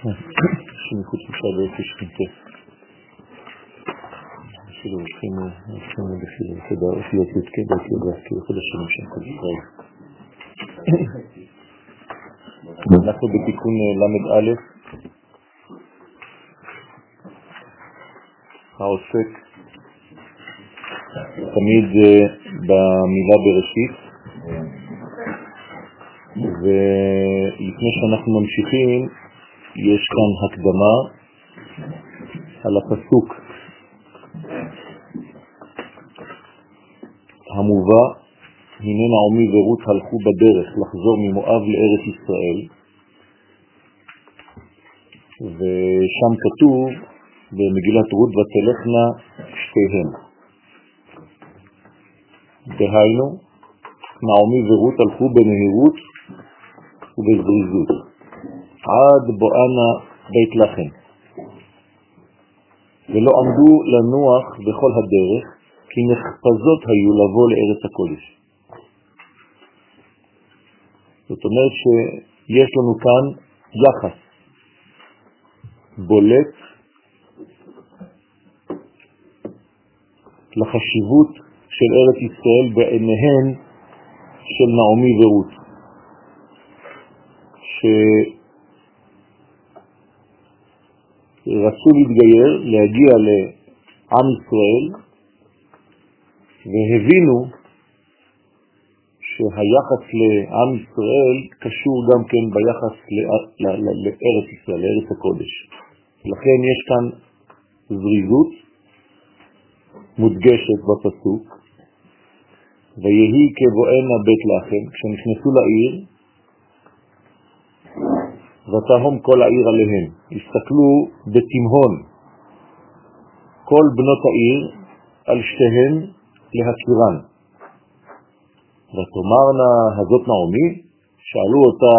שליחות אפשר באופן שכינתה. אפילו הולכינו, הולכינו לפי תודה, אותיות י"ק באותיות ו"ק חודשים של כל ישראל. אנחנו בתיקון ל"א, העוסק תמיד במילה בראשית, ולפני שאנחנו ממשיכים, יש כאן הקדמה על הפסוק המובא, הנה נעמי ורות הלכו בדרך לחזור ממואב לארץ ישראל, ושם כתוב במגילת רות ותלכנה שתיהן. דהיינו, נעמי ורות הלכו במהירות ובזריזות עד בואנה בית לחם, ולא עמדו לנוח בכל הדרך, כי נחפזות היו לבוא לארץ הקודש. זאת אומרת שיש לנו כאן יחס בולט לחשיבות של ארץ ישראל בעיניהן של נעמי ורות, שרצו להתגייר, להגיע לעם ישראל, והבינו שהיחס לעם ישראל קשור גם כן ביחס לארץ ישראל, לארץ הקודש. לכן יש כאן זריזות מודגשת בפסוק, ויהי כבואנה בית לחם, כשנכנסו לעיר, ותהום כל העיר עליהם. הסתכלו בתמהון כל בנות העיר על שתיהן להכירן. ותאמרנה הזאת נעמי, שאלו אותה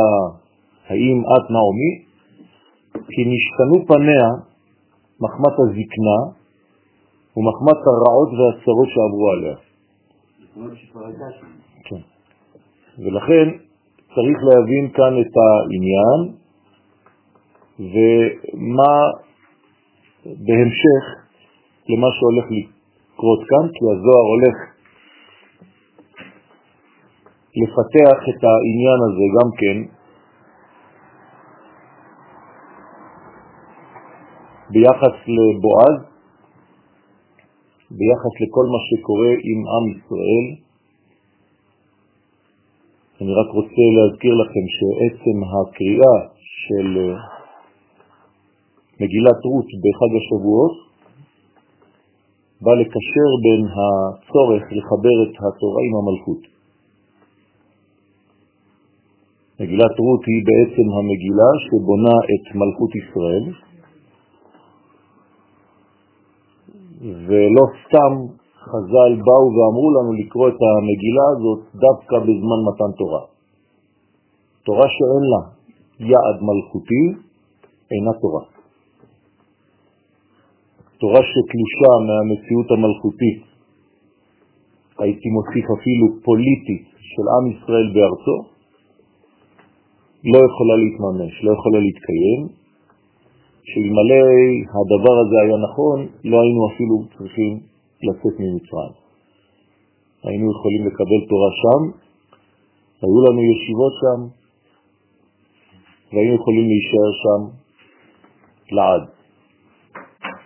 האם את נעמי, כי נשתנו פניה מחמת הזקנה ומחמת הרעות והצרות שעברו עליה. כן. ולכן צריך להבין כאן את העניין ומה בהמשך למה שהולך לקרות כאן, כי הזוהר הולך לפתח את העניין הזה גם כן ביחס לבועז, ביחס לכל מה שקורה עם עם ישראל. אני רק רוצה להזכיר לכם שעצם הקריאה של מגילת רות בחג השבועות בא לקשר בין הצורך לחבר את התורה עם המלכות. מגילת רות היא בעצם המגילה שבונה את מלכות ישראל, ולא סתם חז"ל באו ואמרו לנו לקרוא את המגילה הזאת דווקא בזמן מתן תורה. תורה שאין לה יעד מלכותי אינה תורה. תורה שתלושה מהמציאות המלכותית, הייתי מוסיף אפילו פוליטית של עם ישראל בארצו, לא יכולה להתממש, לא יכולה להתקיים, שאלמלא הדבר הזה היה נכון, לא היינו אפילו צריכים לצאת ממצרים. היינו יכולים לקבל תורה שם, היו לנו ישיבות שם, והיינו יכולים להישאר שם לעד.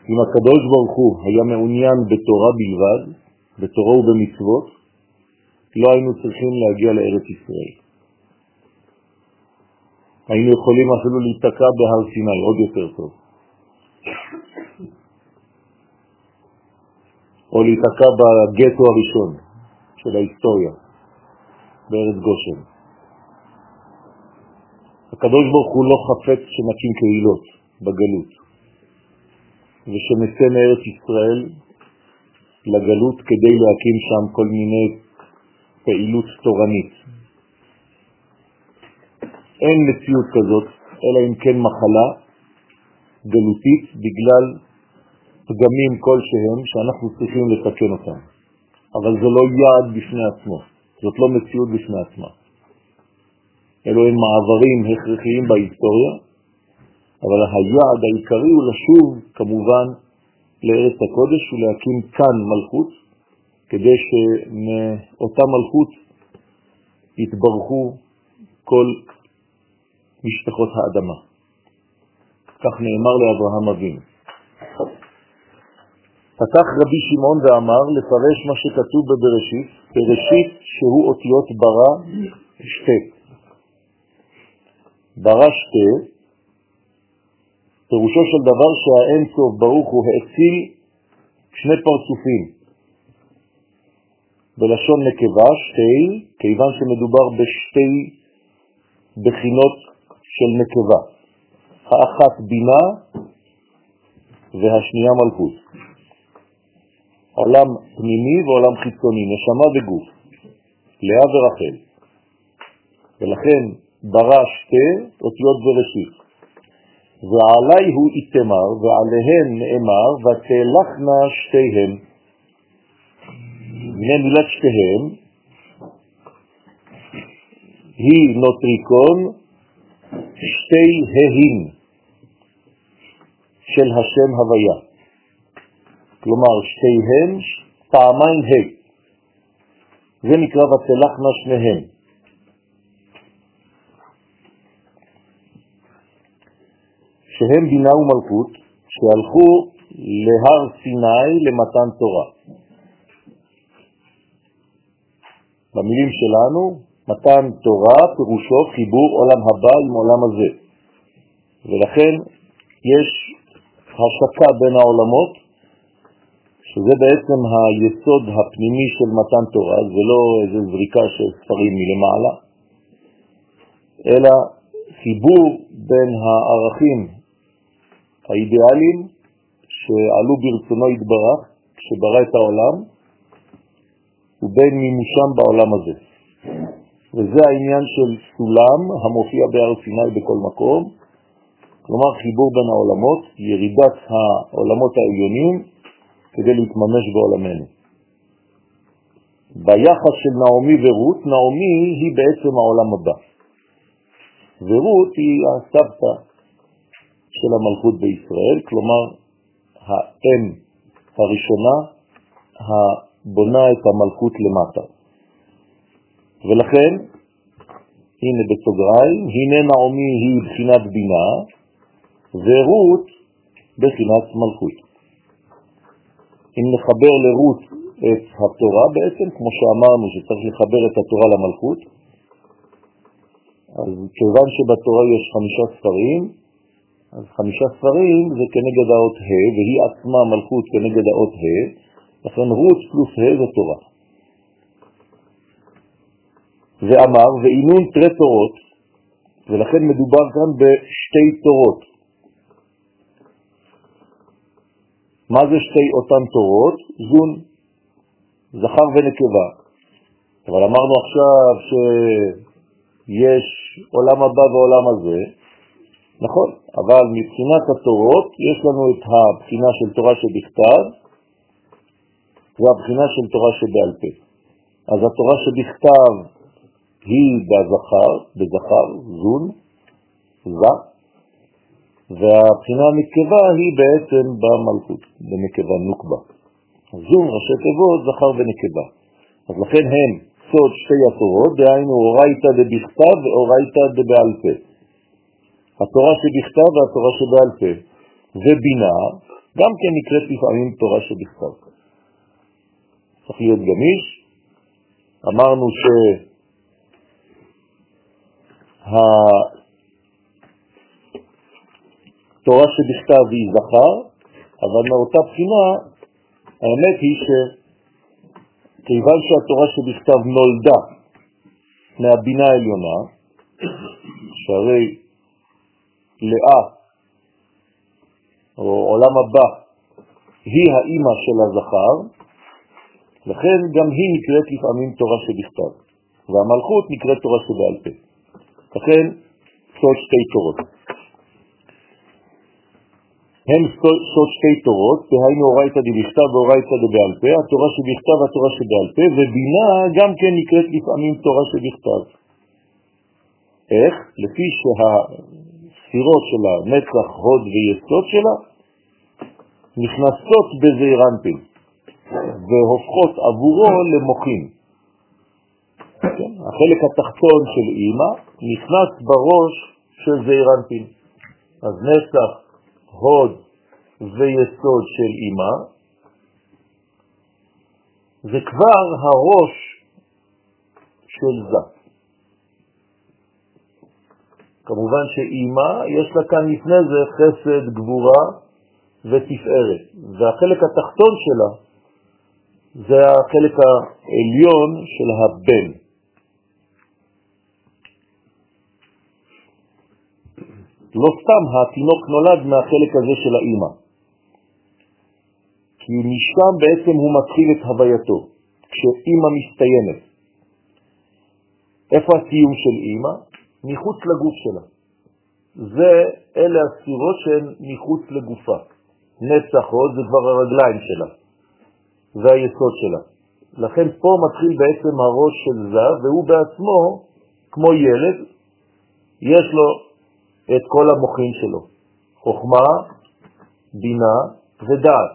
אם הקדוש ברוך הוא היה מעוניין בתורה בלבד, בתורה ובמצוות, לא היינו צריכים להגיע לארץ ישראל. היינו יכולים אפילו להיתקע בהר סיני, עוד יותר טוב. או להיתקע בגטו הראשון של ההיסטוריה, בארץ גושן. הקדוש ברוך הוא לא חפץ שנקים קהילות בגלות, ושנצא מארץ ישראל לגלות כדי להקים שם כל מיני פעילות תורנית. אין מציאות כזאת, אלא אם כן מחלה גלותית בגלל פגמים כלשהם שאנחנו צריכים לתקן אותם. אבל זה לא יעד בפני עצמו, זאת לא מציאות בפני עצמה. אלו הם מעברים הכרחיים בהיסטוריה, אבל היעד העיקרי הוא לשוב כמובן לארץ הקודש ולהקים כאן מלכות, כדי שמאותה מלכות יתברכו כל משפחות האדמה. כך נאמר לאברהם אבינו. פתח רבי שמעון ואמר לפרש מה שכתוב בבראשית, בראשית שהוא אותיות ברא שתי. ברא שתי, פירושו של דבר שהאין סוף ברוך הוא האציל שני פרצופים. בלשון נקבה, שתי, כיוון שמדובר בשתי בחינות של נקבה. האחת בינה והשנייה מלכות. עולם פנימי ועולם חיצוני, נשמה וגוף, לאה ורחל. ולכן ברא שתי אותיות בראשית. ועלי הוא איתמר, ועליהן נאמר, ותלכנה שתיהן. הנה מילת שתיהן היא נוטריקון שתי ההין של השם הוויה. כלומר שתיהן פעמיים ה'. זה נקרא ותלכנה שניהם. שהם בינה ומלכות שהלכו להר סיני למתן תורה. במילים שלנו, מתן תורה פירושו חיבור עולם הבא עם עולם הזה. ולכן יש השקה בין העולמות שזה בעצם היסוד הפנימי של מתן תורה, זה לא איזו זריקה של ספרים מלמעלה, אלא חיבור בין הערכים האידיאליים שעלו ברצונו התברך כשברא את העולם, ובין מימושם בעולם הזה. וזה העניין של סולם המופיע בהר סיני בכל מקום, כלומר חיבור בין העולמות, ירידת העולמות העליונים כדי להתממש בעולמנו. ביחס של נעמי ורות, נעמי היא בעצם העולם הבא. ורות היא הסבתא של המלכות בישראל, כלומר האם הראשונה הבונה את המלכות למטה. ולכן, הנה בסוגריים, הנה נעמי היא בחינת בינה, ורות בחינת מלכות. אם נחבר לרות את התורה בעצם, כמו שאמרנו שצריך לחבר את התורה למלכות, אז כיוון שבתורה יש חמישה ספרים, אז חמישה ספרים זה כנגד האות ה', והיא עצמה מלכות כנגד האות ה', לכן רות פלוס ה' זה תורה. ואמר, ואינון תרי תורות, ולכן מדובר כאן בשתי תורות. מה זה שתי אותן תורות? זון, זכר ונקבה. אבל אמרנו עכשיו שיש עולם הבא ועולם הזה, נכון, אבל מבחינת התורות יש לנו את הבחינה של תורה שבכתב והבחינה של תורה שבעל פה. אז התורה שבכתב היא בזכר, בזכר, זון, זק, והבחינה הנקבה היא בעצם במלכות, בנקבה נוקבה. זום ראשי תיבות זכר ונקבה. אז לכן הם סוד שתי התורות, דהיינו אורייתא דבכתב ואורייתא דבעל פה. התורה שבכתב והתורה שבעל פה. ובינה גם כן נקראת לפעמים תורה שבכתב. צריך להיות גמיש. אמרנו שה... תורה שבכתב היא זכר, אבל מאותה בחינה, האמת היא שכיוון שהתורה שבכתב נולדה מהבינה העליונה, שהרי לאה, או עולם הבא, היא האימא של הזכר, לכן גם היא נקראת לפעמים תורה שבכתב, והמלכות נקראת תורה שבעל פה. לכן סוד שתי תורות. הם סוד שתי תורות, דהיינו אורייתא דבכתב ואורייתא דבעל פה, התורה שבכתב והתורה שבעל פה, ובינה גם כן נקראת לפעמים תורה שבכתב. איך? לפי שהספירה הספירות שלה, נצח, הוד ויסוד שלה, נכנסות בזעירנטים והופכות עבורו למוחים. כן? החלק התחתון של אימא נכנס בראש של זעירנטים. אז נצח, הוד ויסוד של אימא זה כבר הראש של זה. כמובן שאימא, יש לה כאן לפני זה חסד, גבורה ותפארת, והחלק התחתון שלה זה החלק העליון של הבן. לא סתם התינוק נולד מהחלק הזה של האימא, כי משם בעצם הוא מתחיל את הווייתו, כשאימא מסתיימת. איפה הסיום של אימא? מחוץ לגוף שלה. זה, אלה הספירות שהן מחוץ לגופה. נצח עוד זה כבר הרגליים שלה, זה היסוד שלה. לכן פה מתחיל בעצם הראש של זה, והוא בעצמו, כמו ילד, יש לו את כל המוחים שלו, חוכמה, בינה ודעת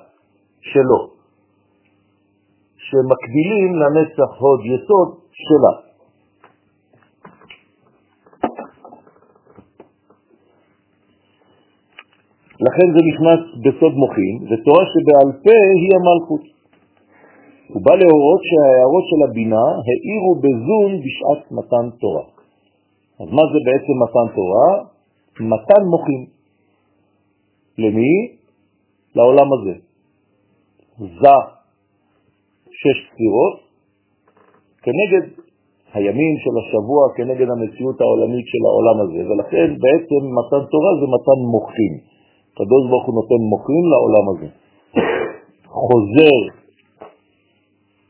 שלו, שמקבילים לנצח הוד יסוד שלה. לכן זה נכנס בסוד מוחין, ותורה שבעל פה היא המלכות. הוא בא להורות שההערות של הבינה העירו בזון בשעת מתן תורה. אז מה זה בעצם מתן תורה? מתן מוחין. למי? לעולם הזה. זה שש ספירות כנגד הימים של השבוע, כנגד המציאות העולמית של העולם הזה, ולכן בעצם מתן תורה זה מתן מוחין. הקדוש ברוך הוא נותן מוחים לעולם הזה. חוזר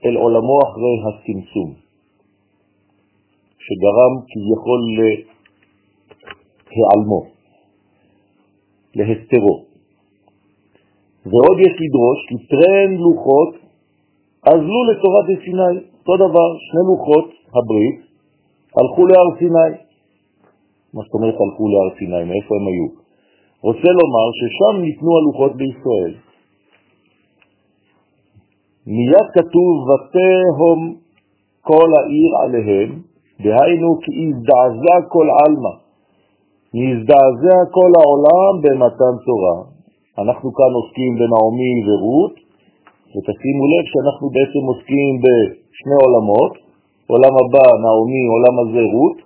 אל עולמו אחרי הצמצום, שגרם כביכול להיעלמו, להסתרו. ועוד יש לדרוש כי טרן לוחות עזלו לתורת סיני, אותו דבר, שני לוחות הברית הלכו להר סיני. מה זאת אומרת הלכו להר סיני? מאיפה הם היו? רוצה לומר ששם ניתנו הלוחות בישראל. מיד כתוב ותהום כל העיר עליהם, דהיינו כי הזדעזע כל עלמא, נזדעזע כל העולם במתן תורה. אנחנו כאן עוסקים בנעמי ורות, ותשימו לב שאנחנו בעצם עוסקים בשני עולמות, עולם הבא נעמי, עולם הזה רות,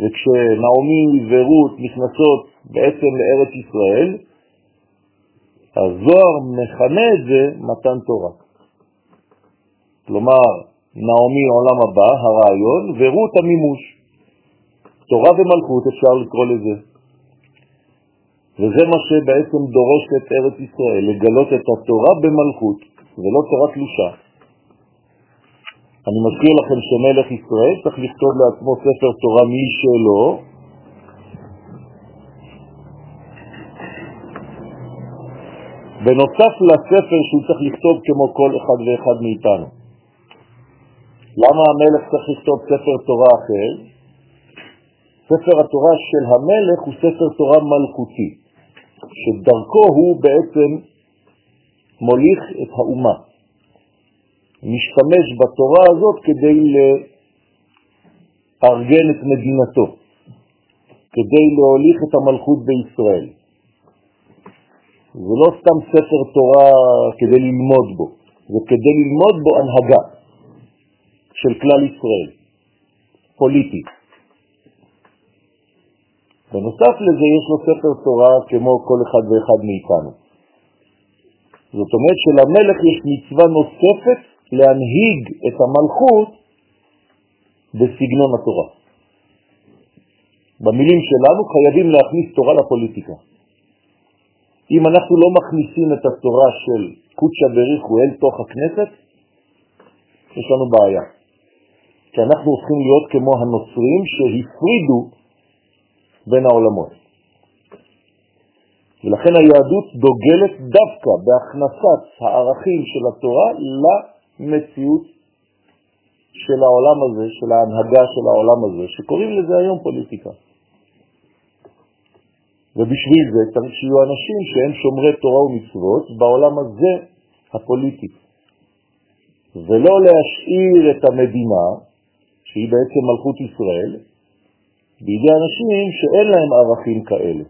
וכשנעמי ורות נכנסות בעצם לארץ ישראל, הזוהר מכנה את זה מתן תורה. כלומר, נעמי עולם הבא, הרעיון, ורות המימוש. תורה ומלכות אפשר לקרוא לזה. וזה מה שבעצם דורש את ארץ ישראל, לגלות את התורה במלכות, ולא תורה תלושה. אני מזכיר לכם שמלך ישראל צריך לכתוב לעצמו ספר תורה משלו, בנוסף לספר שהוא צריך לכתוב כמו כל אחד ואחד מאיתנו. למה המלך צריך לכתוב ספר תורה אחר? ספר התורה של המלך הוא ספר תורה מלכותי, שדרכו הוא בעצם מוליך את האומה. משתמש בתורה הזאת כדי לארגן את מדינתו, כדי להוליך את המלכות בישראל. זה לא סתם ספר תורה כדי ללמוד בו, זה כדי ללמוד בו הנהגה של כלל ישראל, פוליטית. בנוסף לזה יש לו ספר תורה כמו כל אחד ואחד מאיתנו. זאת אומרת שלמלך יש מצווה נוספת להנהיג את המלכות בסגנון התורה. במילים שלנו חייבים להכניס תורה לפוליטיקה. אם אנחנו לא מכניסים את התורה של קודשא בריחו אל תוך הכנסת, יש לנו בעיה. כי אנחנו הופכים להיות כמו הנוצרים שהפרידו בין העולמות. ולכן היהדות דוגלת דווקא בהכנסת הערכים של התורה למציאות של העולם הזה, של ההנהגה של העולם הזה, שקוראים לזה היום פוליטיקה. ובשביל זה צריך שיהיו אנשים שהם שומרי תורה ומצוות בעולם הזה הפוליטי, ולא להשאיר את המדינה, שהיא בעצם מלכות ישראל, בידי אנשים שאין להם ערכים כאלה.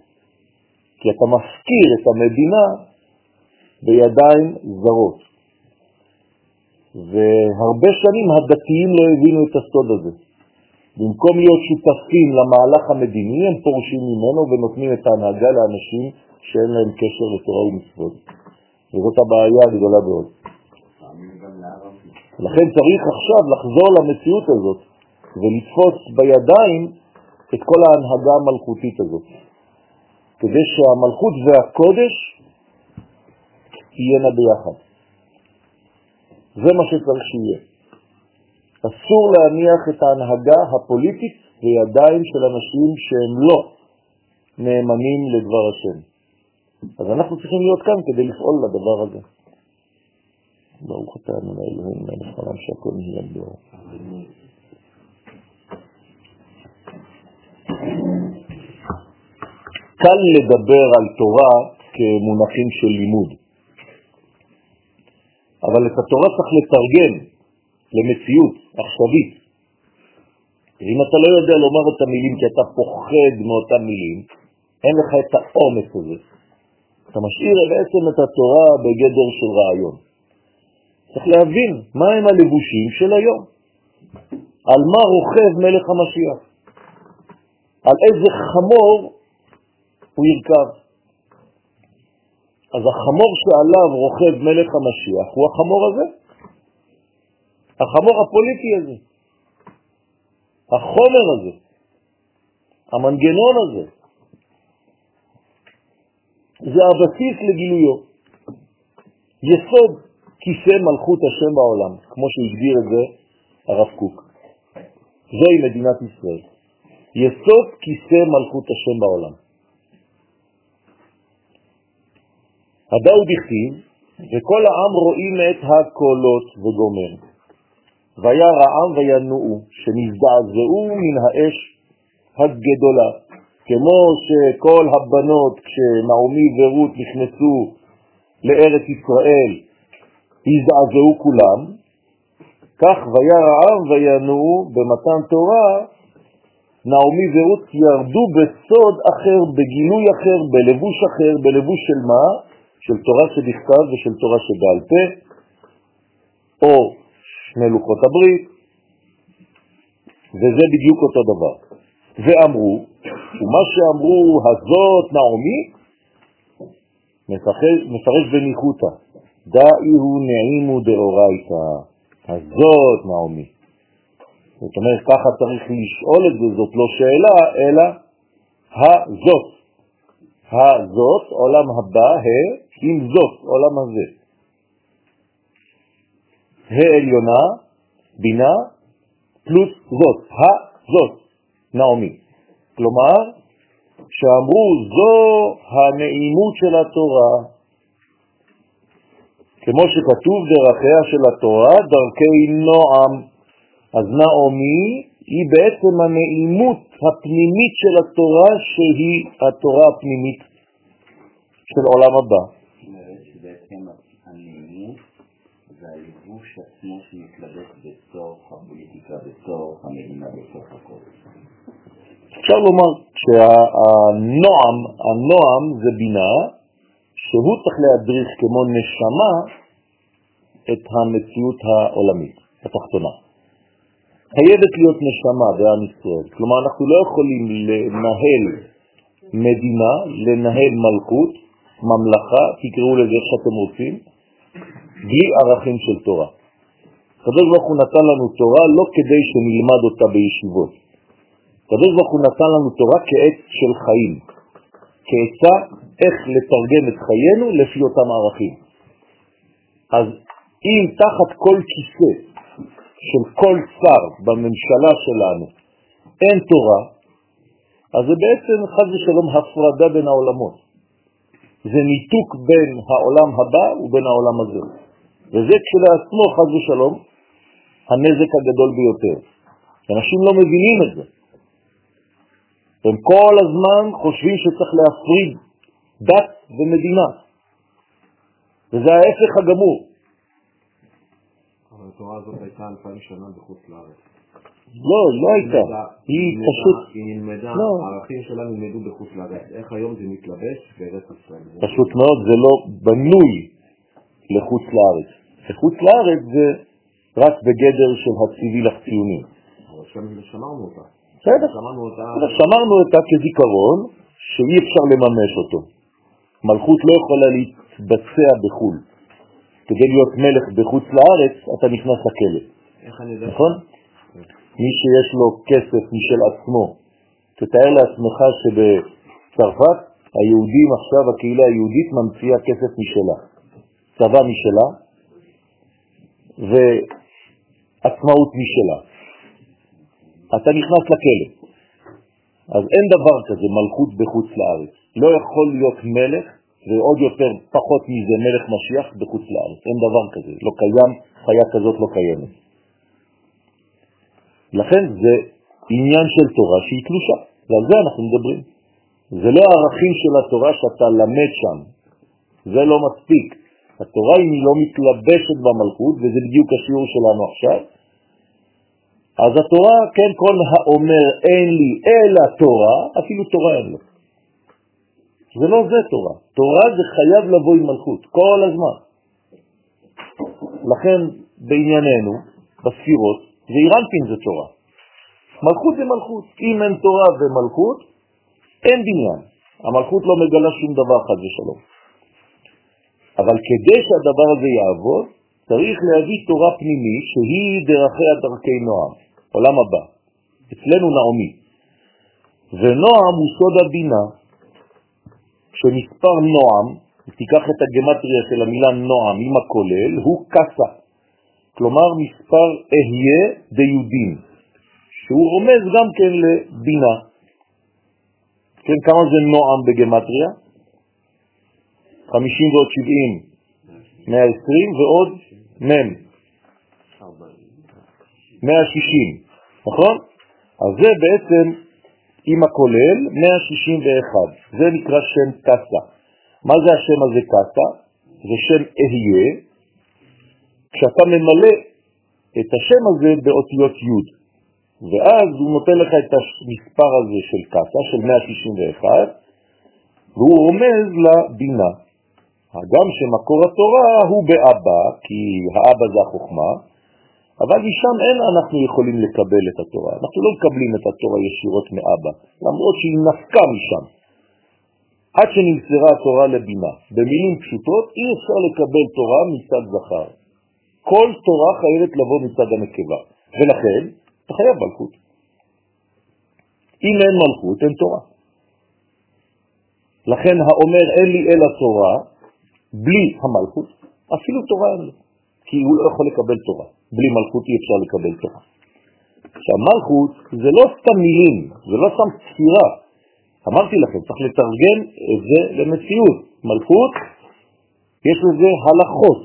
כי אתה מפקיר את המדינה בידיים זרות. והרבה שנים הדתיים לא הבינו את הסוד הזה. במקום להיות שותפים למהלך המדיני, הם פורשים ממנו ונותנים את ההנהגה לאנשים שאין להם קשר לתורה ומצוות. וזאת הבעיה הגדולה מאוד. לכן צריך עכשיו לחזור למציאות הזאת ולתפוס בידיים את כל ההנהגה המלכותית הזאת, כדי שהמלכות והקודש תהיינה ביחד. זה מה שצריך שיהיה. אסור להניח את ההנהגה הפוליטית בידיים של אנשים שהם לא נאמנים לדבר השם. אז אנחנו צריכים להיות כאן כדי לפעול לדבר הזה. ברוך אתה אדוני אלוהים מלך העולם שהכל נהיה בדור. קל לדבר על תורה כמונחים של לימוד, אבל את התורה צריך לתרגם למציאות עכשווית. אם אתה לא יודע לומר את המילים כי אתה פוחד מאותן מילים, אין לך את האומץ הזה. אתה משאיר בעצם את התורה בגדר של רעיון. צריך להבין מה הם הלבושים של היום. על מה רוכב מלך המשיח? על איזה חמור הוא ירכב. אז החמור שעליו רוכב מלך המשיח הוא החמור הזה, החמור הפוליטי הזה, החומר הזה, המנגנון הזה. זה הבסיס לגילויו. יסוד כיסא מלכות השם בעולם, כמו שהגדיר את זה הרב קוק. זוהי מדינת ישראל. יסוד כיסא מלכות השם בעולם. הדאו בכתיב, וכל העם רואים את הקולות וגומר. והיה רעם וינועו, שנזדעזעו מן האש הגדולה, כמו שכל הבנות כשנעמי ורות נכנסו לארץ ישראל הזדעזעו כולם, כך והיה רעב וינועו במתן תורה, נעמי ורות ירדו בסוד אחר, בגילוי אחר, בלבוש אחר, בלבוש של מה? של תורה שבכתב ושל תורה שבעל פה, או שני לוחות הברית, וזה בדיוק אותו דבר. ואמרו, ומה שאמרו הזאת נעמי, מפרש בניחותא, דאי הוא נעימו דאורייתא, הזאת נעמי. זאת אומרת, ככה צריך לשאול את זה, זאת לא שאלה, אלא הזאת. הזאת, עולם הבא, עם זאת, עולם הזה. העליונה, בינה, פלוס זאת, הזאת, נעמי. כלומר, שאמרו זו הנעימות של התורה, כמו שכתוב דרכיה של התורה, דרכי נועם. אז נעמי היא בעצם הנעימות הפנימית של התורה, שהיא התורה הפנימית של עולם הבא. אפשר לומר שהנועם, הנועם זה בינה, שהוא צריך להדריך כמו נשמה את המציאות העולמית, התחתונה. חייבת להיות נשמה בעם ישראל. כלומר, אנחנו לא יכולים לנהל מדינה, לנהל מלכות, ממלכה, תקראו לזה איך שאתם רוצים, בלי ערכים של תורה. הקדוש ברוך נתן לנו תורה לא כדי שנלמד אותה בישיבות. הקדוש ברוך הוא נתן לנו תורה כעת של חיים, כעצה איך לתרגם את חיינו לפי אותם ערכים. אז אם תחת כל כיסא של כל שר בממשלה שלנו אין תורה, אז זה בעצם חז ושלום הפרדה בין העולמות. זה ניתוק בין העולם הבא ובין העולם הזה. וזה כשלעצמו חז ושלום הנזק הגדול ביותר. אנשים לא מבינים את זה. הם כל הזמן חושבים שצריך להפריד דת ומדינה, וזה ההפך הגמור. אבל התורה הזאת הייתה אלפיים שנה בחוץ לארץ. לא, לא הייתה, היא פשוט, היא נלמדה, לא. הערכים שלה נלמדו בחוץ לארץ. איך היום זה מתלבש בארץ ישראל? פשוט מאוד, זה לא בנוי לחוץ לארץ. לחוץ לארץ זה רק בגדר של הציבי לך ציונים. אבל שם שמרנו אותה. בסדר, שמרנו אותה. כזיכרון שאי אפשר לממש אותו. מלכות לא יכולה להתבצע בחו"ל. כדי להיות מלך בחוץ לארץ, אתה נכנס לכלא, איך אני יודע? נכון? מי שיש לו כסף משל עצמו. תתאר לעצמך שבצרפת היהודים עכשיו, הקהילה היהודית ממציאה כסף משלה, צבא משלה ועצמאות משלה. אתה נכנס לכלא. אז אין דבר כזה מלכות בחוץ לארץ. לא יכול להיות מלך, ועוד יותר, פחות מזה, מלך משיח בחוץ לארץ. אין דבר כזה. לא קיים, חיה כזאת לא קיימת. לכן זה עניין של תורה שהיא קלושה, ועל זה אנחנו מדברים. זה לא הערכים של התורה שאתה למד שם, זה לא מספיק. התורה היא לא מתלבשת במלכות, וזה בדיוק השיעור שלנו עכשיו, אז התורה, כן, כל האומר אין לי אלא תורה, אפילו תורה אין לו. זה לא זה תורה. תורה זה חייב לבוא עם מלכות, כל הזמן. לכן בענייננו, בספירות, ואירנטין זה תורה. מלכות זה מלכות. אם אין תורה ומלכות, אין בניין. המלכות לא מגלה שום דבר חד ושלום. אבל כדי שהדבר הזה יעבוד, צריך להביא תורה פנימית שהיא דרכי דרכי נועם, עולם הבא. אצלנו נעמי. ונועם הוא סוד הבינה, שמספר נועם, תיקח את הגמטריה של המילה נועם עם הכולל, הוא קסה. כלומר מספר אהיה דיודים, שהוא רומז גם כן לבינה. כן, כמה זה נועם בגמטריה? 50 ועוד 70, 120 ועוד מ', 160, נכון? אז זה בעצם עם הכולל 161, זה נקרא שם קסה. מה זה השם הזה קסה? זה שם אהיה, כשאתה ממלא את השם הזה באותיות י', ואז הוא נותן לך את המספר הזה של קסה, של 161, והוא רומז לבינה. הגם שמקור התורה הוא באבא, כי האבא זה החוכמה, אבל משם אין אנחנו יכולים לקבל את התורה. אנחנו לא מקבלים את התורה ישירות מאבא, למרות שהיא נפקה משם. עד שנמסרה התורה לבינה. במילים פשוטות, אי אפשר לקבל תורה מצד זכר. כל תורה חייבת לבוא מצד הנקבה, ולכן אתה חייב מלכות. אם אין מלכות, אין תורה. לכן האומר אין לי אלא תורה, בלי המלכות, אפילו תורה אין לו, כי הוא לא יכול לקבל תורה. בלי מלכות אי אפשר לקבל תורה. עכשיו, מלכות זה לא סתם מילים, זה לא סתם ספירה. אמרתי לכם, צריך לתרגם את זה למציאות. מלכות, יש לזה הלכות,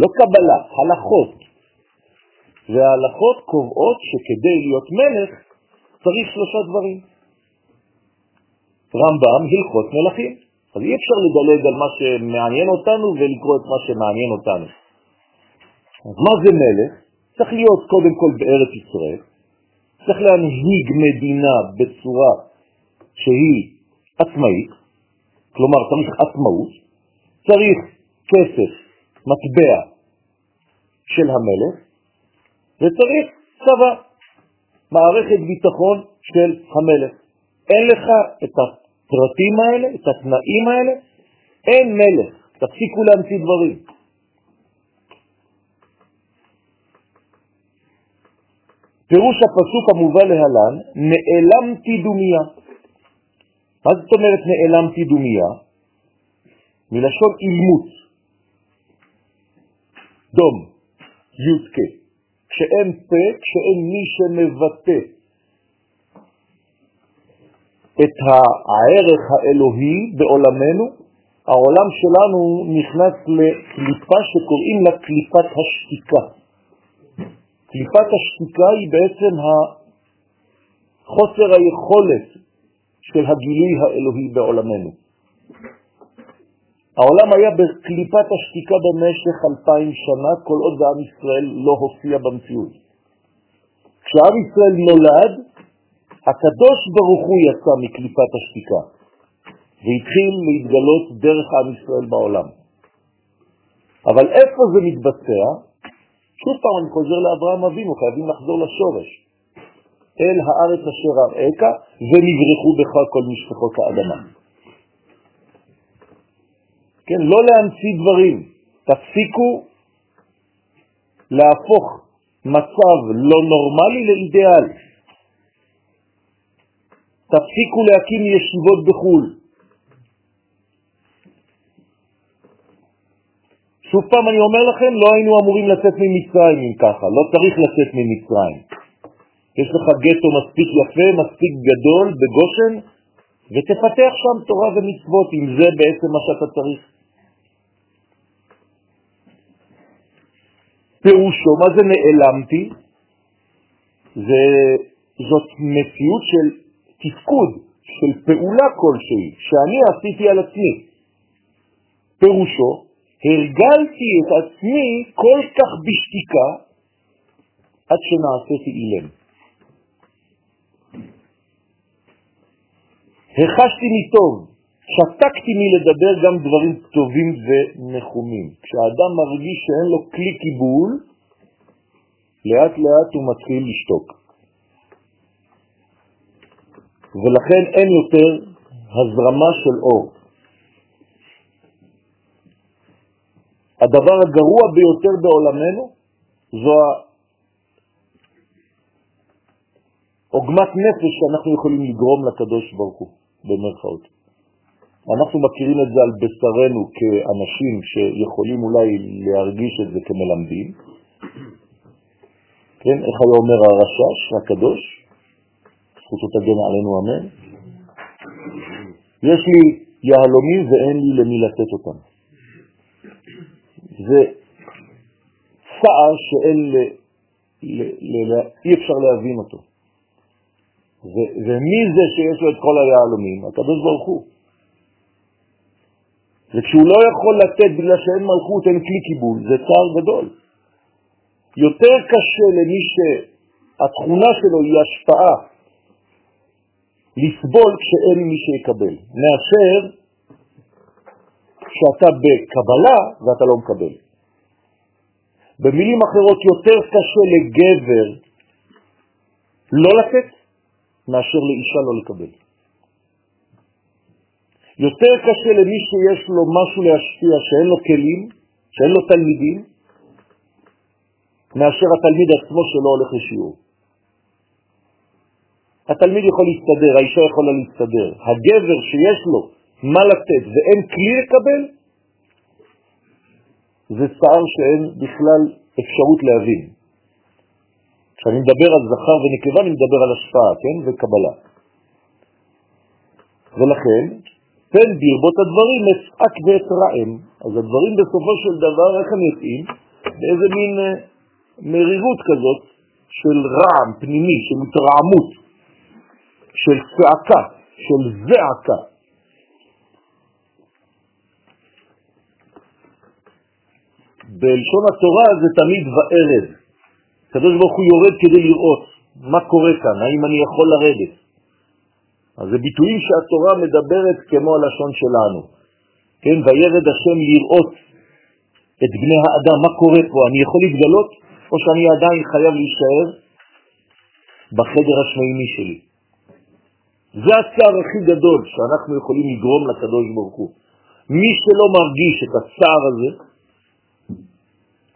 לא קבלה, הלכות. וההלכות קובעות שכדי להיות מלך צריך שלושה דברים. רמב"ם, הלכות מלכים. אז אי אפשר לדלג על מה שמעניין אותנו ולקרוא את מה שמעניין אותנו. אז מה זה מלך? צריך להיות קודם כל בארץ ישראל, צריך להנהיג מדינה בצורה שהיא עצמאית, כלומר צריך עצמאות, צריך כסף, מטבע של המלך, וצריך צבא, מערכת ביטחון של המלך. אין לך את הפרטים האלה, את התנאים האלה, אין מלך. תפסיקו להמציא דברים. פירוש הפסוק המובא להלן, נעלמתי דומיה. מה זאת אומרת נעלמתי דומיה? מלשון אילמות. דום, יודקה. כשאין פה, כשאין מי שמבטא את הערך האלוהי בעולמנו, העולם שלנו נכנס לקליפה שקוראים לה קליפת השתיקה. קליפת השתיקה היא בעצם חוסר היכולת של הגילוי האלוהי בעולמנו. העולם היה בקליפת השתיקה במשך אלפיים שנה, כל עוד עם ישראל לא הופיע במציאות. כשעם ישראל נולד, הקדוש ברוך הוא יצא מקליפת השתיקה, והתחיל להתגלות דרך עם ישראל בעולם. אבל איפה זה מתבצע? שוב פעם אני חוזר לאברהם אבינו, חייבים לחזור לשורש. אל הארץ אשר אראך, ונברחו בך כל משפחות האדמה. כן, לא להמציא דברים, תפסיקו להפוך מצב לא נורמלי לאידאל. תפסיקו להקים ישיבות בחו"ל. שוב פעם אני אומר לכם, לא היינו אמורים לצאת ממצרים אם ככה, לא צריך לצאת ממצרים. יש לך גטו מספיק יפה, מספיק גדול בגושן, ותפתח שם תורה ומצוות, אם זה בעצם מה שאתה צריך. פירושו, מה זה נעלמתי? זה, זאת מציאות של תפקוד, של פעולה כלשהי, שאני עשיתי על עצמי. פירושו, הרגלתי את עצמי כל כך בשתיקה עד שנעשיתי אילם. החשתי מטוב, שתקתי מלדבר גם דברים טובים ונחומים. כשאדם מרגיש שאין לו כלי קיבול, לאט לאט הוא מתחיל לשתוק. ולכן אין יותר הזרמה של אור. הדבר הגרוע ביותר בעולמנו זו עוגמת נפש שאנחנו יכולים לגרום לקדוש ברוך הוא, במרכאות. אנחנו מכירים את זה על בשרנו כאנשים שיכולים אולי להרגיש את זה כמלמדים. כן, איך היה אומר הרשש הקדוש? זכותו תגן עלינו אמן. יש לי יהלומים ואין לי למי לתת אותם. זה צער שאין, ל, ל, ל, ל, אי אפשר להבין אותו. ו, ומי זה שיש לו את כל היהלומים? הקדוש ברוך הוא. וכשהוא לא יכול לתת בגלל שאין מלכות, אין כלי קיבול, זה צער גדול. יותר קשה למי שהתכונה שלו היא השפעה לסבול כשאין מי שיקבל, מאשר שאתה בקבלה ואתה לא מקבל. במילים אחרות, יותר קשה לגבר לא לתת מאשר לאישה לא לקבל. יותר קשה למי שיש לו משהו להשפיע, שאין לו כלים, שאין לו תלמידים, מאשר התלמיד עצמו שלא הולך לשיעור. התלמיד יכול להסתדר, האישה יכולה להסתדר. הגבר שיש לו מה לתת ואין כלי לקבל, זה צער שאין בכלל אפשרות להבין. כשאני מדבר על זכר ונקבה, אני מדבר על השפעה, כן? וקבלה. ולכן, תן ברבות הדברים אסעק ואתרעם. אז הדברים בסופו של דבר, איך הם יוצאים? באיזה מין אה, מרירות כזאת של רעם פנימי, של התרעמות, של צעקה, של זעקה. בלשון התורה זה תמיד וערב. הקדוש ברוך הוא יורד כדי לראות מה קורה כאן, האם אני יכול לרדת. אז זה ביטויים שהתורה מדברת כמו הלשון שלנו. כן, וירד השם לראות את בני האדם, מה קורה פה, אני יכול להתגלות או שאני עדיין חייב להישאר בחדר השמימי שלי. זה הצער הכי גדול שאנחנו יכולים לגרום לקדוש ברוך הוא. מי שלא מרגיש את הצער הזה,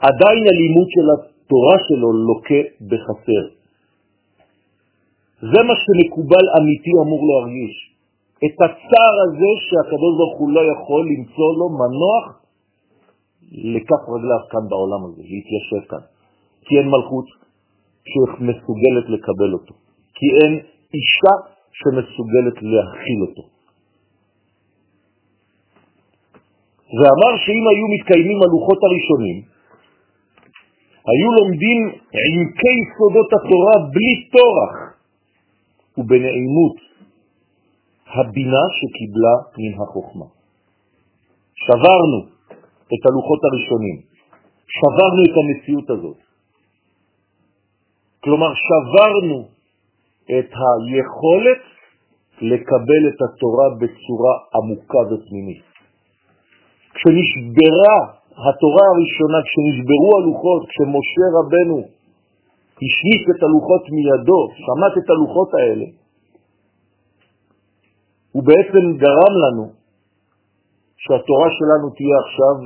עדיין הלימוד של התורה שלו לוקה בחסר. זה מה שמקובל אמיתי אמור להרגיש. את הצער הזה שהקדוש ברוך הוא לא יכול למצוא לו מנוח לכף רגליו כאן בעולם הזה, להתיישב כאן. כי אין מלכות שמסוגלת לקבל אותו. כי אין אישה שמסוגלת להכיל אותו. ואמר שאם היו מתקיימים הלוחות הראשונים, היו לומדים עמקי סודות התורה בלי תורח, ובנעימות הבינה שקיבלה מן החוכמה. שברנו את הלוחות הראשונים, שברנו את המציאות הזאת. כלומר, שברנו את היכולת לקבל את התורה בצורה עמוקה ופנימית. כשנשברה התורה הראשונה, כשנשברו הלוחות, כשמשה רבנו השמיט את הלוחות מידו, שמט את הלוחות האלה, הוא בעצם גרם לנו שהתורה שלנו תהיה עכשיו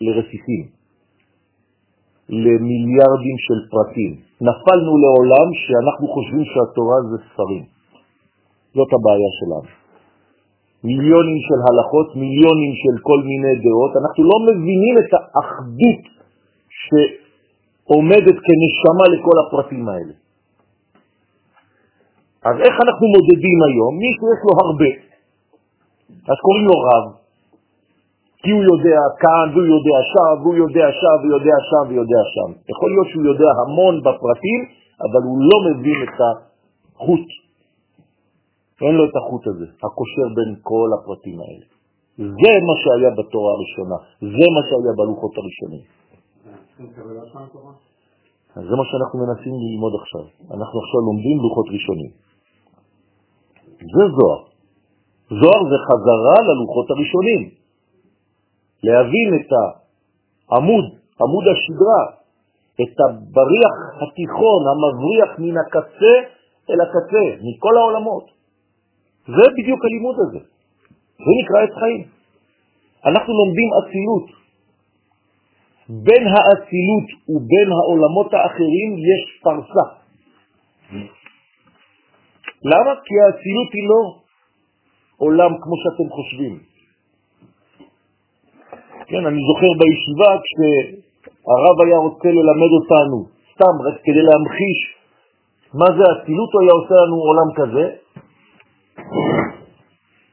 לרסיסים, למיליארדים של פרטים. נפלנו לעולם שאנחנו חושבים שהתורה זה ספרים. זאת הבעיה שלנו. מיליונים של הלכות, מיליונים של כל מיני דעות, אנחנו לא מבינים את האחדות שעומדת כנשמה לכל הפרטים האלה. אז איך אנחנו מודדים היום? מי שיש לו הרבה, אז קוראים לו רב, כי הוא יודע כאן, והוא יודע שם, והוא יודע שם, ויודע שם, ויודע שם. יכול להיות שהוא יודע המון בפרטים, אבל הוא לא מבין את החוט. אין לו את החוט הזה, הקושר בין כל הפרטים האלה. זה מה שהיה בתורה הראשונה, זה מה שהיה בלוחות הראשונים. זה מה שאנחנו מנסים ללמוד עכשיו. אנחנו עכשיו לומדים לוחות ראשונים. זה זוהר. זוהר זה חזרה ללוחות הראשונים. להבין את העמוד, עמוד השדרה, את הבריח התיכון המבריח מן הקצה אל הקצה, מכל העולמות. זה בדיוק הלימוד הזה. זה נקרא את חיים. אנחנו לומדים אצילות. בין האצילות ובין העולמות האחרים יש פרסה. למה? כי האצילות היא לא עולם כמו שאתם חושבים. כן, אני זוכר בישיבה כשהרב היה רוצה ללמד אותנו, סתם רק כדי להמחיש מה זה אצילות, הוא היה עושה לנו עולם כזה,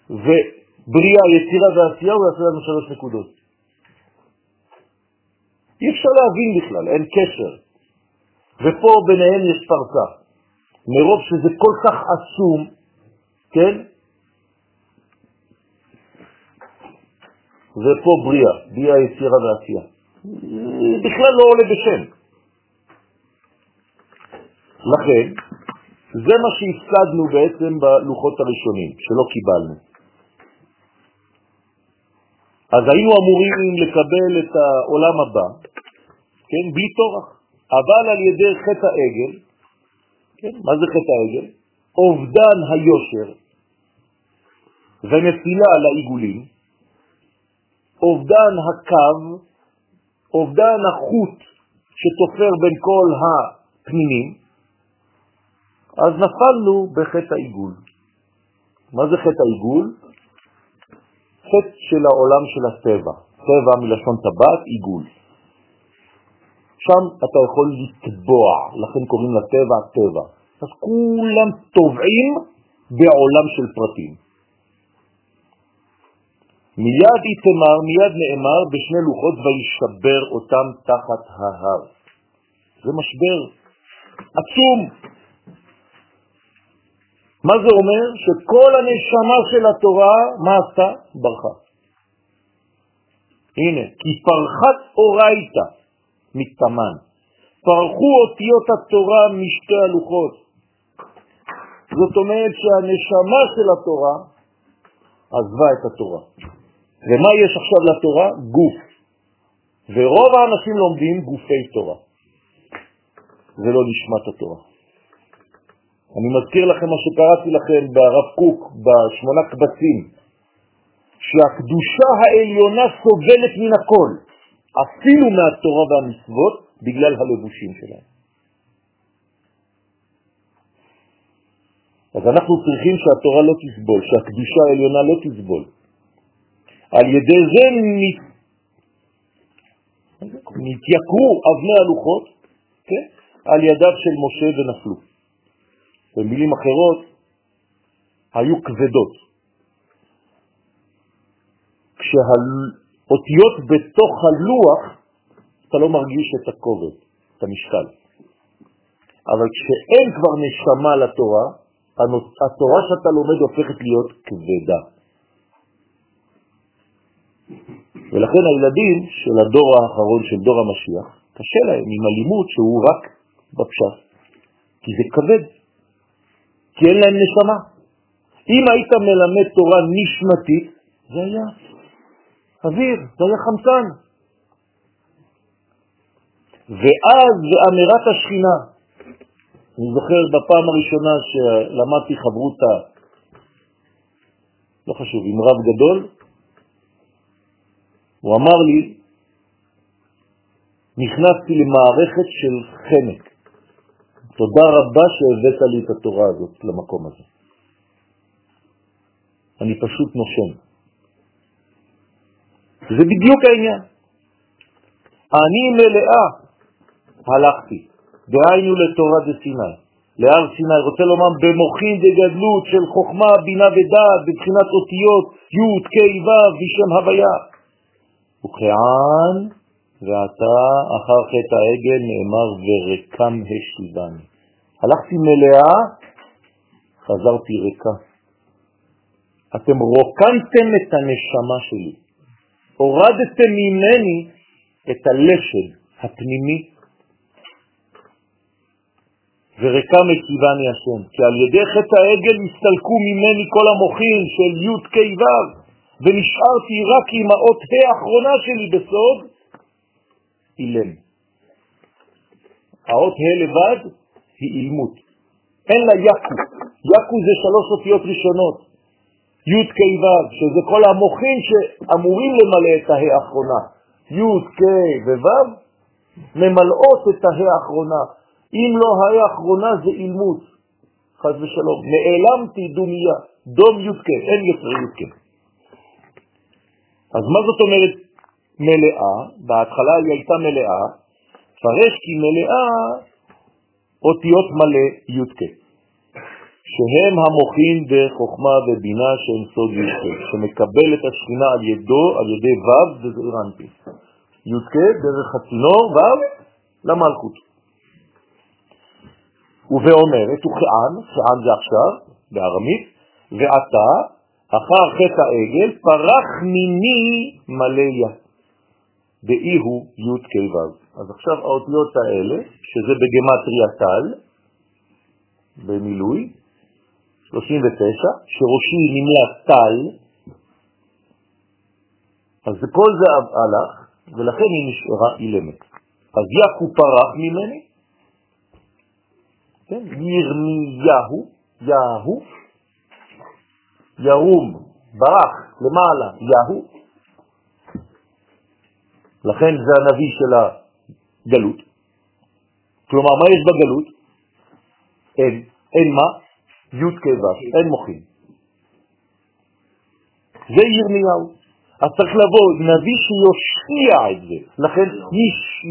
ובריאה, יצירה ועשייה הוא יעשה לנו שלוש נקודות. אי אפשר להבין בכלל, אין קשר. ופה ביניהם יש פרסה. מרוב שזה כל כך אסום, כן? ופה בריאה, בריאה יצירה ועשייה. בכלל לא עולה בשם. לכן, זה מה שהפסדנו בעצם בלוחות הראשונים, שלא קיבלנו. אז היינו אמורים לקבל את העולם הבא, כן, בלי תורח, אבל על ידי חטא העגל, כן, מה זה חטא העגל? אובדן היושר ונפילה לעיגולים, אובדן הקו, אובדן החוט שתופר בין כל הפנינים, אז נפלנו בחטא העיגול. מה זה חטא העיגול? חטא של העולם של הטבע. טבע מלשון טבעת, עיגול. שם אתה יכול לטבוע, לכן קוראים לטבע טבע. אז כולם טובעים בעולם של פרטים. מיד יתמר, מיד נאמר בשני לוחות וישבר אותם תחת ההר. זה משבר עצום. מה זה אומר? שכל הנשמה של התורה, מה עשתה? ברכה. הנה, כי פרחת אורייתא מתאמן. פרחו אותיות התורה משתי הלוחות. זאת אומרת שהנשמה של התורה עזבה את התורה. ומה יש עכשיו לתורה? גוף. ורוב האנשים לומדים גופי תורה. זה לא נשמת התורה. אני מזכיר לכם מה שקראתי לכם ברב קוק בשמונה קבצים, שהקדושה העליונה סובלת מן הכל, אפילו מהתורה והמצוות, בגלל הלבושים שלהם. אז אנחנו צריכים שהתורה לא תסבול, שהקדושה העליונה לא תסבול. על ידי זה נתייקרו אבני הלוחות כן? על ידיו של משה ונפלו. במילים אחרות, היו כבדות. כשהאותיות בתוך הלוח, אתה לא מרגיש את הכובד, את המשקל. אבל כשאין כבר נשמה לתורה, התורה שאתה לומד הופכת להיות כבדה. ולכן הילדים של הדור האחרון, של דור המשיח, קשה להם עם הלימוד שהוא רק בפשט, כי זה כבד, כי אין להם נשמה. אם היית מלמד תורה נשמתית, זה היה אוויר, זה היה חמצן. ואז באמירת השכינה, אני זוכר בפעם הראשונה שלמדתי חברותה, לא חשוב, עם רב גדול, הוא אמר לי, נכנסתי למערכת של חנק. תודה רבה שהבאת לי את התורה הזאת למקום הזה. אני פשוט נושם. זה בדיוק העניין. אני מלאה הלכתי, דהיינו לתורה דסיני, להר סיני, רוצה לומר במוחין דגדלות של חוכמה, בינה ודעת, בבחינת אותיות י' כ' ו' בשם הוויה. וכען ואתה אחר חטא העגל נאמר ורקם השליבני. הלכתי מלאה, חזרתי ריקה. אתם רוקנתם את הנשמה שלי, הורדתם ממני את הלשד הפנימי, וריקה מקיבני השם, כי על ידי חטא העגל הסתלקו ממני כל המוחים של י' כ' ו', ונשארתי רק עם האות האחרונה שלי בסוד, אילם. האות ה' לבד היא אילמות. אין לה יקו. יקו זה שלוש אותיות ראשונות. י' כ' ו', שזה כל המוחים שאמורים למלא את הה' האחרונה. י' כ' וו' ממלאות את הה' האחרונה. אם לא הה' האחרונה זה אילמות. חז ושלום. נעלמתי דומיה. דום י' כ', אין יותר י' כ'. אז מה זאת אומרת מלאה? בהתחלה היא הייתה מלאה, פרש כי מלאה אותיות מלא י"ק, שהם המוחים בחוכמה ובינה שהם סוד י"ק, שמקבל את השכינה על ידו, על ידי ו' וזעיר אנפין. י"ק דרך הצינור, ו' למלכות. ואומרת, וכען, כען זה עכשיו, בארמית, ועתה אחר חטא העגל, פרח מיני מלא דאי הוא י' כ'. אז עכשיו האותיות האלה, שזה בגמטריה טל, במילוי, 39, שראשי מימי הטל, אז כל זה הלך, ולכן היא נשארה אילמת. אז יקו פרח ממני, כן, ירמיהו, יהו, ירום, ברח, למעלה, יהו. לכן זה הנביא של הגלות. כלומר, מה יש בגלות? אין. אין מה? י' כבש, אין מוחים. זה ירמיהו. אז צריך לבוא נביא שיושיע את זה. לכן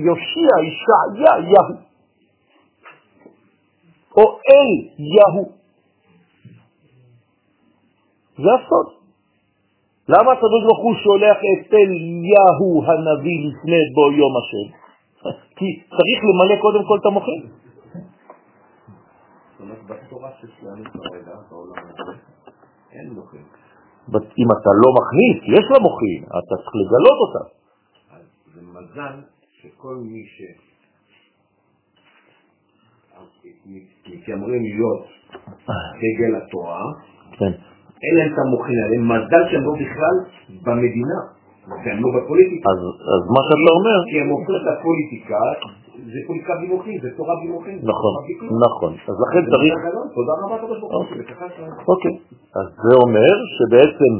יושיע, ישעיה, יהו. או אל יהו. זה הסוד. למה הקדוש ברוך הוא שולח את אליהו הנביא לפני בו יום השם? כי צריך למלא קודם כל את המוחים. אם אתה לא מכניס, יש לה מוחים, אתה צריך לגלות אותה. זה מזל שכל מי ש... מתיימרים להיות דגל התורה, כן. אין להם את המוחין האלה, מזל שהם לא בכלל במדינה, והם לא בפוליטיקה. אז, אז מה שאתה אומר... כי הם הופכים את הפוליטיקה, זה פוליטיקה בלי מוחין, זה תורה בלי מוחין. נכון, נכון. אז לכן צריך... תודה רבה, תודה רבה. אוקיי, אז זה אומר שבעצם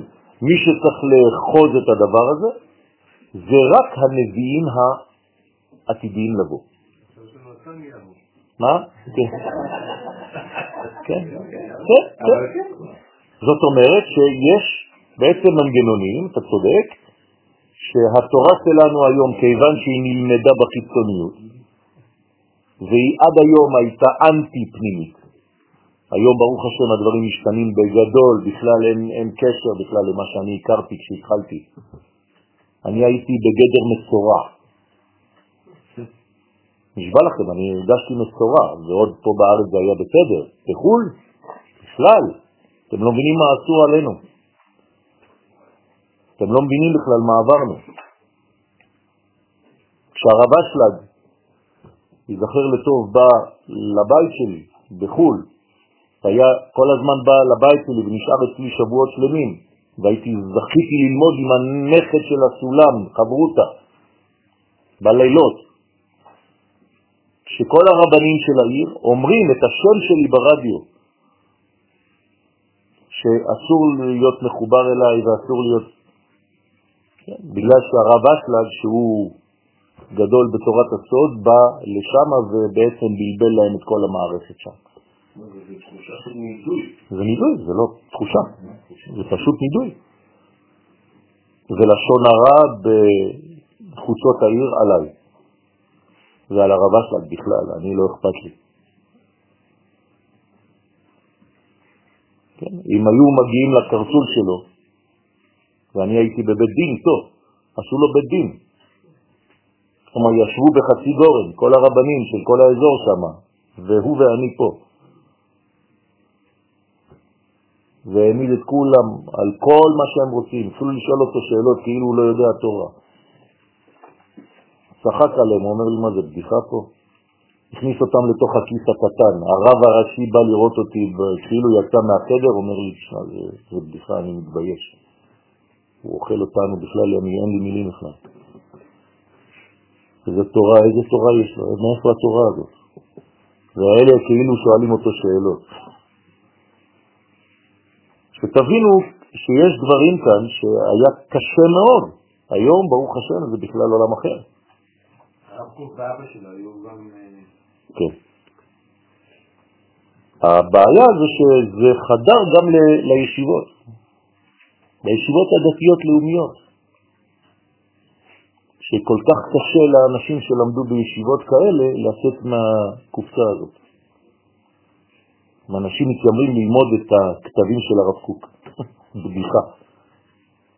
מי שצריך לאחוז את הדבר הזה, זה רק הנביאים העתידיים לבוא. מה? כן. כן, כן, כן. זאת אומרת שיש בעצם מנגנונים, אתה צודק, שהתורה שלנו היום, כיוון שהיא נלמדה בחיצוניות, והיא עד היום הייתה אנטי-פנימית, היום ברוך השם הדברים משתנים בגדול, בכלל אין, אין קשר בכלל למה שאני הכרתי כשהתחלתי. אני הייתי בגדר מסורה. נשבע לכם, אני הרגשתי מסורה, ועוד פה בארץ זה היה בסדר. בחו"ל, בכלל, אתם לא מבינים מה עשו עלינו. אתם לא מבינים בכלל מה עברנו. כשהרב אשלג, ייזכר לטוב, בא לבית שלי בחו"ל, היה כל הזמן בא לבית שלי ונשאר אצלי שבועות שלמים, והייתי זכיתי ללמוד עם הנכד של הסולם, חברותה, בלילות, שכל הרבנים של העיר אומרים את השם שלי ברדיו, שאסור להיות מחובר אליי ואסור להיות... כן, בגלל שהרב אשלג, שהוא גדול בתורת הסוד, בא לשם ובעצם בלבל להם את כל המערכת שם. זה תחושה של נידוי. זה נידוי, זה לא תחושה, זה פשוט נידוי. זה לשון הרע בחוצות העיר עליי. ועל הרב אסלד בכלל, אני לא אכפת לי. כן? אם היו מגיעים לקרסול שלו, ואני הייתי בבית דין, טוב, עשו לו בית דין. כלומר, ישבו בחצי גורן, כל הרבנים של כל האזור שם, והוא ואני פה. והעמיד את כולם על כל מה שהם רוצים, אפילו לשאול אותו שאלות כאילו הוא לא יודע תורה. צחק עליהם, הוא אומר לי, מה זה בדיחה פה? הכניס אותם לתוך הכיס הקטן. הרב הראשי בא לראות אותי, כאילו יצא מהחדר, אומר לי, תשמע, זה, זה בדיחה, אני מתבייש. הוא אוכל אותנו בכלל, אני, אין לי מילים בכלל. איזה תורה, איזה תורה יש לו, מאיפה התורה הזאת? והאלה כאילו שואלים אותו שאלות. שתבינו שיש דברים כאן שהיה קשה מאוד. היום, ברוך השם, זה בכלל עולם אחר. הרב קוק ואבא שלו היו גם... כן. הבעיה זה שזה חדר גם ל- לישיבות, לישיבות הדתיות-לאומיות, שכל כך קשה לאנשים שלמדו בישיבות כאלה לצאת מהקופסה הזאת. אנשים מתיימרים ללמוד את הכתבים של הרב קוק, בדיחה.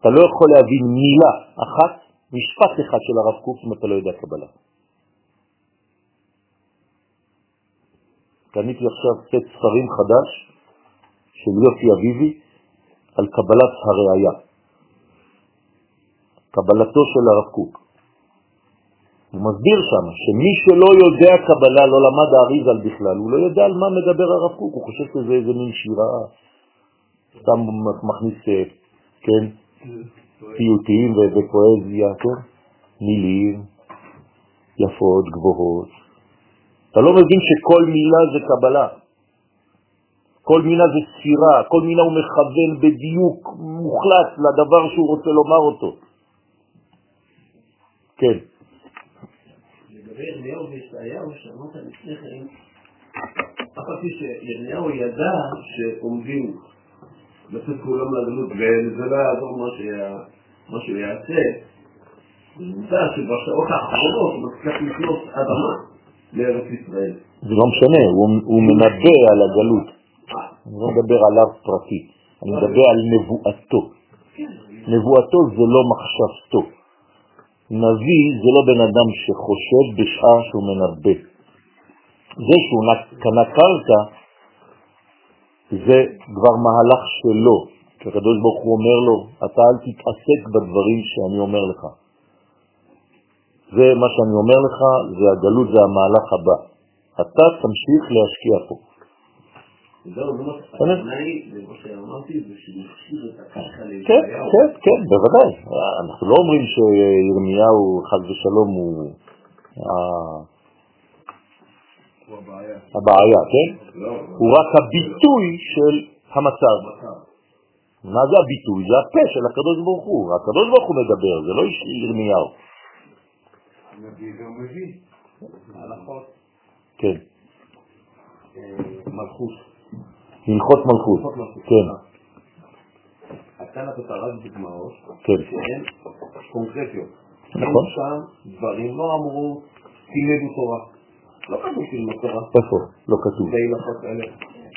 אתה לא יכול להבין מילה אחת, משפט אחד של הרב קוק אם אתה לא יודע קבלה. קניתי עכשיו סט ספרים חדש של יוסי אביבי על קבלת הראייה, קבלתו של הרב קוק. הוא מסביר שם שמי שלא יודע קבלה, לא למד האריזל בכלל, הוא לא יודע על מה מדבר הרב קוק, הוא חושב שזה איזה מין שירה, סתם מכניס, אה, כן, פיוטים ופואזיה, כן, מילים יפות, גבוהות. אתה לא מבין שכל מילה זה קבלה. כל מילה זה ספירה, כל מילה הוא מכוון בדיוק מוחלט לדבר שהוא רוצה לומר אותו. כן. לגבי ירמיהו וישעיהו, שאמרת לפני כן, אף על פי שירמיהו ידע שעומדים לצאת כולם לגלות, וזה לא יעזור מה שהוא יעשה, הוא ידע שבשעות האחרונות הוא מצליח לקנות אדמה לארץ ישראל. זה לא משנה, הוא, הוא מנבא על הגלות. אני לא מדבר עליו פרטי, אני מדבר על נבואתו. נבואתו זה לא מחשבתו. נביא זה לא בן אדם שחושב בשעה שהוא מנבא. זה שהוא קנה קרקע, זה כבר מהלך שלו. כשהקדוש ברוך הוא אומר לו, אתה אל תתעסק בדברים שאני אומר לך. זה מה שאני אומר לך, זה הגלות, זה המהלך הבא. אתה תמשיך להשקיע פה. זהו, זה מה שאמרתי, זה שמכשיר את הקרקע כן. כן, כן, בוודאי. אנחנו לא אומרים שירמיהו, חד ושלום, הוא ה- הוא הבעיה. הבעיה, כן? לא, הוא רק הביטוי של המצב. מה זה הביטוי? זה הפה של הקדוש ברוך הוא. הקדוש ברוך הוא מדבר, זה לא ירמיהו. נביא גם מביא. הלכות. כן, אה, מלכות. הלכות מלכות. כן, אתה נתת רק דוגמאות כן. שהן קונקרטיות. נכון. שם דברים לא אמרו תלמדו תורה. לא כתוב תלמד תורה. איפה? לא כתוב. האלה.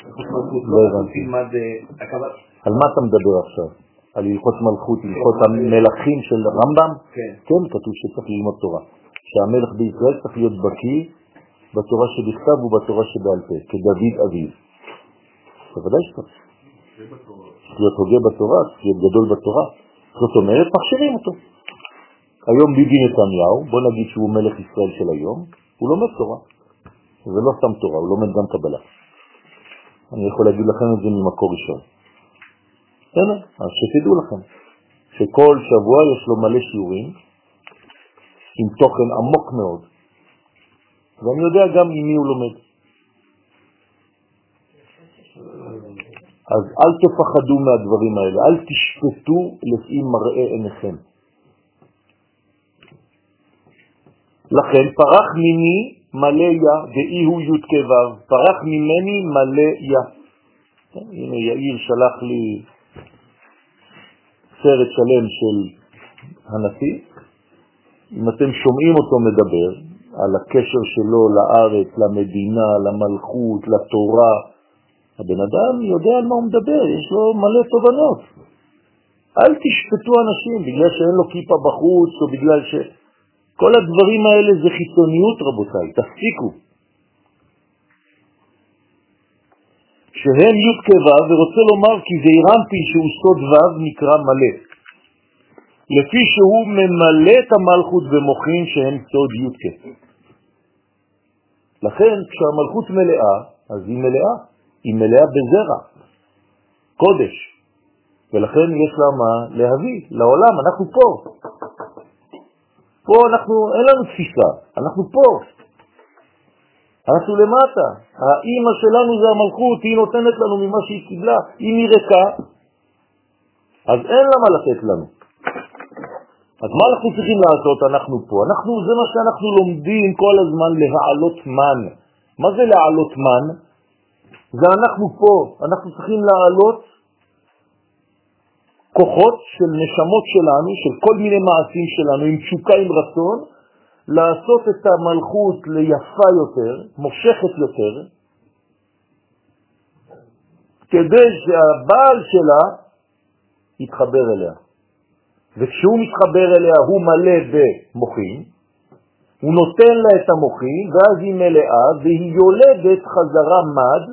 הלכות מלכות. לא לא הבנתי. תלמד אה. על מה אתה מדבר עכשיו? על הלכות מלכות, הלכות המלכים של רמב"ם? כן. כן, כתוב שצריך ללמוד תורה. שהמלך בישראל צריך להיות בקיא בתורה שבכתב ובתורה שבעל פה, כדוד אביו. בוודאי שצריך. צריך להיות הוגה בתורה, צריך להיות גדול בתורה. זאת אומרת, מכשירים אותו. היום ביבי נתניהו, בוא נגיד שהוא מלך ישראל של היום, הוא לומד תורה. זה לא סתם תורה, הוא לומד גם קבלה. אני יכול להגיד לכם את זה ממקור ראשון. בסדר, אז שתדעו לכם, שכל שבוע יש לו מלא שיעורים עם תוכן עמוק מאוד, ואני יודע גם עם מי הוא לומד. אז אל תפחדו מהדברים האלה, אל תשפטו לפי מראה עיניכם. לכן פרח מיני מלא יא, ואי הוא י' כו', פרח ממני מלא יא. הנה יאיר שלח לי סרט שלם של הנשיא. אם אתם שומעים אותו מדבר על הקשר שלו לארץ, למדינה, למלכות, לתורה, הבן אדם יודע על מה הוא מדבר, יש לו מלא תובנות. אל תשפטו אנשים בגלל שאין לו כיפה בחוץ או בגלל ש... כל הדברים האלה זה חיצוניות רבותיי, תפסיקו. שהם י' ורוצה לומר כי זה אירמפי שהוא סוד ו' נקרא מלא. לפי שהוא ממלא את המלכות במוחין שהם סוד י' כ'. לכן כשהמלכות מלאה, אז היא מלאה, היא מלאה בזרע, קודש, ולכן יש לה מה להביא לעולם, אנחנו פה. פה אנחנו, אין לנו תפיסה, אנחנו פה. אנחנו למטה. האימא שלנו זה המלכות, היא נותנת לנו ממה שהיא קיבלה. אם היא ריקה, אז אין לה מה לתת לנו. אז מה אנחנו צריכים לעשות? אנחנו פה. אנחנו, זה מה שאנחנו לומדים כל הזמן, להעלות מן. מה זה להעלות מן? זה אנחנו פה. אנחנו צריכים להעלות כוחות של נשמות שלנו, של כל מיני מעשים שלנו, עם תשוקה, עם רצון, לעשות את המלכות ליפה יותר, מושכת יותר, כדי שהבעל שלה יתחבר אליה. וכשהוא מתחבר אליה הוא מלא במוחין, הוא נותן לה את המוחין, ואז היא מלאה, והיא יולדת חזרה מד,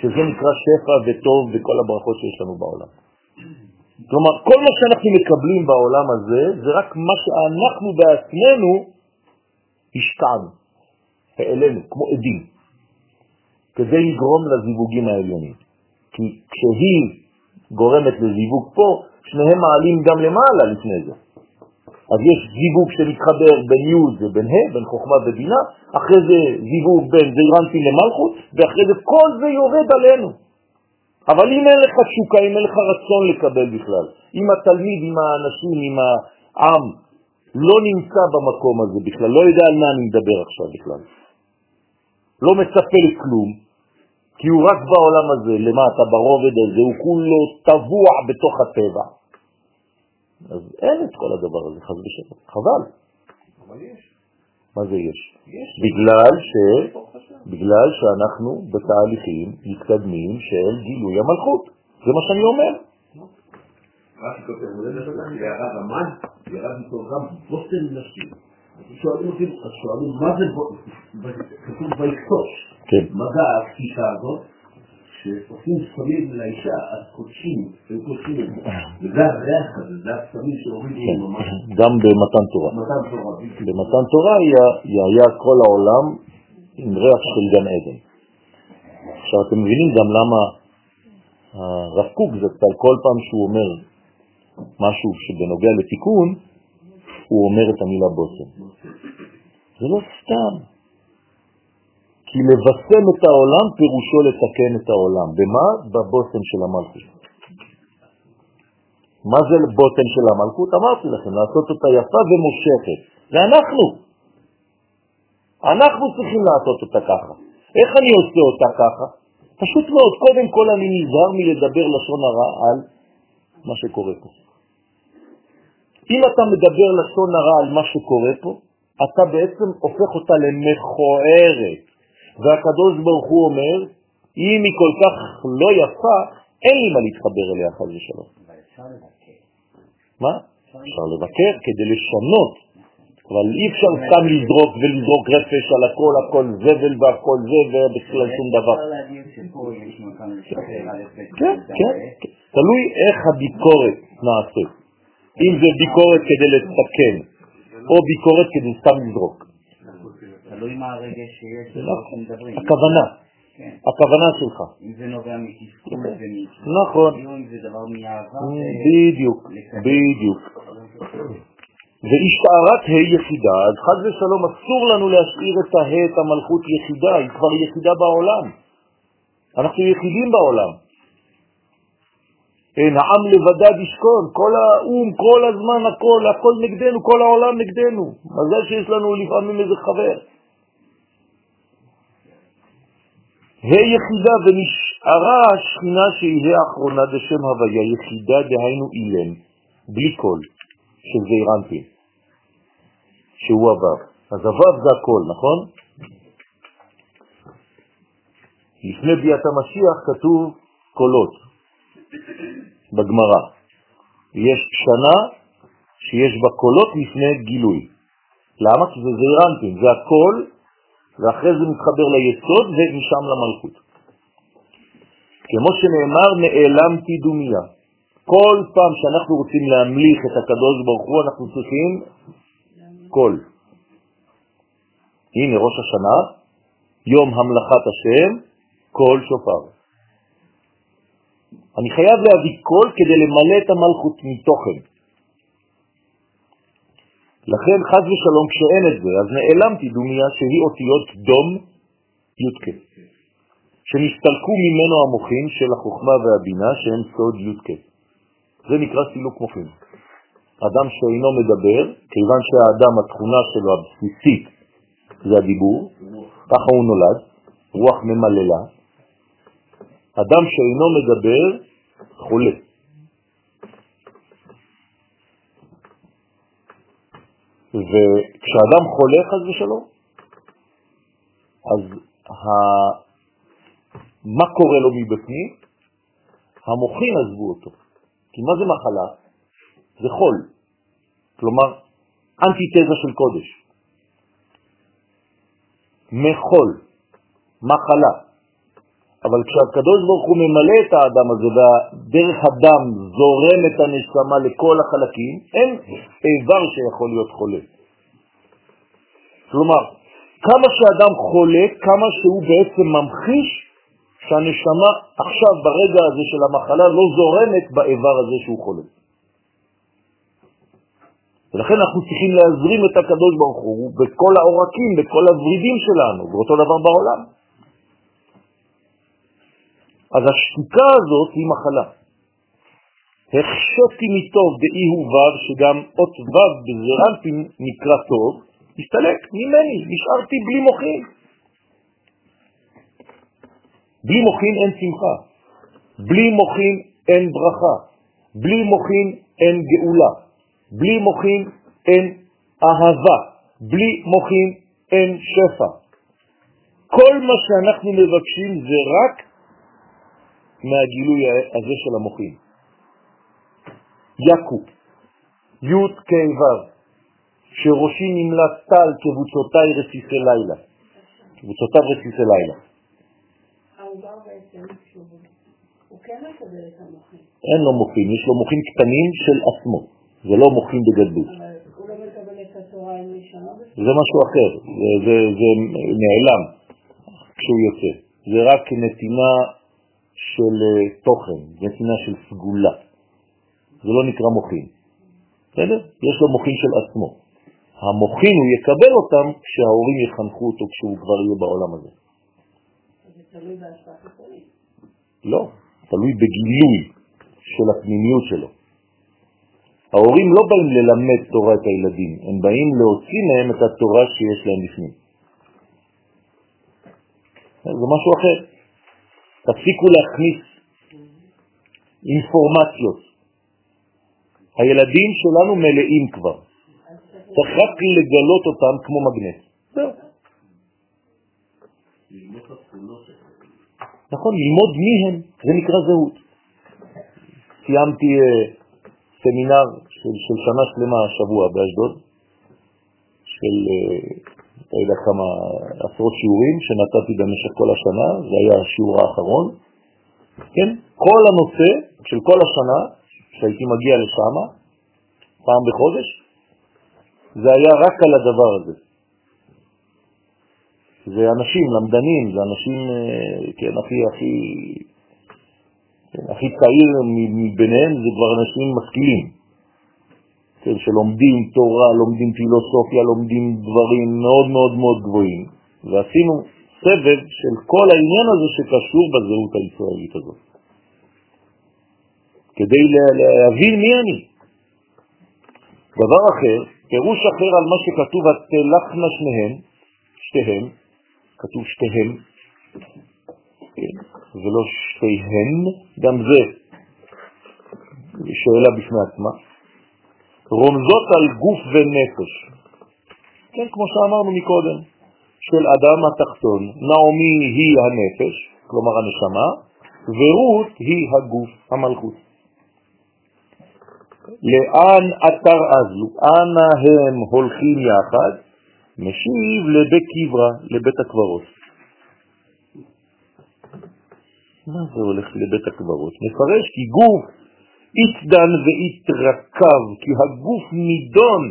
שזה נקרא שפע וטוב וכל הברכות שיש לנו בעולם. כלומר, כל מה שאנחנו מקבלים בעולם הזה, זה רק מה שאנחנו בעצמנו השקענו, העלינו, כמו עדים, כדי לגרום לזיווגים העליונים. כי כשהיא גורמת לזיווג פה, שניהם מעלים גם למעלה לפני זה. אז יש זיווג שמתחבר בין י' ובין ה', בין חוכמה ובינה, אחרי זה זיווג בין זירנטי למלכות, ואחרי זה כל זה יורד עלינו. אבל אם אין לך תשוקה, אם אין לך רצון לקבל בכלל, אם התלמיד, אם האנשים, אם העם לא נמצא במקום הזה בכלל, לא יודע על מה אני מדבר עכשיו בכלל, לא מצפה לכלום, כי הוא רק בעולם הזה, למטה, ברובד הזה, הוא כולו טבוע בתוך הטבע. אז אין את כל הדבר הזה, חז ושלום, חבל. אבל יש. מה זה יש? יש. בגלל, ש... בגלל שאנחנו בתהליכים מתקדמים של גילוי המלכות. זה מה שאני אומר. רש"י כותב, ירד המן, ירד איתו גם בושם נשי. שואלים אותי, אז שואלים, מה זה? כתוב ויקטוש. כן. מה זה התפיסה הזאת? שעושים סמים לאישה, אז קודשים, הם קודשים את זה. וזה הריח הזה, זה הסמים שהורידו כן. ממש גם במתן תורה. מתן תורה. במתן תורה היה, כל העולם עם ריח של גן עדן. עכשיו אתם מבינים גם למה הרב קוק זצ"ל כל פעם שהוא אומר משהו שבנוגע לתיקון, הוא אומר את המילה בושם. זה לא סתם. כי לבשם את העולם פירושו לתקן את העולם. במה? בבושם של המלכות. מה זה בוטן של המלכות? אמרתי לכם, לעשות אותה יפה ומושכת. זה אנחנו. אנחנו צריכים לעשות אותה ככה. איך אני עושה אותה ככה? פשוט מאוד, קודם כל אני נזהר מלדבר לשון הרע על מה שקורה פה. אם אתה מדבר לשון הרע על מה שקורה פה, אתה בעצם הופך אותה למכוערת. והקדוש ברוך הוא אומר, אם היא כל כך לא יפה, אין לי מה להתחבר אליה חס ושלום. אבל אפשר לבקר. מה? אפשר לבקר כדי לשנות, אבל אי אפשר סתם לזרוק ולזרוק רפש על הכל, הכל זבל והכל זה ובכלל שום דבר. כן, כן, כן. תלוי איך הביקורת נעשית. אם זה ביקורת כדי לתקן, או ביקורת כדי סתם לזרוק. תלוי מה הרגש שיש, לא נכון. מדברים. הכוונה, כן. הכוונה שלך. אם זה נובע מתסכול ומתסכול, נכון. זה דבר מאהבה, בדיוק, בדיוק. והשתערת ה' יחידה, אז חד ושלום אסור לנו להשאיר את ה' את המלכות יחידה, היא כבר יחידה בעולם. אנחנו יחידים בעולם. אין, העם לבדד ישכון, כל האום, כל הזמן הכל, הכל נגדנו, כל העולם נגדנו. מזל שיש לנו לפעמים איזה חבר. ה' יחידה ונשארה השכינה שהיא האחרונה בשם הוויה, יחידה דהיינו אילן, בלי קול, של זעירנטים, שהוא הוו. אז הוו זה הכל, נכון? לפני ביאת המשיח כתוב קולות בגמרא. יש שנה שיש בה קולות לפני גילוי. למה? כי זה זעירנטים, זה הכל, ואחרי זה מתחבר ליסוד ומשם למלכות. כמו שנאמר, נאלמתי דומיה. כל פעם שאנחנו רוצים להמליך את הקדוש ברוך הוא, אנחנו צריכים קול. הנה ראש השנה, יום המלכת השם, קול שופר. אני חייב להביא קול כדי למלא את המלכות מתוכן. לכן חס ושלום כשאין את זה, אז נאלמתי דומיה שהיא אותיות דום י"ק, שנסתלקו ממנו המוחים של החוכמה והבינה שהם סוד י"ק. זה נקרא סילוק מוחים. אדם שאינו מדבר, כיוון שהאדם, התכונה שלו הבסיסית זה הדיבור, ככה הוא נולד, רוח ממללה. אדם שאינו מדבר, חולה. וכשאדם חולה חז ושלום, אז ה... מה קורה לו מבפנים? המוחין עזבו אותו. כי מה זה מחלה? זה חול. כלומר, אנטיתזה של קודש. מחול, מחלה. אבל כשהקדוש ברוך הוא ממלא את האדם הזה ודרך הדם זורם את הנשמה לכל החלקים, אין איבר שיכול להיות חולה. כלומר, כמה שאדם חולה, כמה שהוא בעצם ממחיש שהנשמה עכשיו ברגע הזה של המחלה לא זורמת באיבר הזה שהוא חולה. ולכן אנחנו צריכים להזרים את הקדוש ברוך הוא בכל העורקים, בכל הוורידים שלנו, ואותו דבר בעולם. אז השתיקה הזאת היא מחלה. החשבתי מטוב באי הוא שגם אות וו בזרנטים נקרא טוב, הסתלק ממני, נשארתי בלי מוחין. בלי מוחין אין שמחה, בלי מוחין אין ברכה, בלי מוחין אין גאולה, בלי מוחין אין אהבה, בלי מוחין אין שפע. כל מה שאנחנו מבקשים זה רק מהגילוי הזה של המוחין. יקו, י' כ' ו', שראשי נמלט טל קבוצותיי רסיסי לילה. קבוצותיו רסיסי לילה. העובר בעצם, שהוא הוא כן מקבל את המוחים, אין לו מוחין, יש לו מוחין קטנים של עצמו, זה לא מוחין בגדלות. הוא לא מקבל את התורה עם לשנו זה משהו אחר, זה, זה, זה נעלם כשהוא יוצא. זה רק נתינה של אה, תוכן, נתינה של סגולה. זה לא נקרא מוחין. בסדר? יש לו מוחין של עצמו. המוחין הוא יקבל אותם כשההורים יחנכו אותו כשהוא כבר יהיה בעולם הזה. זה תלוי בהשפעה חיצונית. לא, תלוי בגילוי של הפנימיות שלו. ההורים לא באים ללמד תורה את הילדים, הם באים להוציא מהם את התורה שיש להם בפנים. זה משהו אחר. תפסיקו להכניס אינפורמציות. הילדים שלנו מלאים כבר. צריך רק לגלות אותם כמו מגנט. זהו. נכון, ללמוד מי הם, זה נקרא זהות. סיימתי אה, סמינר של, של שנה שלמה השבוע באשדוד, של אה, לא יודע כמה עשרות שיעורים שנתתי במשך כל השנה, זה היה השיעור האחרון. כן, כל הנושא של כל השנה, שהייתי מגיע לשם, פעם בחודש, זה היה רק על הדבר הזה. זה אנשים למדנים, זה אנשים, אה, כן, הכי, הכי, כן, הכי צעיר מביניהם זה כבר אנשים משכילים, כן, שלומדים תורה, לומדים פילוסופיה, לומדים דברים מאוד מאוד מאוד גבוהים, ועשינו סבב של כל העניין הזה שקשור בזהות הישראלית הזאת, כדי להבין מי אני. דבר אחר, פירוש אחר על מה שכתוב, התלכנה שניהם, שתיהם, כתוב שתיהם, כן, ולא שתיהן, גם זה. שאלה בפני עצמה, רומזות על גוף ונפש, כן, כמו שאמרנו מקודם, של אדם התחתון, נעמי היא הנפש, כלומר הנשמה, ורות היא הגוף, המלכות. לאן אתר אזלו, אנה הם הולכים יחד, משיב לבית קברה, לבית הקברות. מה זה הולך לבית הקברות? מפרש כי גוף יתדן ויתרכב, כי הגוף נידון,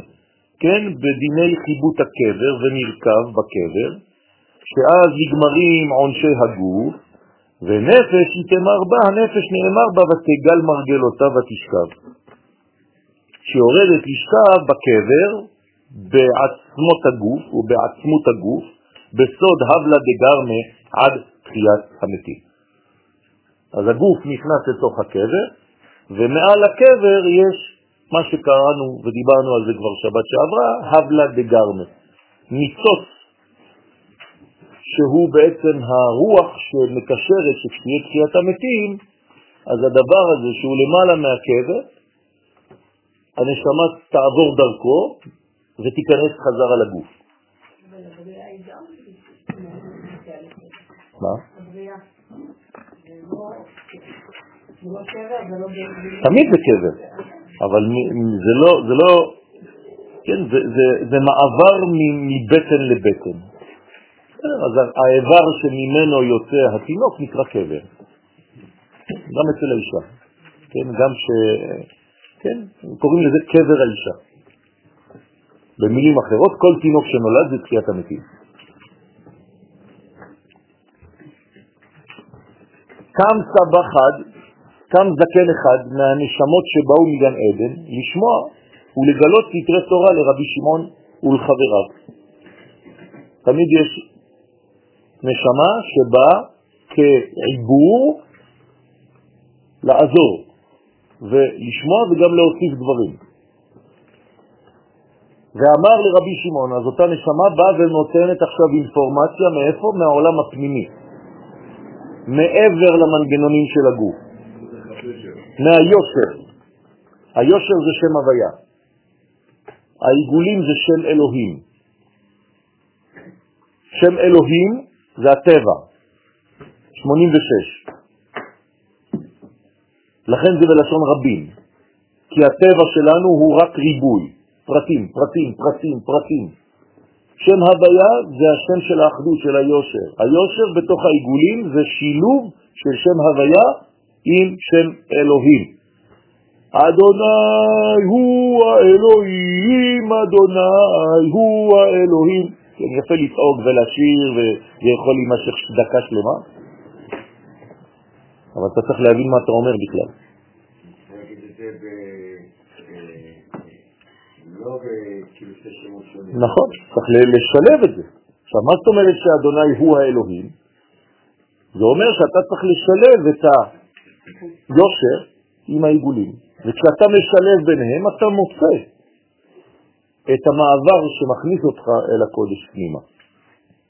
כן, בדיני חיבוט הקבר ונרכב בקבר, שאז נגמרים עונשי הגוף, ונפש יתמר בה, הנפש נאמר בה ותגל מרגלותיו ותשכב. שיורדת לשכב בקבר בעצמות הגוף ובעצמות הגוף, בסוד הבלה דגרמה עד תחיית המתים. אז הגוף נכנס לתוך הקבר, ומעל הקבר יש מה שקראנו ודיברנו על זה כבר שבת שעברה, הבלה דגרמה, ניצוץ, שהוא בעצם הרוח שמקשרת שכשתהיה תחיית המתים, אז הדבר הזה שהוא למעלה מהקבר, הנשמה תעבור דרכו ותיכנס חזרה לגוף. מה? תמיד זה קבר, אבל זה לא, זה לא, כן, זה, זה, זה מעבר מבטן לבטן. אז האיבר שממנו יוצא התינוק נקרא קבר, גם אצל האישה, כן, גם ש... כן, קוראים לזה קבר האישה. במילים אחרות, כל תינוק שנולד זה תחיית המתים. קם סבא חד, קם זקן אחד מהנשמות שבאו מגן עדן, לשמוע ולגלות סתרי תורה לרבי שמעון ולחבריו. תמיד יש נשמה שבאה כעיבור לעזור ולשמוע וגם להוסיף דברים. ואמר לרבי שמעון, אז אותה נשמה באה ונותנת עכשיו אינפורמציה מאיפה? מהעולם הפנימי, מעבר למנגנונים של הגוף, מהיושר. היושר זה שם הוויה, העיגולים זה שם אלוהים. שם אלוהים זה הטבע, 86. לכן זה בלשון רבים, כי הטבע שלנו הוא רק ריבוי. פרטים, פרטים, פרטים, פרטים. שם הוויה זה השם של האחדות, של היושר. היושר בתוך העיגולים זה שילוב של שם הוויה עם שם אלוהים. אדוני הוא האלוהים, אדוני הוא האלוהים. כן, יפה לצעוק ולשיר ויכול להימשך דקה שלמה, אבל אתה צריך להבין מה אתה אומר בכלל. לא. נכון, צריך לשלב את זה. עכשיו, מה זאת אומרת שאדוני הוא האלוהים? זה אומר שאתה צריך לשלב את היושר עם העיגולים. וכשאתה משלב ביניהם, אתה מוצא את המעבר שמכניס אותך אל הקודש פנימה.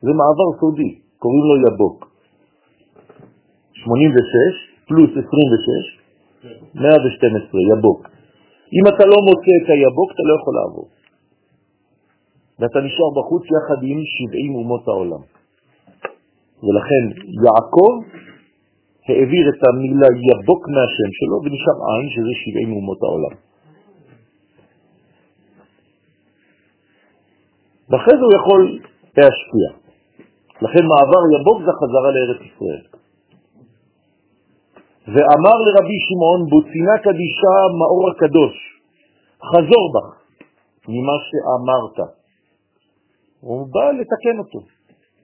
זה מעבר סודי, קוראים לו יבוק. 86 פלוס 26, 112, יבוק. אם אתה לא מוצא את היבוק, אתה לא יכול לעבור. ואתה נשאר בחוץ יחד עם 70 אומות העולם. ולכן יעקב העביר את המילה יבוק מהשם שלו ונשאר עין שזה 70 אומות העולם. ואחרי זה הוא יכול להשפיע. לכן מעבר יבוק זה חזרה לארץ ישראל. ואמר לרבי שמעון, בוצינה קדישה מאור הקדוש, חזור בך ממה שאמרת. הוא בא לתקן אותו.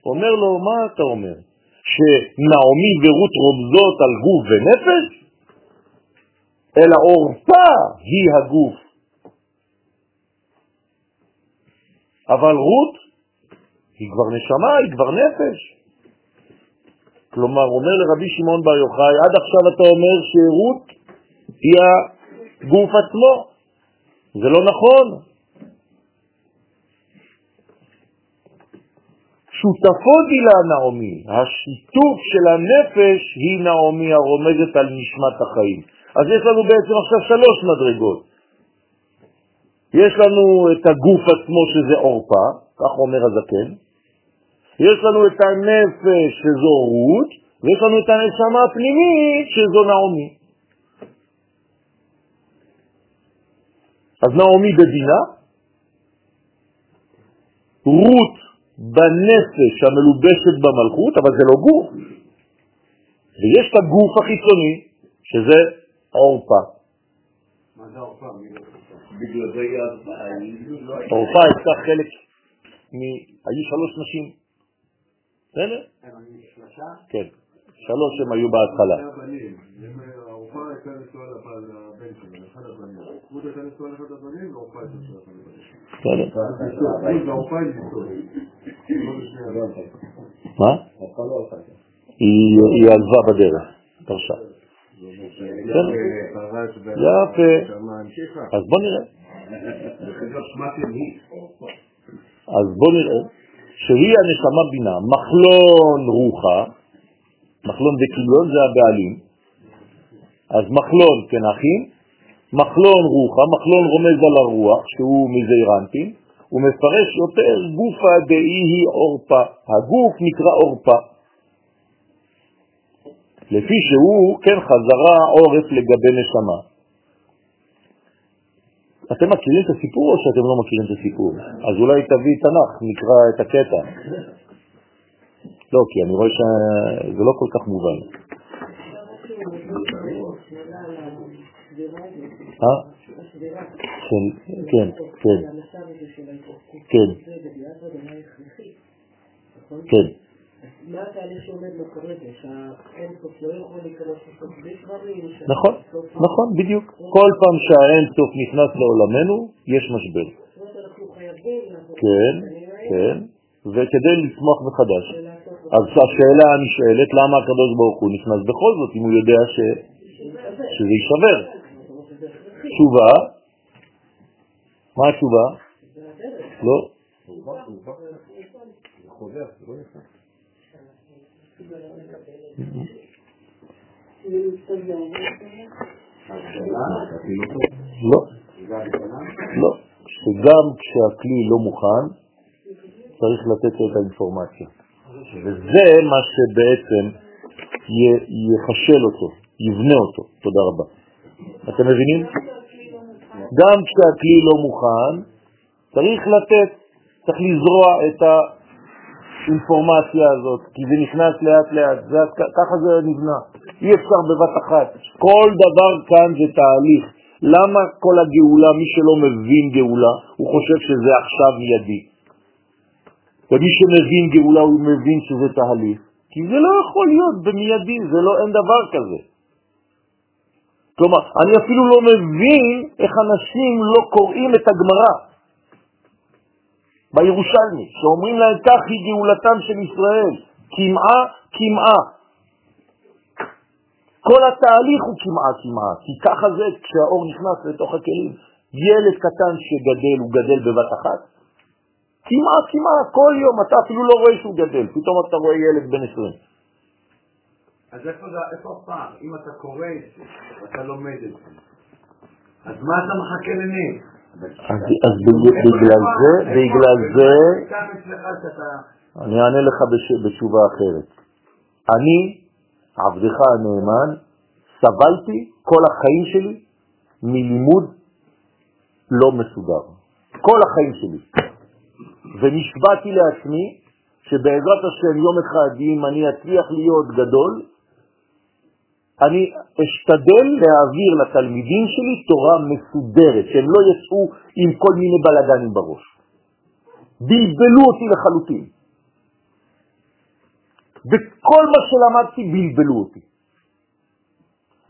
אומר לו, מה אתה אומר? שנעמי ורות רומזות על גוף ונפש? אלא עורפה היא הגוף. אבל רות היא כבר נשמה, היא כבר נפש. כלומר, אומר לרבי שמעון בר יוחאי, עד עכשיו אתה אומר שרות היא הגוף עצמו. זה לא נכון. שותפו דילה נעמי, השיתוף של הנפש היא נעמי הרומזת על נשמת החיים. אז יש לנו בעצם עכשיו שלוש מדרגות. יש לנו את הגוף עצמו שזה אורפה, כך אומר הזקן, יש לנו את הנפש שזו רות, ויש לנו את הנשמה הפנימית שזו נעמי. אז נעמי בדינה, רות בנפש המלובשת במלכות, אבל זה לא גוף. ויש את הגוף החיצוני, שזה עורפה. מה זה עורפה? בגלל זה לא עורפה הייתה חלק מ... היו שלוש נשים. בסדר? כן. שלוש הם היו בהתחלה. העורפה הייתה נשואה לבן שלו, לאחד הבנים. בסדר. מה? היא עזבה בדרך, פרשה. יפה. אז בוא נראה. אז בוא נראה שהיא הנשמה בינה, מחלון רוחה, מחלון וכיליון זה הבעלים, אז מחלון כן אחים, מחלון רוחה, מחלון רומז על הרוח שהוא מזעירנטין, הוא מפרש יותר גופה דאי אורפה, הגוף נקרא אורפה, לפי שהוא כן חזרה עורף לגבי נשמה. אתם מכירים את הסיפור או שאתם לא מכירים את הסיפור? אז אולי תביא תנ"ך, נקרא את הקטע. לא, כי אני רואה שזה לא כל כך מובן. אה? כן, כן, כן. כן. כן. מה דברים? נכון, נכון, בדיוק. כל פעם שהאין סוף נכנס לעולמנו, יש משבר. כן, כן, וכדי לצמוח מחדש. אז השאלה הנשאלת, למה הקדוש ברוך הוא נכנס בכל זאת, אם הוא יודע. שזה יישבר? תשובה, מה התשובה? לא. לא. לא. שגם כשהכלי לא מוכן, צריך לתת לו את האינפורמציה. וזה מה שבעצם יחשל אותו, יבנה אותו. תודה רבה. אתם מבינים? גם כשהכלי לא מוכן, צריך לתת, צריך לזרוע את האינפורמציה הזאת, כי זה נכנס לאט לאט, זה, ככה זה נבנה. אי אפשר בבת אחת. כל דבר כאן זה תהליך. למה כל הגאולה, מי שלא מבין גאולה, הוא חושב שזה עכשיו מיידי. ומי שמבין גאולה הוא מבין שזה תהליך. כי זה לא יכול להיות במיידי, זה לא, אין דבר כזה. כלומר, אני אפילו לא מבין איך אנשים לא קוראים את הגמרא בירושלמי, שאומרים להם כך היא גאולתם של ישראל, כמעה, כמעה. כל התהליך הוא כמעה, כמעה, כי ככה זה כשהאור נכנס לתוך הכלים. ילד קטן שגדל, הוא גדל בבת אחת? כמעה, כמעה, כל יום, אתה אפילו לא רואה שהוא גדל, פתאום אתה רואה ילד בן 20. אז איפה איפה הפער? אם אתה קורא את זה, ואתה לומד את זה, אז מה אתה מחכה לנס? אז בגלל זה, בגלל זה. אני אענה לך בתשובה אחרת. אני, עבדך הנאמן, סבלתי כל החיים שלי מלימוד לא מסודר. כל החיים שלי. ונשבעתי לעצמי שבעזרת השם יום אחד, אם אני אצליח להיות גדול, אני אשתדל להעביר לתלמידים שלי תורה מסודרת, שהם לא יצאו עם כל מיני בלגנים בראש. בלבלו אותי לחלוטין. וכל מה שלמדתי בלבלו אותי.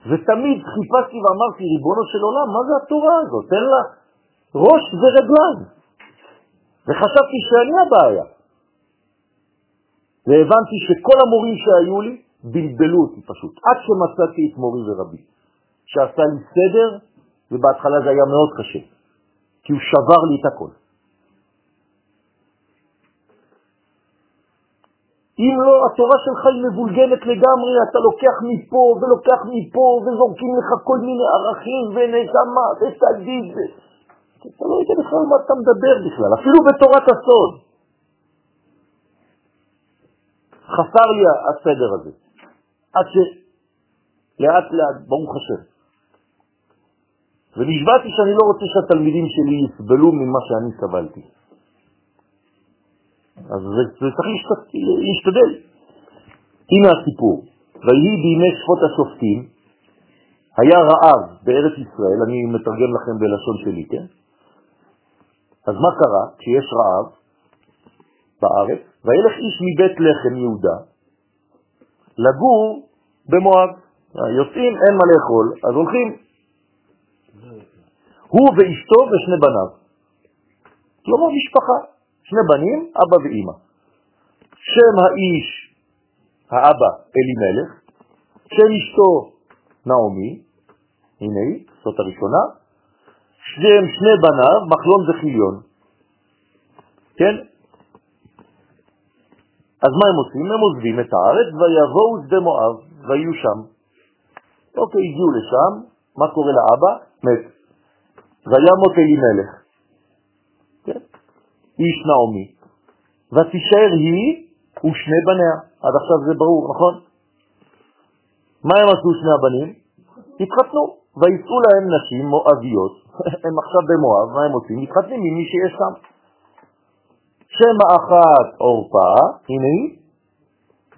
ותמיד חיפשתי ואמרתי, ריבונו של עולם, מה זה התורה הזאת? תן לה ראש ורגליים. וחשבתי שאני הבעיה. והבנתי שכל המורים שהיו לי בלבלו אותי פשוט, עד שמצאתי את מורי ורבי, שעשה לי סדר, ובהתחלה זה היה מאוד קשה, כי הוא שבר לי את הכל. אם לא, התורה שלך היא מבולגנת לגמרי, אתה לוקח מפה ולוקח מפה וזורקים לך כל מיני ערכים ונשמה ותגיד. אתה לא יודע בכלל מה אתה מדבר בכלל, אפילו בתורת הסוד. חסר לי הסדר הזה, עד שלאט לאט, ברוך השם. ונשבעתי שאני לא רוצה שהתלמידים שלי יסבלו ממה שאני סבלתי. אז זה, זה צריך להשתדל. הנה הסיפור. ויהי בימי שפות השופטים, היה רעב בארץ ישראל, אני מתרגם לכם בלשון שלי, כן? אז מה קרה כשיש רעב בארץ? וילך איש מבית לחם יהודה לגור במואב. יוצאים, אין מה לאכול, אז הולכים. הוא ואשתו ושני בניו. כלומר משפחה. שני בנים, אבא ואימא. שם האיש, האבא, אלימלך, שם אשתו, נעמי, הנה היא, זאת הראשונה, שם שני בניו, מחלון וחיליון. כן? אז מה הם עושים? הם עוזבים את הארץ ויבואו שדה מואב, ויהיו שם. אוקיי, הגיעו לשם, מה קורה לאבא? מת. וימות אלימלך. איש נעמי, ותישאר היא ושני בניה. עד עכשיו זה ברור, נכון? מה הם עשו שני הבנים? התחתנו, ויצאו להם נשים מואביות, הם עכשיו במואב, מה הם עושים? מתחתנים עם מי שיש שם. שם האחת אורפה, הנה היא,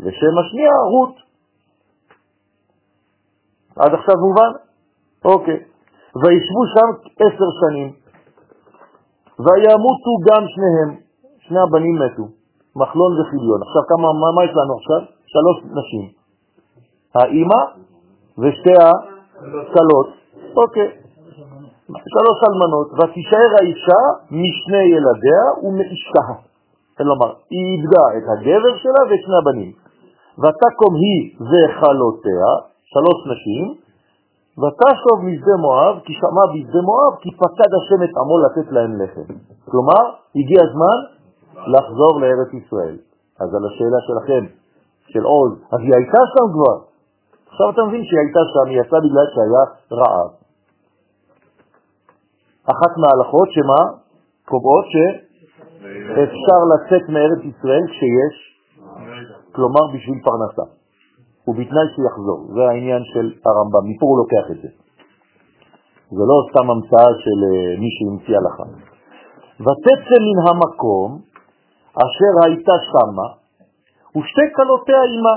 ושם השנייה רות. עד עכשיו מובן? אוקיי. וישבו שם עשר שנים. וימותו גם שניהם, שני הבנים מתו, מחלון וחיליון. עכשיו כמה, מה, מה יש לנו עכשיו? שלוש נשים, האימא ושתי הכלות, אוקיי, שלוש אלמנות, ותישאר האישה משני ילדיה ומאשתה. כלומר, היא איבדה את הגבר שלה ואת שני הבנים. ותקום היא וחלותיה, שלוש נשים, ותשוב משדה מואב, כי שמע בשדה מואב, כי פקד השם את עמו לתת להם לחם. כלומר, הגיע הזמן לחזור לארץ ישראל. אז על השאלה שלכם, של עוז, אז היא הייתה שם כבר. עכשיו אתה מבין שהיא הייתה שם, היא יצאה בגלל שהיה רעב. אחת מההלכות שמה? קובעות שאפשר לצאת מארץ ישראל כשיש, כלומר בשביל פרנסה. ובתנאי שיחזור. זה העניין של הרמב"ם, מפה הוא לוקח את זה. זה לא סתם המצאה של אה, מי שהמציא הלכה. ותצא מן המקום אשר הייתה שמה, ושתי קלותיה עימה,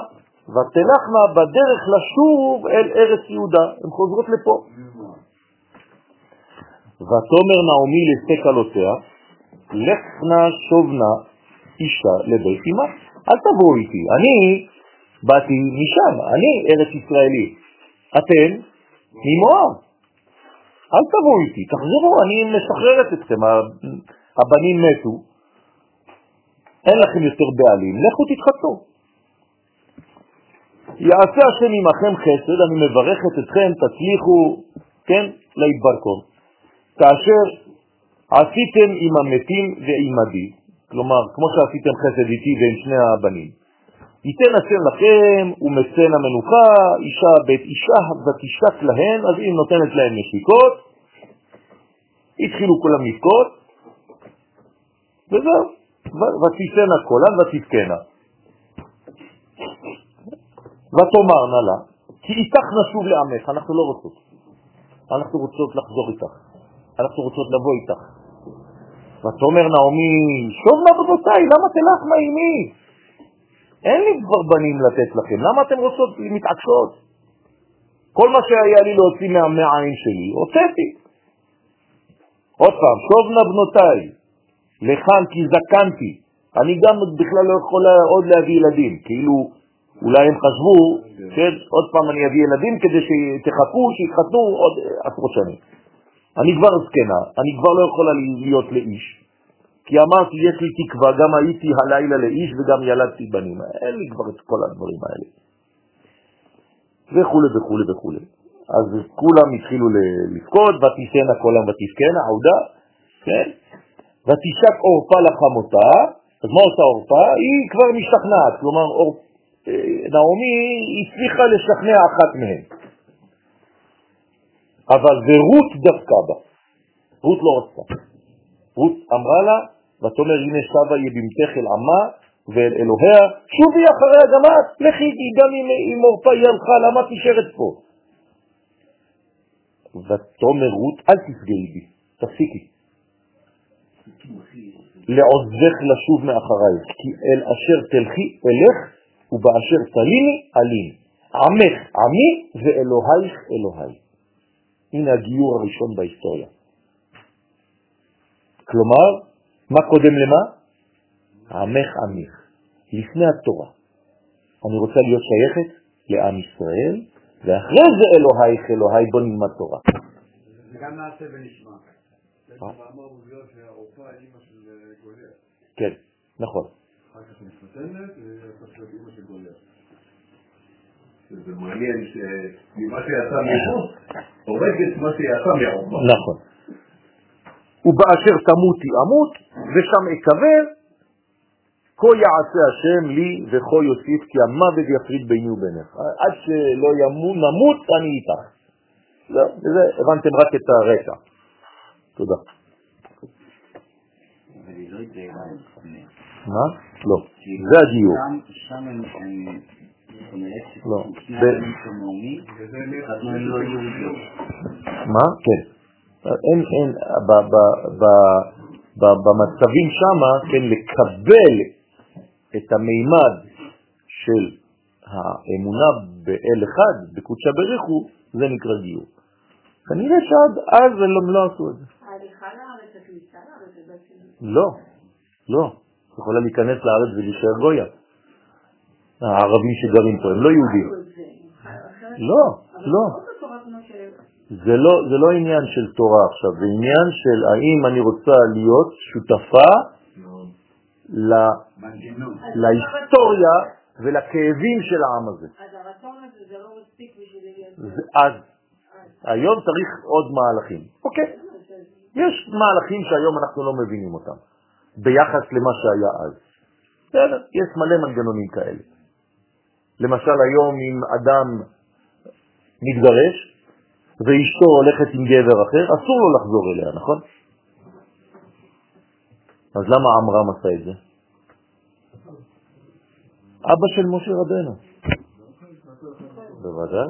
ותלכנה בדרך לשוב אל ארץ יהודה. הן חוזרות לפה. ותאמר נעמי לשתי קלותיה, לכנה שובנה אישה לבית אמה. אל תבואו איתי, אני באתי משם, אני ארץ ישראלי. אתם ממואב. אל תבואו איתי, תחזרו, אני משחררת אתכם, הבנים מתו, אין לכם יותר בעלים, לכו תתחתנו. יעשה השם עמכם חסד, אני מברכת אתכם, תצליחו, כן, להתברכו. כאשר עשיתם עם המתים ועמדי, כלומר, כמו שעשיתם חסד איתי ועם שני הבנים, ייתן השם לכם ומצן המנוחה, אישה בית אישה ותשק להן, אז היא נותנת להן נשיקות, התחילו כולם לבכות, וזהו, ותיתנה קולן ותתקנה. ותאמרנה לה, כי איתך נשוב לעמך, אנחנו לא רוצות, אנחנו רוצות לחזור איתך, אנחנו רוצות לבוא איתך. ותאמר נעמי, שוב נא בבותיי, למה תלך מה עימי? אין לי כבר בנים לתת לכם, למה אתם רוצות, מתעקשות? כל מה שהיה לי להוציא מהעין שלי, הוצאתי. עוד פעם, שובנה בנותיי, לכאן כי זקנתי. אני גם בכלל לא יכולה עוד להביא ילדים, כאילו אולי הם חשבו, כן, עוד פעם אני אביא ילדים כדי שתחכו, שיתחתנו עוד עשרות שנים. אני כבר זקנה, אני כבר לא יכולה להיות לאיש, כי אמרתי, יש לי תקווה, גם הייתי הלילה לאיש וגם ילדתי בנים. אין לי כבר את כל הדברים האלה. וכו' וכו' וכו'. אז כולם התחילו לפקוד, ותישנה כולם ותבכנה, עודה, כן? ותשק עורפה לחמותה, אז מה עושה עורפה? היא כבר משתכנעת, כלומר אור... אה, נעמי הצליחה לשכנע אחת מהן. אבל ורות דווקא בה, רות לא רצתה. רות אמרה לה, ותאמר הנה שבה יבימתך אל עמה ואל אלוהיה, שובי אחריה גם את, לכי גם אם, עורפה היא הלכה, למה תשארת פה? ותאמר רות, אל תפגעי בי, תפסיקי. לעוזך לשוב מאחרייך, כי אל אשר תלכי אלך, ובאשר תליני אלין. עמך עמי ואלוהיך אלוהי. הנה הגיור הראשון בהיסטוריה. כלומר, מה קודם למה? עמך עמיך, לפני התורה. אני רוצה להיות שייכת לעם ישראל, ואחרי זה אלוהיך אלוהי בוא נלמד תורה. זה גם נעשה ונשמע. אה? אה, כן, נכון. אחר כך מתחתנת, והפך להיות אימא של גוליית. זה מעניין שמה שיצא מפה, הורגת מה שיצא מעורבה. נכון. ובאשר תמותי אמות, ושם אקבר, כה יעשה השם לי וכה יוסיף, כי המוות יפריד ביני ובינך. עד שלא ימות, נמות, אני איתך. זהו, וזה, הבנתם רק את הרקע. תודה. מה? לא. זה הגיור. שם הם... לא. לא. מה? כן. אין, אין, במצבים שמה, כן, לקבל את המימד של האמונה באל אחד, בקודשא בריחו, זה נקרא גיור. כנראה שעד אז הם לא, לא עשו את זה. ההליכה לארץ, הכניסה לארץ, זה בעצם... לא, לא. יכולה להיכנס לארץ ולהישאר גויה. הערבים שגרים פה, הם לא יהודים. לא, לא. זה לא, זה לא עניין של תורה עכשיו, זה עניין של האם אני רוצה להיות שותפה להיסטוריה ולכאבים של העם הזה. אז הרצון הזה זה לא מספיק בשביל... אז היום צריך עוד מהלכים. אוקיי, יש מהלכים שהיום אנחנו לא מבינים אותם ביחס למה שהיה אז. בסדר, יש מלא מנגנונים כאלה. למשל היום אם אדם מתגרש ואשתו הולכת עם גבר אחר, אסור לו לחזור אליה, נכון? אז למה עמרם עשה את זה? אבא של משה רבנו. בוודאי,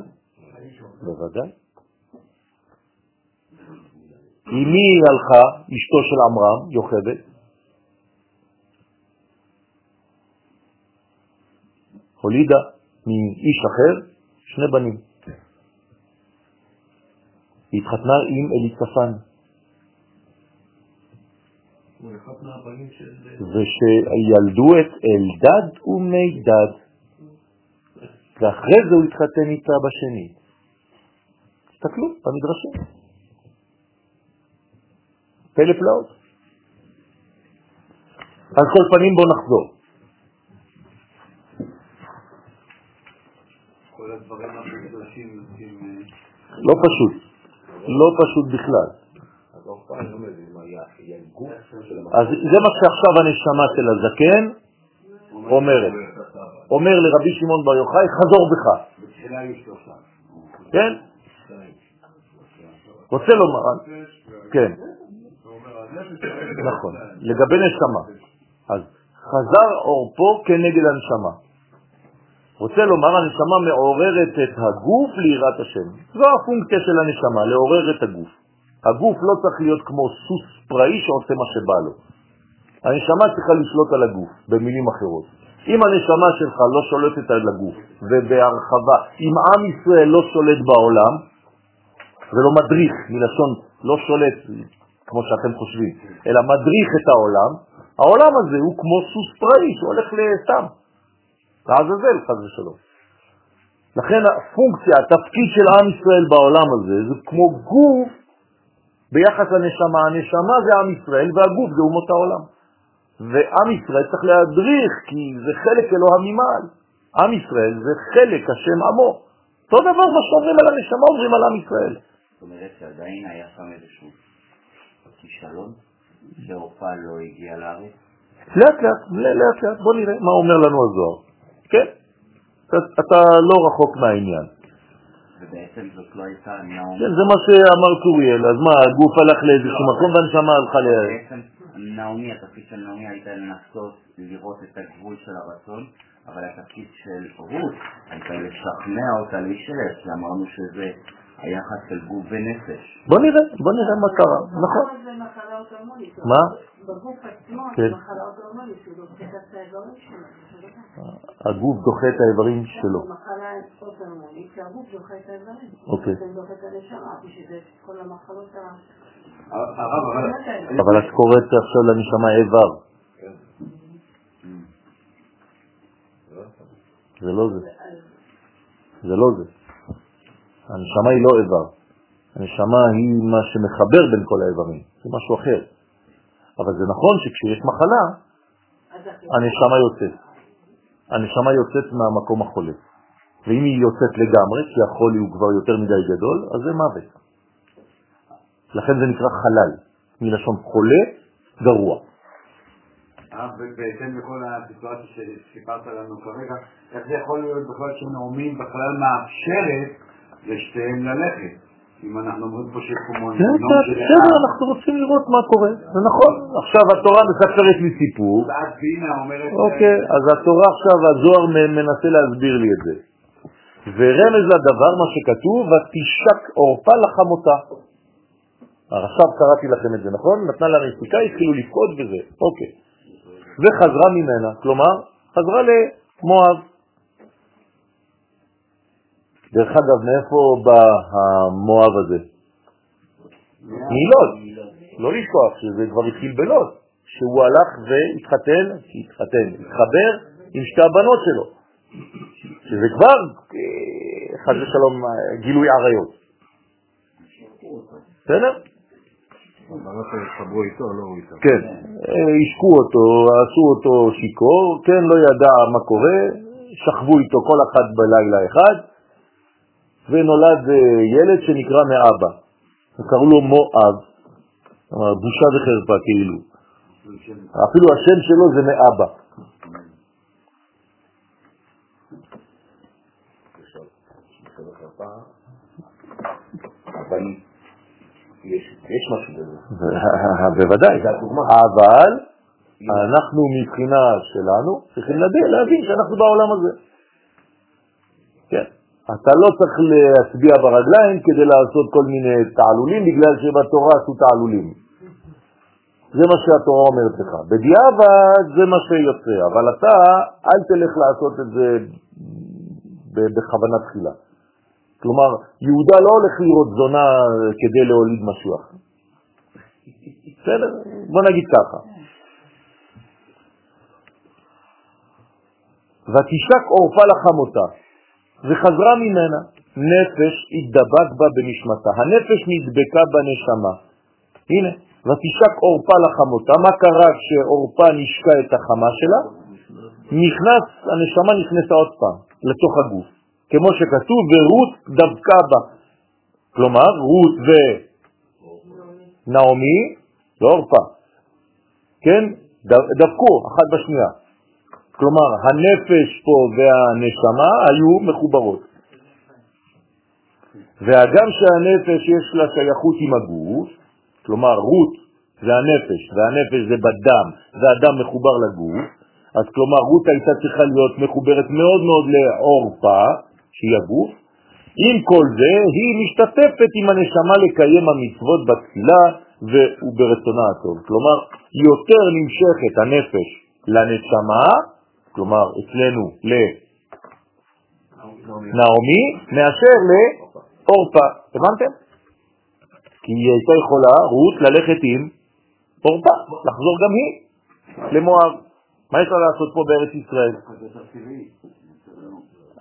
בוודאי. עם מי הלכה, אשתו של עמרם, יוכבד? הולידה מאיש אחר שני בנים. היא התחתנה עם אליצפן. ושילדו את אלדד ומידד, ואחרי זה הוא התחתן איתה בשני. תסתכלו במדרשים. פלא פלאות. על כל פנים בואו נחזור. כל הדברים המקדשים עם... לא פשוט, לא פשוט בכלל. אז זה מה שעכשיו הנשמה של הזקן אומרת. אומר לרבי שמעון בר יוחאי, חזור בך. כן? רוצה לומר, כן, נכון, לגבי נשמה. אז חזר אורפו כנגד הנשמה. רוצה לומר, הנשמה מעוררת את הגוף ליראת השם. זו הפונקציה של הנשמה, לעורר את הגוף. הגוף לא צריך להיות כמו סוס פראי שעושה מה שבא לו. הנשמה צריכה לשלוט על הגוף, במילים אחרות. אם הנשמה שלך לא שולטת על הגוף, ובהרחבה, אם עם ישראל לא שולט בעולם, ולא מדריך, מלשון לא שולט, כמו שאתם חושבים, אלא מדריך את העולם, העולם הזה הוא כמו סוס פראי שהולך לסתם, לעזאזל, חז ושלום. לכן הפונקציה, התפקיד של עם ישראל בעולם הזה, זה כמו גוף ביחס לנשמה. הנשמה זה עם ישראל והגוף זה אומות העולם. ועם ישראל צריך להדריך, כי זה חלק אלוה ממעל. עם ישראל זה חלק השם עמו. אותו דבר מה שאומרים על הנשמה אומרים על עם ישראל. זאת אומרת שעדיין היה שם איזשהו כישלון, שהופעה לא הגיע לארץ? לאט לאט, לאט לאט, בוא נראה מה אומר לנו הזוהר. כן, אתה, אתה לא רחוק מהעניין. ובעצם זאת לא הייתה נאומי. כן, זה מה שאמר צוריאל, אז מה, הגוף הלך לאיזשהו מקום והנשמה הלכה ל... בעצם נעמי, התפקיד של נעמי הייתה לנסות לראות את הגבול של הרצון, אבל התפקיד של רות הייתה לשכנע אותה להישאר, כי אמרנו שזה היחס של גוף ונפש. בוא נראה, בוא נראה מה קרה, נכון. זה מחלה אוטומונית. מה? בגוף עצמו כן. שלו. הגוף דוחה את האיברים שלו. זה מחלה אוטומונית, שהגוף דוחה את האזורים. אוקיי. זה דוחה את הנשמה, בשביל זה כל המחלות ה... הרב, אבל... אבל את קוראת עכשיו לנשמה איבר. זה לא זה. זה לא זה. הנשמה היא לא איבר. הנשמה היא מה שמחבר בין כל האיברים. זה משהו אחר. אבל זה נכון שכשיש מחלה, הנשמה יוצאת. הנשמה יוצאת מהמקום החולה. ואם היא יוצאת לגמרי, כי החולי הוא כבר יותר מדי גדול, אז זה מוות. לכן זה נקרא חלל, מלשון חולה, גרוע. הרב, בהתאם לכל הסיטואציה שסיפרת לנו כרגע, איך זה יכול להיות בכלל שנעמי בכלל מאפשרת לשתיהם ללכת? אם אנחנו אומרים פה שיש פה מנגנון של בסדר, אנחנו רוצים לראות מה קורה, זה נכון. עכשיו התורה מספרת לי סיפור, ואז בינה אומרת... אוקיי, אז התורה עכשיו, הזוהר מנסה להסביר לי את זה. ורמז לדבר, מה שכתוב, ותשק עורפה לחמותה. עכשיו קראתי לכם את זה, נכון? נתנה לה נסיקה, התחילו לפקוד וזה, אוקיי. וחזרה ממנה, כלומר, חזרה למואב. דרך אגב, מאיפה בא המואב הזה? מלוד. לא לשכוח שזה כבר התחיל בלוד, שהוא הלך והתחתן, התחתן, התחבר עם שתי הבנות שלו, שזה כבר, אה, חס ושלום, גילוי עריות. בסדר? הבנות שהתחברו איתו, לא הוא איתו. כן, אה, השקו אותו, עשו אותו שיקור, כן, לא ידע מה קורה, שכבו איתו כל אחד בלילה אחד, ונולד אה, ילד שנקרא מאבא. קראו לו מואב, כלומר, בושה וחרפה כאילו. אפילו השם שלו זה מאבא. אבל יש, משהו בזה. בוודאי, אבל אנחנו מבחינה שלנו צריכים להבין שאנחנו בעולם הזה. כן. אתה לא צריך להצביע ברגליים כדי לעשות כל מיני תעלולים, בגלל שבתורה עשו תעלולים. זה מה שהתורה אומרת לך. בדיעבד זה מה שיוצא, אבל אתה אל תלך לעשות את זה בכוונה תחילה. כלומר, יהודה לא הולך לראות זונה כדי להוליד משיח. בסדר? בוא נגיד ככה. ותשק עורפה לחמותה, וחזרה ממנה. נפש התדבק בה בנשמתה. הנפש נדבקה בנשמה. הנה, ותשק עורפה לחמותה. מה קרה כשעורפה נשקה את החמה שלה? נכנס, הנשמה נכנסה עוד פעם לתוך הגוף. כמו שכתוב, ורות דבקה בה. כלומר, רות ונעמי, לא עורפה, כן? דבקו אחת בשנייה. כלומר, הנפש פה והנשמה היו מחוברות. והגם שהנפש יש לה שייכות עם הגוף, כלומר רות זה הנפש, והנפש זה בדם, והדם מחובר לגוף, אז כלומר רות הייתה צריכה להיות מחוברת מאוד מאוד לעורפה, שהיא הגוף, עם כל זה היא משתתפת עם הנשמה לקיים המצוות בתפילה וברצונה הטוב. כלומר, יותר נמשכת הנפש לנשמה כלומר אצלנו לנעמי, מאשר לאורפה. הבנתם? כי היא הייתה יכולה, רות, ללכת עם אורפה, לחזור גם היא למואב. מה יש לה לעשות פה בארץ ישראל?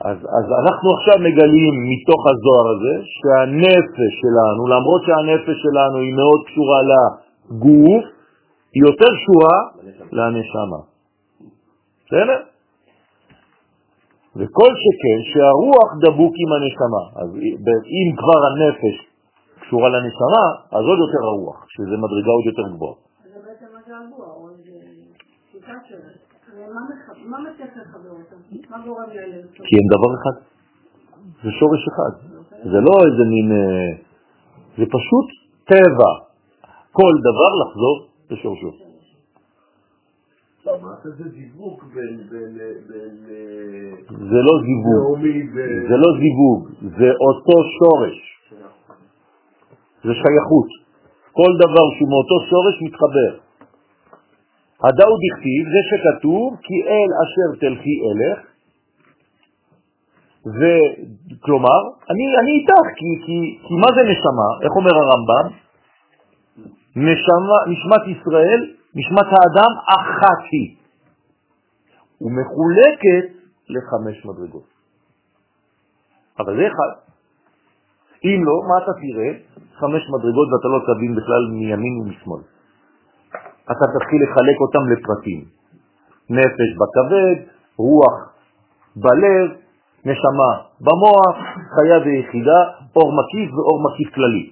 אז, אז אנחנו עכשיו מגלים מתוך הזוהר הזה שהנפש שלנו, למרות שהנפש שלנו היא מאוד קשורה לגוף, היא יותר קשורה לנשמה. בסדר? וכל שכן שהרוח דבוק עם הנשמה. אז אם כבר הנפש קשורה לנשמה, אז עוד יותר הרוח, שזה מדרגה עוד יותר גבוהה. זה בעצם מה זה הרוח, או איזה שיטה שלהם. מה מצליח לחבר אותם? מה גורם להם? כי הם דבר אחד. זה שורש אחד. זה לא איזה מין... אה, זה פשוט טבע. כל דבר לחזור לשורשו. זה זיווג בין... זה לא זיווג. זה לא זיווג. זה אותו שורש. זה שייכות. כל דבר שהוא מאותו שורש מתחבר. הדאו דכתיב, זה שכתוב, כי אל אשר תלכי אלך, וכלומר, אני, אני איתך, כי, כי, כי מה זה נשמה? איך אומר הרמב"ם? נשמת ישראל, נשמת האדם אחת היא, ומחולקת לחמש מדרגות. אבל זה אחד. אם לא, מה אתה תראה? חמש מדרגות ואתה לא תבין בכלל מימין ומשמאל. אתה תתחיל לחלק אותם לפרטים. נפש בכבד, רוח בלב, נשמה במוח, חיה ויחידה, אור מקיף ואור מקיף כללי.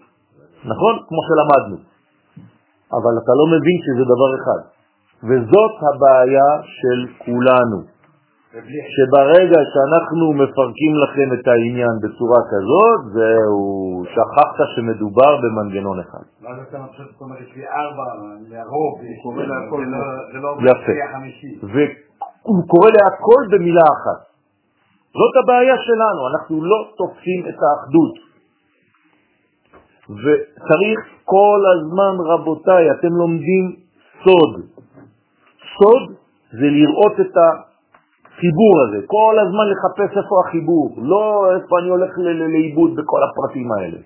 נכון? כמו שלמדנו. אבל אתה לא מבין שזה דבר אחד. וזאת הבעיה של כולנו. שברגע שאנחנו מפרקים לכם את העניין בצורה כזאת, זהו, שכחת שמדובר במנגנון אחד. ואז אתה זאת אומרת, יש לי ארבע, להכל, זה לא יפה. והוא קורא להכל במילה אחת. זאת הבעיה שלנו, אנחנו לא תופסים את האחדות. וצריך כל הזמן, רבותיי, אתם לומדים סוד. סוד זה לראות את. החיבור הזה, כל הזמן לחפש איפה החיבור, לא איפה אני הולך לאיבוד בכל הפרטים האלה.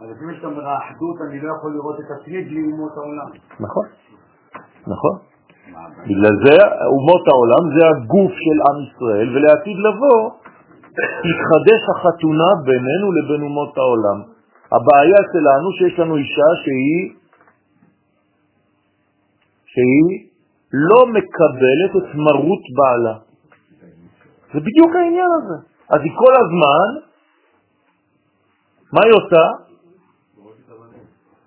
אז לפעמים שאתה אומר האחדות, אני לא יכול לראות את עצמי בלי אומות העולם. נכון, נכון. בגלל זה אומות העולם זה הגוף של עם ישראל, ולעתיד לבוא תתחדש החתונה בינינו לבין אומות העולם. הבעיה שלנו שיש לנו אישה שהיא, שהיא לא מקבלת את מרות בעלה. זה בדיוק העניין הזה. אז היא כל הזמן, מה היא עושה?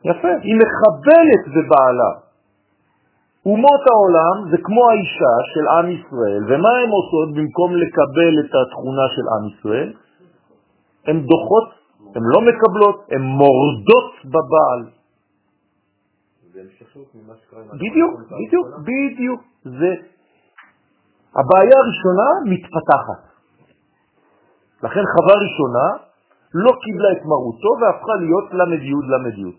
יפה, היא מחבלת בבעלה. אומות העולם זה כמו האישה של עם ישראל, ומה הן עושות במקום לקבל את התכונה של עם ישראל? הן דוחות, הן לא מקבלות, הן מורדות בבעל. בדיוק, בדיוק, בדיוק. זה הבעיה הראשונה מתפתחת. לכן חווה ראשונה לא קיבלה את מרותו והפכה להיות למדיות למדיות.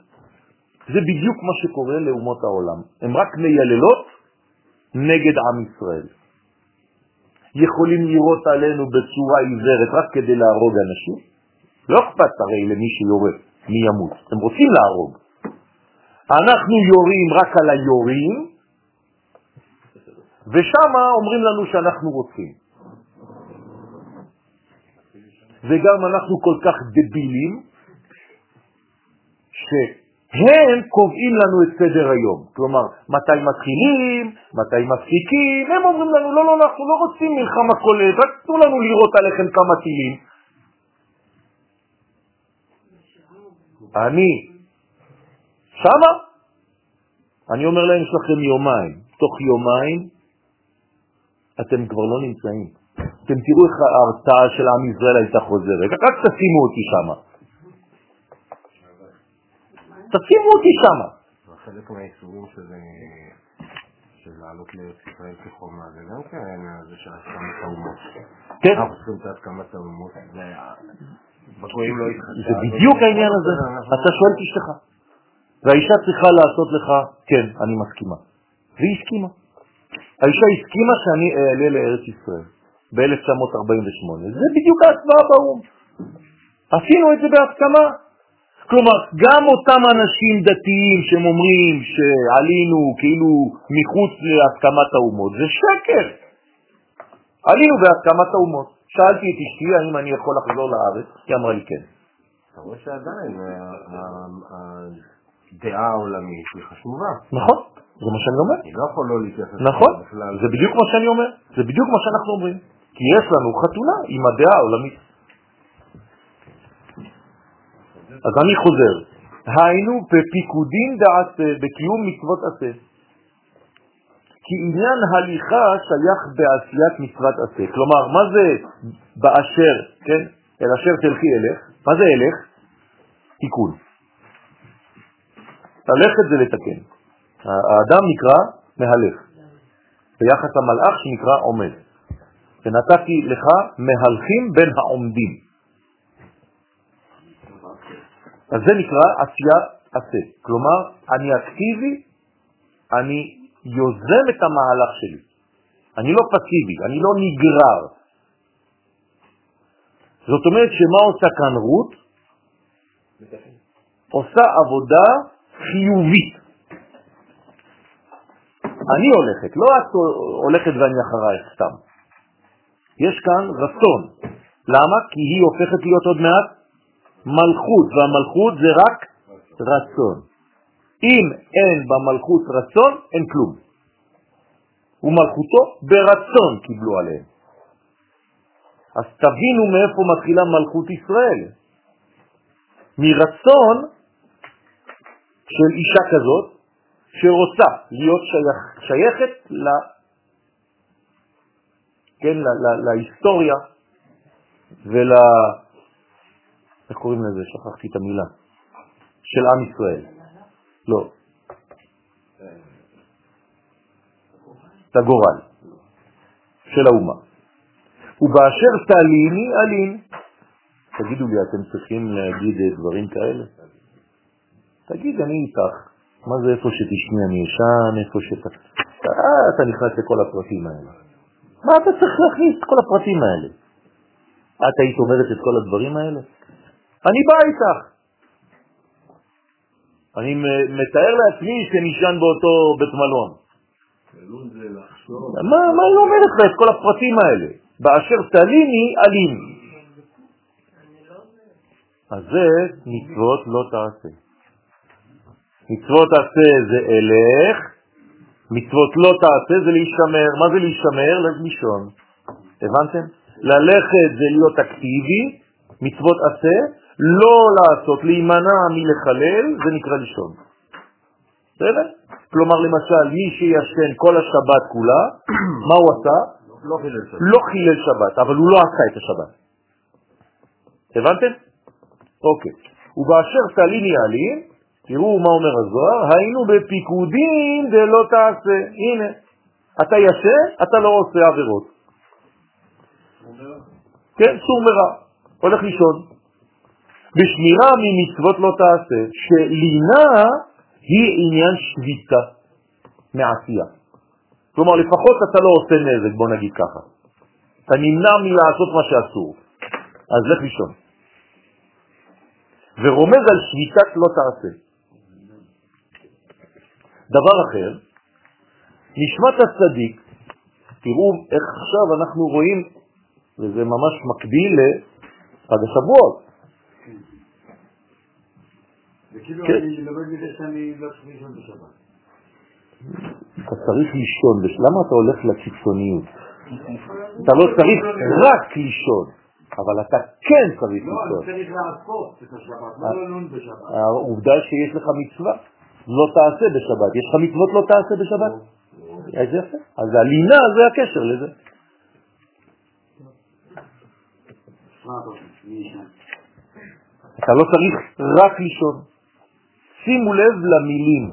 זה בדיוק מה שקורה לאומות העולם. הן רק מייללות נגד עם ישראל. יכולים לראות עלינו בצורה עיוורת רק כדי להרוג אנשים? לא אכפת הרי למי שיורה, מי ימות. הם רוצים להרוג. אנחנו יורים רק על היורים, ושם אומרים לנו שאנחנו רוצים. וגם אנחנו כל כך דבילים, שהם קובעים לנו את סדר היום. כלומר, מתי מתחילים, מתי מפסיקים, הם אומרים לנו, לא, לא, אנחנו לא רוצים מלחמה כוללת, רק תנו לנו לראות עליכם כמה טילים. אני, שמה, אני אומר להם, יש לכם יומיים. תוך יומיים אתם כבר לא נמצאים. אתם תראו איך ההרתעה של עם ישראל הייתה חוזרת. רק תשימו אותי שם. תשימו אותי שם. חלק מהאיסורים של לעלות לארץ ישראל כחומה, זה גם כן הזה של הסכמת האומות. כן. אנחנו צריכים את הסכמת האומות. זה בדיוק העניין הזה. אתה שואל את אשתך. והאישה צריכה לעשות לך, כן, אני מסכימה. והיא הסכימה. האישה הסכימה שאני אעלה לארץ ישראל ב-1948. זה בדיוק ההצבעה באו"ם. עשינו את זה בהסכמה. כלומר, גם אותם אנשים דתיים שהם אומרים שעלינו כאילו מחוץ להסכמת האומות, זה שקר. עלינו בהסכמת האומות. שאלתי את אשתי האם אני יכול לחזור לארץ, היא אמרה לי כן. אתה רואה שעדיין הדעה העולמית היא חשובה. נכון, זה מה שאני אומר. אני לא יכול לא להתייחס נכון. זה בדיוק מה שאני אומר, זה בדיוק מה שאנחנו אומרים. כי יש לנו חתונה עם הדעה העולמית. אז אני חוזר, היינו בפיקודין דעשה, בקיום מצוות עשה. כי עניין הליכה שייך בעשיית מצוות עשה. כלומר, מה זה באשר, כן? אל אשר תלכי אלך, מה זה אלך? תיקון. ללכת זה לתקן. האדם נקרא מהלך, ביחס המלאך שנקרא עומד. ונתתי לך מהלכים בין העומדים. אז זה נקרא עשייה עשה. כלומר, אני אקטיבי, אני יוזם את המהלך שלי. אני לא פסיבי, אני לא נגרר. זאת אומרת שמה עושה כאן רות? עושה עבודה חיובית. אני הולכת, לא את הולכת ואני אחרייך סתם. יש כאן רצון. למה? כי היא הופכת להיות עוד מעט מלכות, והמלכות זה רק רצון. אם אין במלכות רצון, אין כלום. ומלכותו ברצון קיבלו עליהם. אז תבינו מאיפה מתחילה מלכות ישראל. מרצון של אישה כזאת שרוצה להיות שייך, שייכת ל, כן, ל, ל, להיסטוריה ול... איך קוראים לזה? שכחתי את המילה. של עם ישראל. לא. לגורל של האומה. ובאשר תליני אלין. תגידו לי, אתם צריכים להגיד דברים כאלה? תגיד, אני איתך. מה זה איפה שתשמי אני ישן, איפה שאתה... אה, אתה נכנס לכל הפרטים האלה. מה אתה צריך להכניס את כל הפרטים האלה? את היית אומרת את כל הדברים האלה? אני בא איתך. אני מתאר לעצמי שנשען באותו בית מלון. מה, מה היא אומרת לה את כל הפרטים האלה? באשר תליני אלים. אז זה מצוות לא תעשה. מצוות תעשה זה אלך, מצוות לא תעשה זה להישמר. מה זה להישמר? לישון. הבנתם? ללכת זה להיות אקטיבי, מצוות עשה, לא לעשות, להימנע מלחלל, זה נקרא לישון. בסדר? כלומר, למשל, מי שישן כל השבת כולה, מה הוא עשה? לא חילל שבת. לא חילל שבת, אבל הוא לא עשה את השבת. הבנתם? אוקיי. ובאשר תליני עלים, תראו מה אומר הזוהר, היינו בפיקודים דלא תעשה. הנה, אתה ישן, אתה לא עושה עבירות. כן, סור מרע, הולך לישון. בשמירה ממצוות לא תעשה, שלינה היא עניין שביתה מעשייה. כלומר, לפחות אתה לא עושה נזק, בוא נגיד ככה. אתה נמנע מלעשות מה שאסור. אז לך לישון. ורומז על שביתת לא תעשה. דבר אחר, נשמת הצדיק, תראו איך עכשיו אנחנו רואים, וזה ממש מקביל לחג השבועות. כן. אני לומד מזה שאני לא צריך לישון בשבת. אתה צריך לישון, למה אתה הולך לקיצוניות? אתה לא צריך רק לישון, אבל אתה כן צריך לא, אני לישון. צריך לעשות את השבת, לא ללון בשבת. העובדה שיש לך מצווה, לא תעשה בשבת. יש לך מצוות לא תעשה בשבת? אז יפה. אז הלינה זה הקשר לזה. אתה לא צריך רק לישון. שימו לב למילים.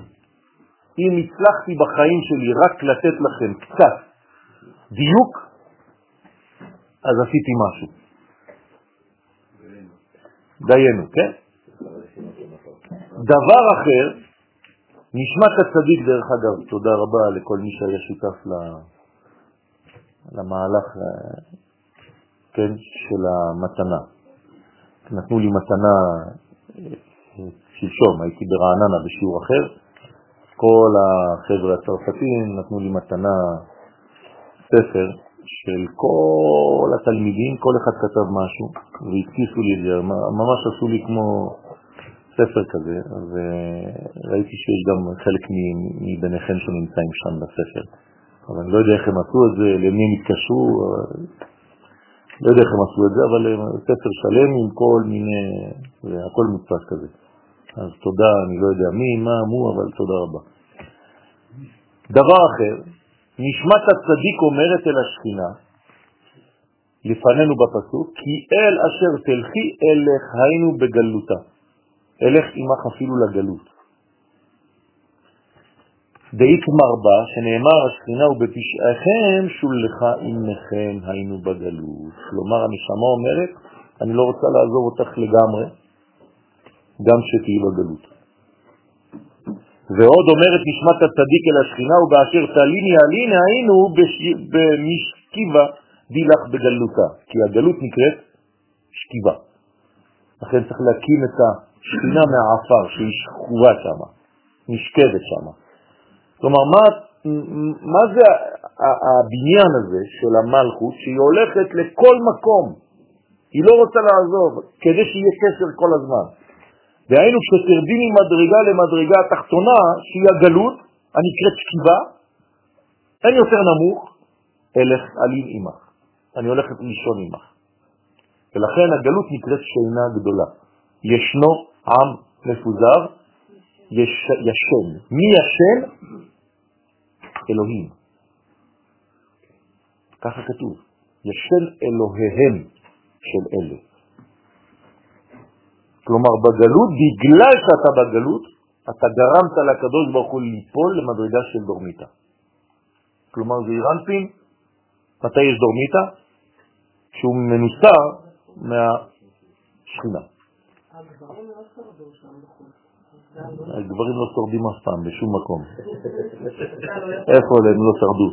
אם הצלחתי בחיים שלי רק לתת לכם קצת דיוק, אז עשיתי משהו. דיינו, כן? דבר אחר, נשמת הצדיק, דרך אגב, תודה רבה לכל מי שהיה שותף למהלך כן, של המתנה. נתנו לי מתנה שלשום, הייתי ברעננה בשיעור אחר, כל החבר'ה הצרפתים נתנו לי מתנה ספר של כל התלמידים, כל אחד כתב משהו, והדפיסו לי את זה, ממש עשו לי כמו ספר כזה, וראיתי שיש גם חלק מביניכם שנמצאים שם בספר. אבל אני לא יודע איך הם עשו את זה, למי הם התקשרו, לא יודע איך הם עשו את זה, אבל ספר שלם עם כל מיני, והכל מודפס כזה. אז תודה, אני לא יודע מי, מה, מו, אבל תודה רבה. דבר אחר, נשמת הצדיק אומרת אל השכינה, לפנינו בפסוק, כי אל אשר תלכי אלך היינו בגלותה, אלך עמך אפילו לגלות. דאית מרבה, שנאמר השכינה ובפשעיכם שולחה עמכם היינו בגלות. כלומר, הנשמה אומרת, אני לא רוצה לעזוב אותך לגמרי, גם שתהי בגלות. ועוד אומרת נשמת הצדיק אל השכינה, ובאשר תליני עליני היינו במשכיבה דילך בגלותה, כי הגלות נקראת שכיבה. לכן צריך להקים את השכינה מהעפר שהיא שכובה שם, נשכבת שם. כלומר, מה, מה זה הבניין הזה של המלכות שהיא הולכת לכל מקום? היא לא רוצה לעזוב, כדי שיהיה קשר כל הזמן. והיינו כשתרדי ממדרגה למדרגה התחתונה, שהיא הגלות, הנקראת שכיבה, אין יותר נמוך, אלך עלים עמך. אני הולכת לישון עמך. ולכן הגלות נקראת שינה גדולה. ישנו עם מפוזר, יש, ישן. מי ישן? אלוהים. ככה כתוב. ישן אלוהיהם של אלה. כלומר, בגלות, בגלל שאתה בגלות, אתה גרמת לקדוש ברוך הוא ליפול למדרגה של דורמיתה. כלומר, זה אירנפין, מתי יש דורמיתה? שהוא מנוסר מהשכינה. הגברים לא שורדים אף פעם, בשום מקום. איפה הם לא שרדו?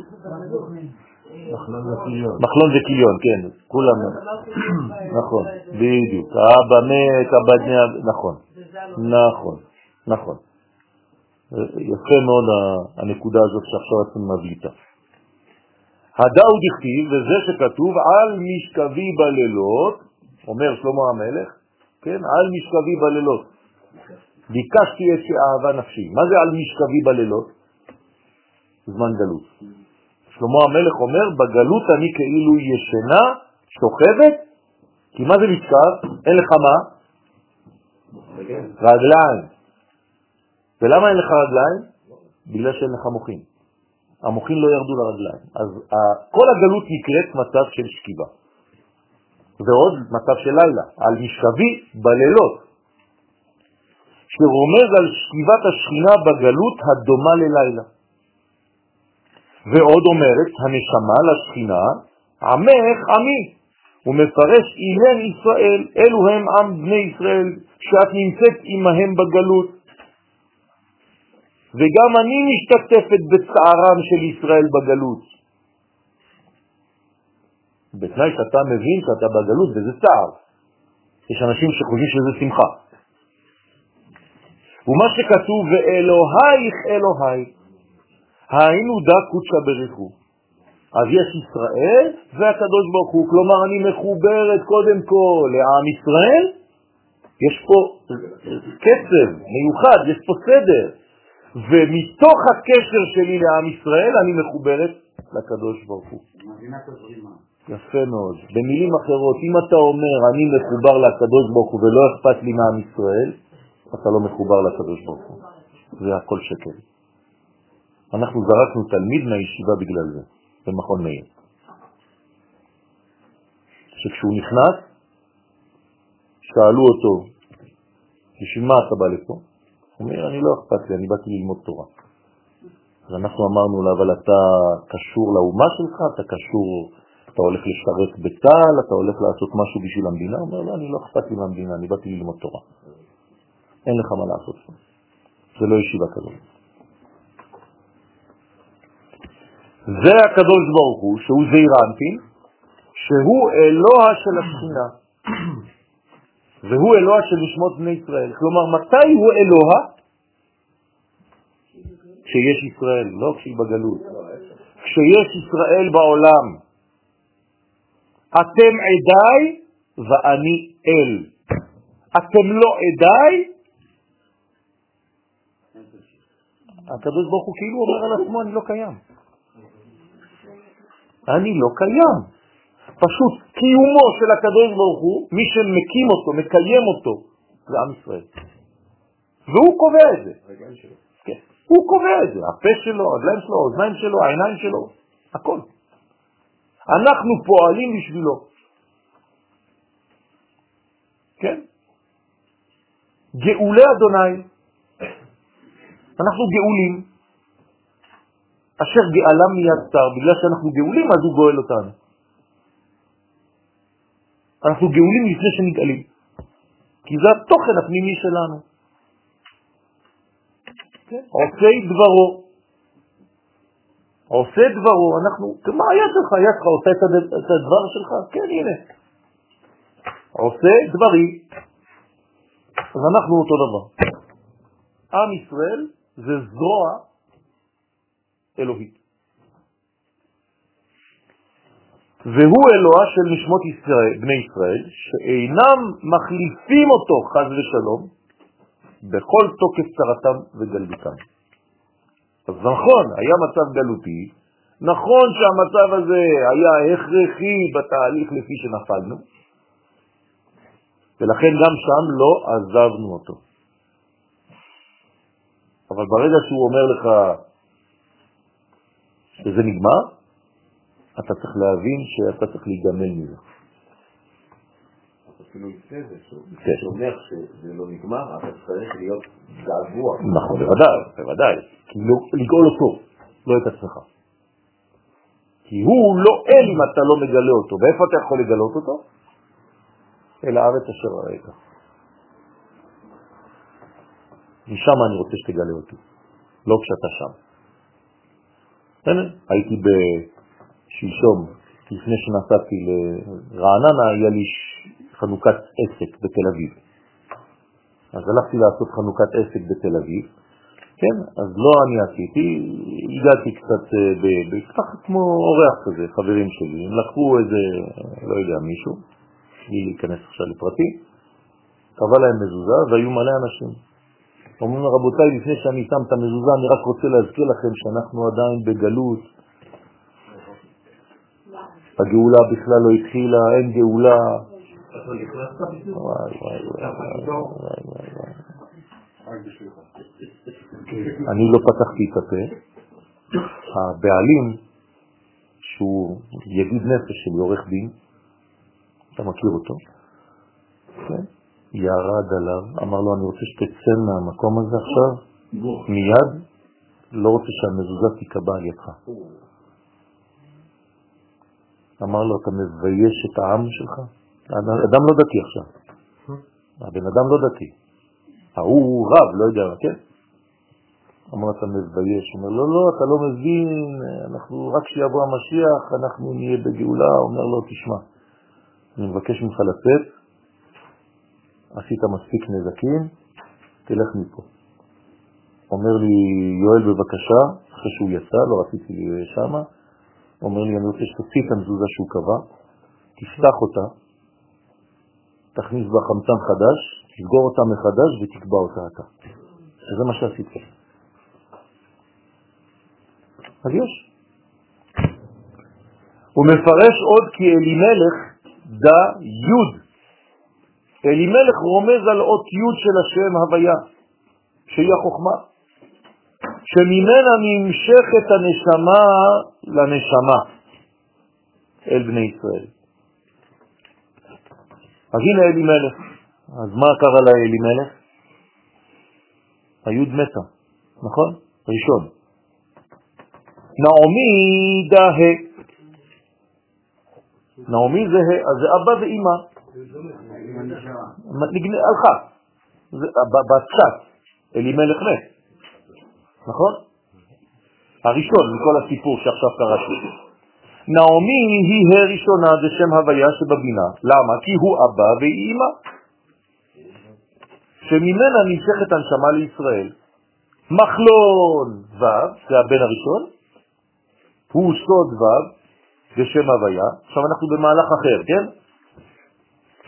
מחלון וכיליון, כן, כולם, נכון, בדיוק, האבא מת, אבא בני, נכון, נכון, נכון. יפה מאוד הנקודה הזאת שעכשיו אתם מבליטה. הדאו דכתיב, וזה שכתוב על משכבי בלילות, אומר שלמה המלך, כן, על משכבי בלילות. ביקשתי את שאהבה נפשי. מה זה על משכבי בלילות? זמן גלות. שלמה המלך אומר, בגלות אני כאילו ישנה, שוכבת, כי מה זה משכב? אין לך מה? רגליים. ולמה אין לך רגליים? בגלל שאין לך מוחים. המוחים לא ירדו לרגליים. אז כל הגלות נקראת מצב של שכיבה. ועוד מצב של לילה, על משכבי בלילות, שרומז על שכיבת השכינה בגלות הדומה ללילה. ועוד אומרת הנשמה לשכינה, עמך עמי, הוא מפרש אילן ישראל, אלו הם עם בני ישראל, שאת נמצאת עמהם בגלות. וגם אני משתתפת בצערם של ישראל בגלות. בתנאי שאתה מבין שאתה בגלות וזה צער. יש אנשים שחושבים שזה שמחה. ומה שכתוב, ואלוהיך אלוהי, היינו דה קודשא בריחו. אז יש ישראל והקדוש ברוך הוא, כלומר אני מחוברת קודם כל לעם ישראל, יש פה קצב מיוחד, יש פה סדר, ומתוך הקשר שלי לעם ישראל אני מחוברת לקדוש ברוך הוא. יפה מאוד. במילים אחרות, אם אתה אומר אני מחובר לקדוש ברוך הוא ולא אכפת לי מעם ישראל, אתה לא מחובר לקדוש ברוך הוא. זה הכל שקל. אנחנו זרקנו תלמיד מהישיבה בגלל זה, במכון מאיר. שכשהוא נכנס, שאלו אותו, בשביל מה אתה בא לפה? הוא אומר, אני לא אכפת לי, אני באתי ללמוד תורה. אז אנחנו אמרנו לו, אבל אתה קשור לאומה שלך, אתה קשור, אתה הולך לשרת בצה"ל, אתה הולך לעשות משהו בשביל המדינה? הוא אומר, לא, אני לא אכפת לי מהמדינה, אני באתי ללמוד תורה. אין לך מה לעשות. זה לא ישיבה כזאת. זה הקדוש ברוך הוא, שהוא זעירנטין, שהוא אלוה של השכינה, והוא אלוה של נשמות בני ישראל. כלומר, מתי הוא אלוה? כשיש ישראל, לא כשהיא בגלות. כשיש ישראל בעולם. אתם עדיי ואני אל. אתם לא עדיי, הקדוש ברוך הוא כאילו אומר על עצמו, אני לא קיים. אני לא קיים. פשוט קיומו של הקדוש ברוך הוא, מי שמקים אותו, מקיים אותו, זה עם ישראל. והוא קובע את זה. כן. הוא קובע את זה, הפה שלו, הרגליים שלו, האוזניים שלו, העיניים שלו, הכל. אנחנו פועלים בשבילו. כן? גאולי אדוני, אנחנו גאולים, אשר גאלה מיד שר, בגלל שאנחנו גאולים אז הוא גואל אותנו. אנחנו גאולים לפני שנגאלים, כי זה התוכן הפנימי שלנו. כן? עושה דברו. עושה דברו, אנחנו, מה היד שלך? היד שלך עושה את הדבר שלך? כן, הנה. עושה דברי. אז אנחנו אותו דבר. עם ישראל זה זרוע אלוהית. והוא אלוה של נשמות ישראל, בני ישראל, שאינם מחליפים אותו, חז ושלום, בכל תוקף צרתם וגלותם. אז נכון, היה מצב גלותי, נכון שהמצב הזה היה הכרחי בתהליך לפי שנפלנו, ולכן גם שם לא עזבנו אותו. אבל ברגע שהוא אומר לך שזה נגמר, אתה צריך להבין שאתה צריך להיגמל מזה. אפילו לפני זה. שאומר שזה לא נגמר, אתה צריך להיות געגוע. נכון, בוודאי, בוודאי. כי לא- לגאול אותו, לא את עצמך. כי הוא לא אל אם אתה לא מגלה אותו. ואיפה אתה יכול לגלות אותו? אל הארץ אשר ראית. משם אני רוצה שתגלה אותי, לא כשאתה שם. הייתי בשלשום, לפני שנסעתי לרעננה, היה לי חנוכת עסק בתל אביב. אז הלכתי לעשות חנוכת עסק בתל אביב, כן, אז לא אני עשיתי, הגעתי קצת, אה, ככה כמו אורח כזה, חברים שלי, הם לקחו איזה, לא יודע, מישהו, בלי להיכנס עכשיו לפרטי, קבע להם מזוזה והיו מלא אנשים. אומרים רבותיי, לפני שאני שם את המזוזה, אני רק רוצה להזכיר לכם שאנחנו עדיין בגלות. הגאולה בכלל לא התחילה, אין גאולה. אני לא פתחתי את הפה. הבעלים, שהוא ידיד נפש שלי, עורך דין, אתה מכיר אותו, כן? ירד עליו, אמר לו, אני רוצה שתצא מהמקום הזה עכשיו, מיד, לא רוצה שהמזוזה תיקבע על ידך. אמר לו, אתה מבייש את העם שלך? אדם לא דתי עכשיו. הבן אדם לא דתי. ההוא רב, לא יודע, כן? אמר, אתה מבייש. אומר, לא, לא, אתה לא מבין, אנחנו, רק כשיבוא המשיח, אנחנו נהיה בגאולה. אומר לו, תשמע, אני מבקש ממך לצאת, עשית מספיק נזקים, תלך מפה. אומר לי, יואל בבקשה, אחרי שהוא יצא, לא רציתי שמה, אומר לי, אני רוצה שתוציא את המזוזה שהוא קבע, תפתח אותה, תכניס בה חמצן חדש, תסגור אותה מחדש ותקבע אותה אתה. זה מה שעשית. אז יש. הוא מפרש עוד כי אלימלך דה יוד. אלימלך רומז על אות יוד של השם הוויה, שהיא החוכמה, שממנה נמשכת הנשמה לנשמה אל בני ישראל. אז הנה אלימלך. אז מה קרה לאלימלך? היוד מתה, נכון? ראשון. נעמי דה נעמי זה אז זה אבא ואמא. הלכה. בצד, אלימלך מת, נכון? הראשון מכל הסיפור שעכשיו קראתי. נעמי היא הראשונה, זה שם הוויה שבבינה. למה? כי הוא אבא והיא אמא. שממנה נמשכת הנשמה לישראל. מחלון ו', זה הבן הראשון, הוא סוד ו', זה שם הוויה. עכשיו אנחנו במהלך אחר, כן?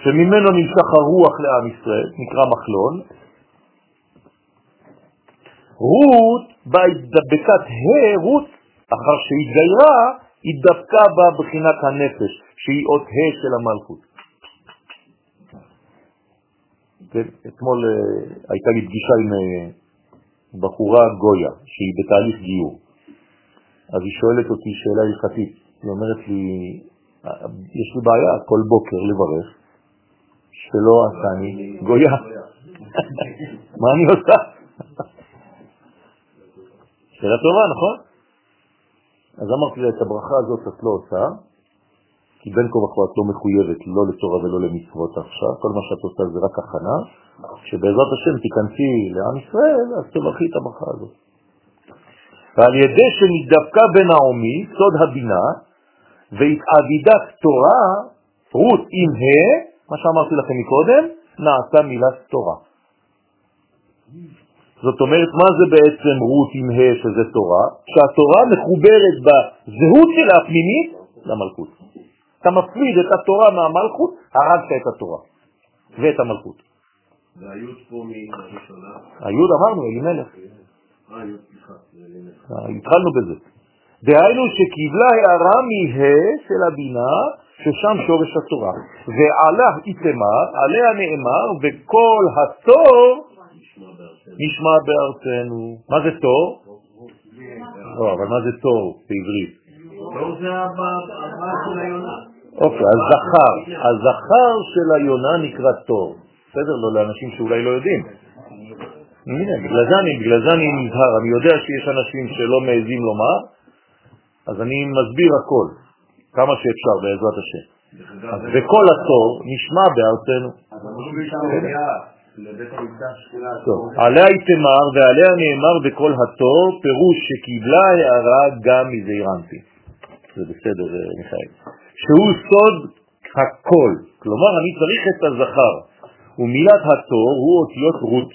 שממנו נמשך הרוח לעם ישראל, נקרא מחלון. רות בהתדבקת ה' רות, אחר שהתגיירה, התדבקה בה בחינת הנפש, שהיא אות ה' של המלכות. אתמול uh, הייתה לי פגישה עם uh, בחורה גויה, שהיא בתהליך גיור. אז היא שואלת אותי שאלה הלכתית, היא אומרת לי, יש לי בעיה כל בוקר לברך, שלא עשני גויה. מה אני עושה? שאלה טובה, נכון? אז אמרתי לה, את הברכה הזאת את לא עושה, כי בין כה וכה את לא מחויבת לא לתורה ולא למצוות עכשיו, כל מה שאת עושה זה רק הכנה, כשבעזרת השם תיכנסי לעם ישראל, אז תברכי את הברכה הזאת. ועל ידי שנדבקה בנעמי, סוד הבינה, והתעבידת תורה, רות עם ה', מה שאמרתי לכם מקודם, נעשה מילת תורה. זאת אומרת, מה זה בעצם רות עם ה' שזה תורה? שהתורה מחוברת בזהות שלה הפנימית למלכות. אתה מפריד את התורה מהמלכות, הרגת את התורה ואת המלכות. והיוד פה מהראשונה? היוד אמרנו, אלימלך. אה, אה, התחלנו בזה. דהיינו שקיבלה הערה מה של הבינה, ששם שורש התורה. ועלה איתמר, עליה נאמר, וכל התור נשמע בארצנו. מה זה תור? לא, אבל מה זה תור בעברית? תור זה הבא של היונה. אוקיי, הזכר, הזכר של היונה נקרא תור. בסדר? לא לאנשים שאולי לא יודעים. בגלל זה אני, בגלל זה אני נזהר, אני יודע שיש אנשים שלא מעזים לומר, אז אני מסביר הכל, כמה שאפשר בעזרת השם. וכל התור נשמע בארצנו. עליה תמר ועליה נאמר בכל התור, פירוש שקיבלה הערה גם מזעירנטי. זה בסדר, מיכאל. שהוא סוד הכל, כלומר אני צריך את הזכר, ומילת התור הוא אותיות רות.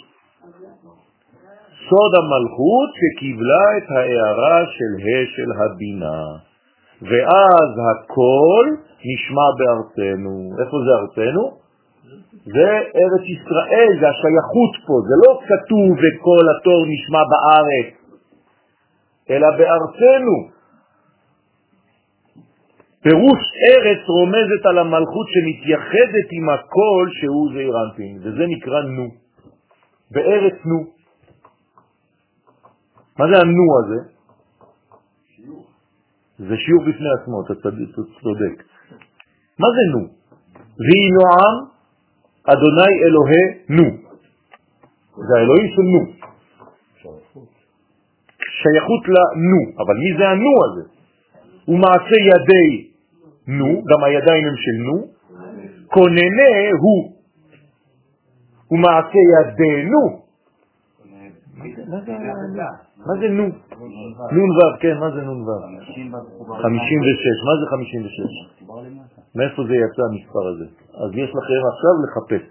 סוד המלכות שקיבלה את הערה של ה' של הבינה. ואז הכל נשמע בארצנו. איפה זה ארצנו? זה ארץ ישראל, זה השייכות פה, זה לא כתוב וכל התור נשמע בארץ, אלא בארצנו. פירוש ארץ רומזת על המלכות שמתייחדת עם הכל שהוא זעירנטין, וזה נקרא נו. בארץ נו. מה זה הנו הזה? זה שיעור בפני עצמו, אתה צודק. מה זה נו? ויהי נועם אדוני אלוהי נו. זה האלוהים של נו. שייכות לנו, אבל מי זה הנו הזה? הוא מעשה ידי נו, גם הידיים הם של נו, כוננה הוא. הוא מעשה ידינו. מה זה נו? נון ו', כן, מה זה נון ו'? 56, מה זה 56? מאיפה זה יצא המספר הזה? אז יש לכם עכשיו לחפש.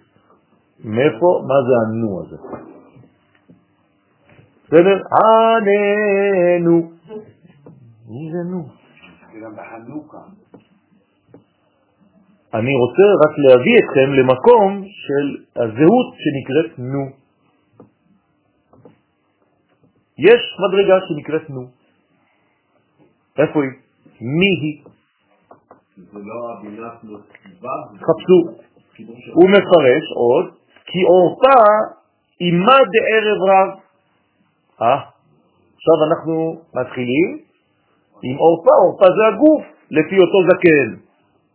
מאיפה, מה זה הנו הזה? בסדר? עננו. מי זה נו? אני רוצה רק להביא אתכם למקום של הזהות שנקראת נו. יש מדרגה שנקראת נו. איפה היא? מי היא? זה לא הבינת נוסבה? חפשו. הוא מפרש עוד, כי עורפה אימה דערב רב. אה? עכשיו אנחנו מתחילים עם עורפה, עורפה זה הגוף, לפי אותו זקן.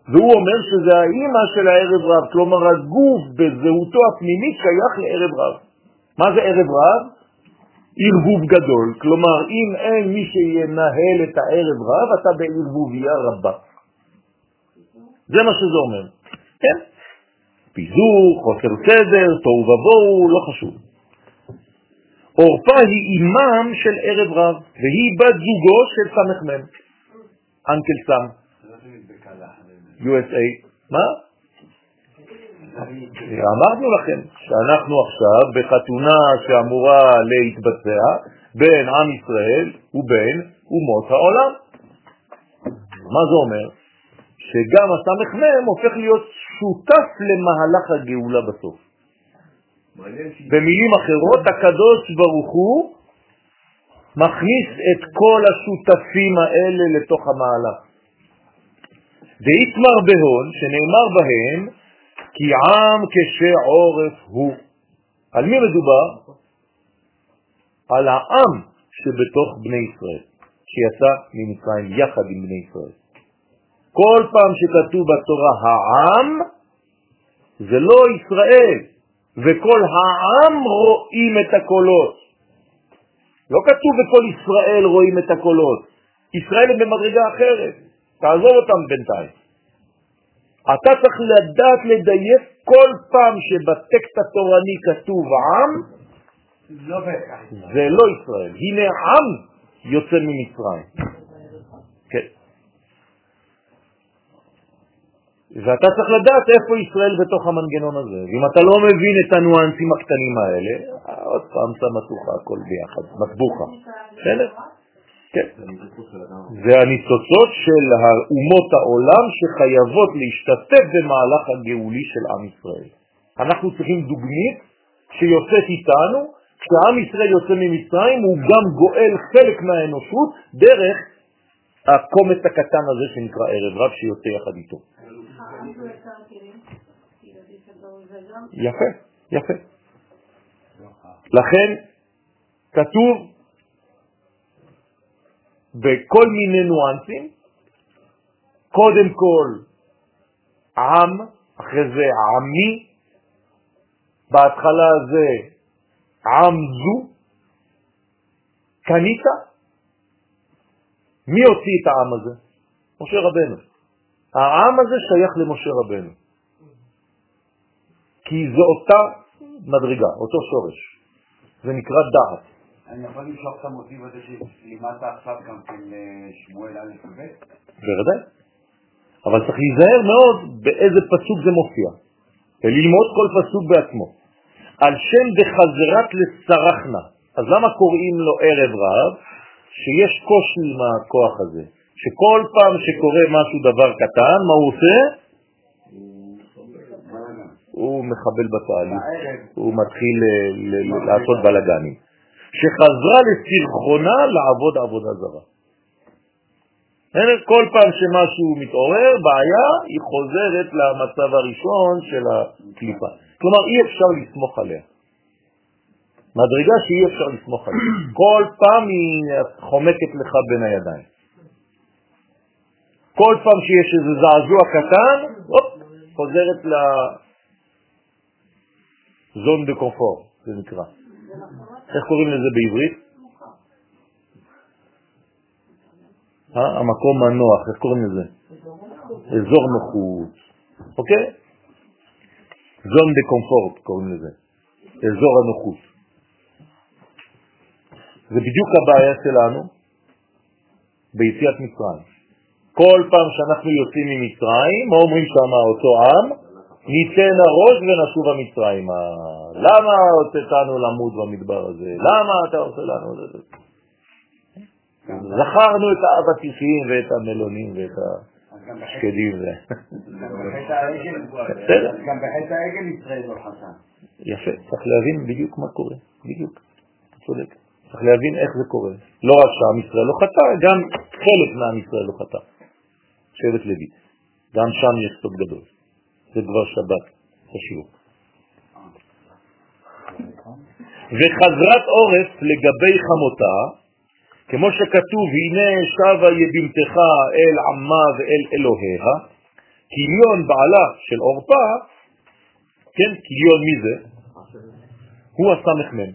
והוא אומר שזה האימא של הערב רב, כלומר הגוף בזהותו הפנימית שייך לערב רב. מה זה ערב רב? ערבוב גדול, כלומר אם אין מי שינהל את הערב רב, אתה בערבוביה רבה. זה מה שזה אומר. כן? פיזור, חוסר סדר, תוהו ובוהו, לא חשוב. עורפה היא אימם של ערב רב, והיא בת זוגו של סמ"ם, אנקל סם, USA. מה? אמרנו לכם שאנחנו עכשיו בחתונה שאמורה להתבצע בין עם ישראל ובין אומות העולם. מה זה אומר? שגם הסמ"ם הופך להיות שותף למהלך הגאולה בסוף. במילים אחרות, הקדוש ברוך הוא מכניס את כל השותפים האלה לתוך המהלך. ואיתמר בהון, שנאמר בהם, כי עם כשעורף הוא. על מי מדובר? על העם שבתוך בני ישראל, שיצא ממצרים יחד עם בני ישראל. כל פעם שכתוב בתורה העם, זה לא ישראל, וכל העם רואים את הקולות. לא כתוב בכל ישראל רואים את הקולות. ישראל הם במדרגה אחרת, תעזוב אותם בינתיים. אתה צריך לדעת לדייק כל פעם שבטקסט התורני כתוב עם, לא זה לא ישראל. הנה עם יוצא ממצרים. כן. ואתה צריך לדעת איפה ישראל בתוך המנגנון הזה. ואם אתה לא מבין את הניואנסים הקטנים האלה, עוד פעם שמה הכל ביחד, מטבוחה. בסדר? כן. זה הניצוצות של אומות העולם שחייבות להשתתף במהלך הגאולי של עם ישראל. אנחנו צריכים דוגמית שיוצאת איתנו, כשעם ישראל יוצא ממצרים הוא גם גואל חלק מהאנושות דרך הקומץ הקטן הזה שנקרא ערב רב שיוצא יחד איתו. יפה, יפה. לכן כתוב בכל מיני נואנסים, קודם כל עם, אחרי זה עמי, בהתחלה זה עם זו, קנית, מי הוציא את העם הזה? משה רבנו. העם הזה שייך למשה רבנו. כי זו אותה מדרגה, אותו שורש. זה נקרא דעת. אני יכול למשוך את המוטיב הזה שלימדת עכשיו גם כן שמואל א' וב'? בוודאי. אבל צריך להיזהר מאוד באיזה פסוק זה מופיע, וללמוד כל פסוק בעצמו. על שם דחזרת לסרחנה. אז למה קוראים לו ערב רב? שיש קושי עם הכוח הזה. שכל פעם שקורה משהו דבר קטן, מה הוא עושה? הוא מחבל בתהליך, הוא מתחיל לעשות בלגנים. שחזרה לסרחונה לעבוד עבודה זרה. כל פעם שמשהו מתעורר, בעיה, היא חוזרת למצב הראשון של הקליפה. כלומר, אי אפשר לסמוך עליה. מדרגה שאי אפשר לסמוך עליה. כל פעם היא חומקת לך בין הידיים. כל פעם שיש איזה זעזוע קטן, הופ, חוזרת לזון דה קומפור, זה נקרא. איך קוראים לזה בעברית? אה? המקום הנוח, איך קוראים לזה? אזור נוחות, אוקיי? זון דה קומפורט קוראים לזה, אזור הנוחות. זה בדיוק הבעיה שלנו ביציאת מצרים. כל פעם שאנחנו יוצאים ממצרים, מה אומרים שם אותו עם? ניתן הראש ונשוב המצרימה. למה הוצאתנו למות במדבר הזה? למה אתה עושה לנו את זה? זכרנו את האבטיחים ואת המלונים ואת השקדים. גם בחטא העגל ישראל לא חסן. יפה, צריך להבין בדיוק מה קורה, בדיוק, אתה צודק. צריך להבין איך זה קורה. לא רק שעם ישראל לא חטא, גם חלק מעם ישראל לא חטא. שבט לוי. גם שם יש סוד גדול. זה כבר שבת, חשוב. וחזרת עורף לגבי חמותה, כמו שכתוב, הנה שבה יבימתך אל עמה ואל אלוהיה, קיליון בעלה של עורפה, כן, קיליון מי זה? הוא הסמ"ם.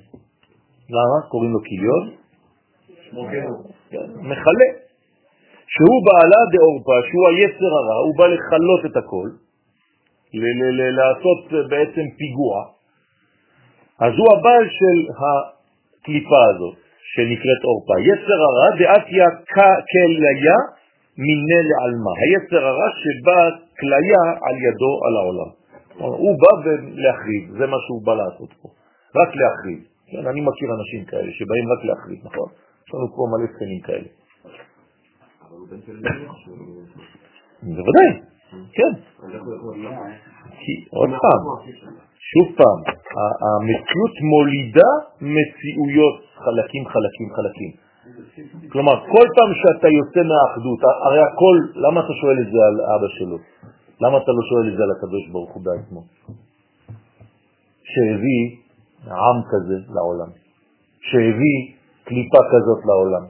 למה? קוראים לו קיליון? כן, מחלה. שהוא בעלה דעורפה, שהוא היצר הרע, הוא בא לחלות את הכל, לעשות בעצם פיגוע, אז הוא הבעל של הקליפה הזאת, שנקראת עורפה. יצר הרע דעתיה כליה מיני לעלמה. היצר הרע שבא כליה על ידו על העולם. הוא בא להחריב, זה מה שהוא בא לעשות פה, רק להחריב. כן, אני מכיר אנשים כאלה שבאים רק להחריב, נכון? יש לנו פה מלא סקנים כאלה. בוודאי, כן. כי עוד פעם, שוב פעם, המציאות מולידה מציאויות חלקים, חלקים, חלקים. כלומר, כל פעם שאתה יוצא מהאחדות, הרי הכל, למה אתה שואל את זה על אבא שלו? למה אתה לא שואל את זה על הקדוש ברוך הוא בעצמו? שהביא עם כזה לעולם, שהביא קליפה כזאת לעולם.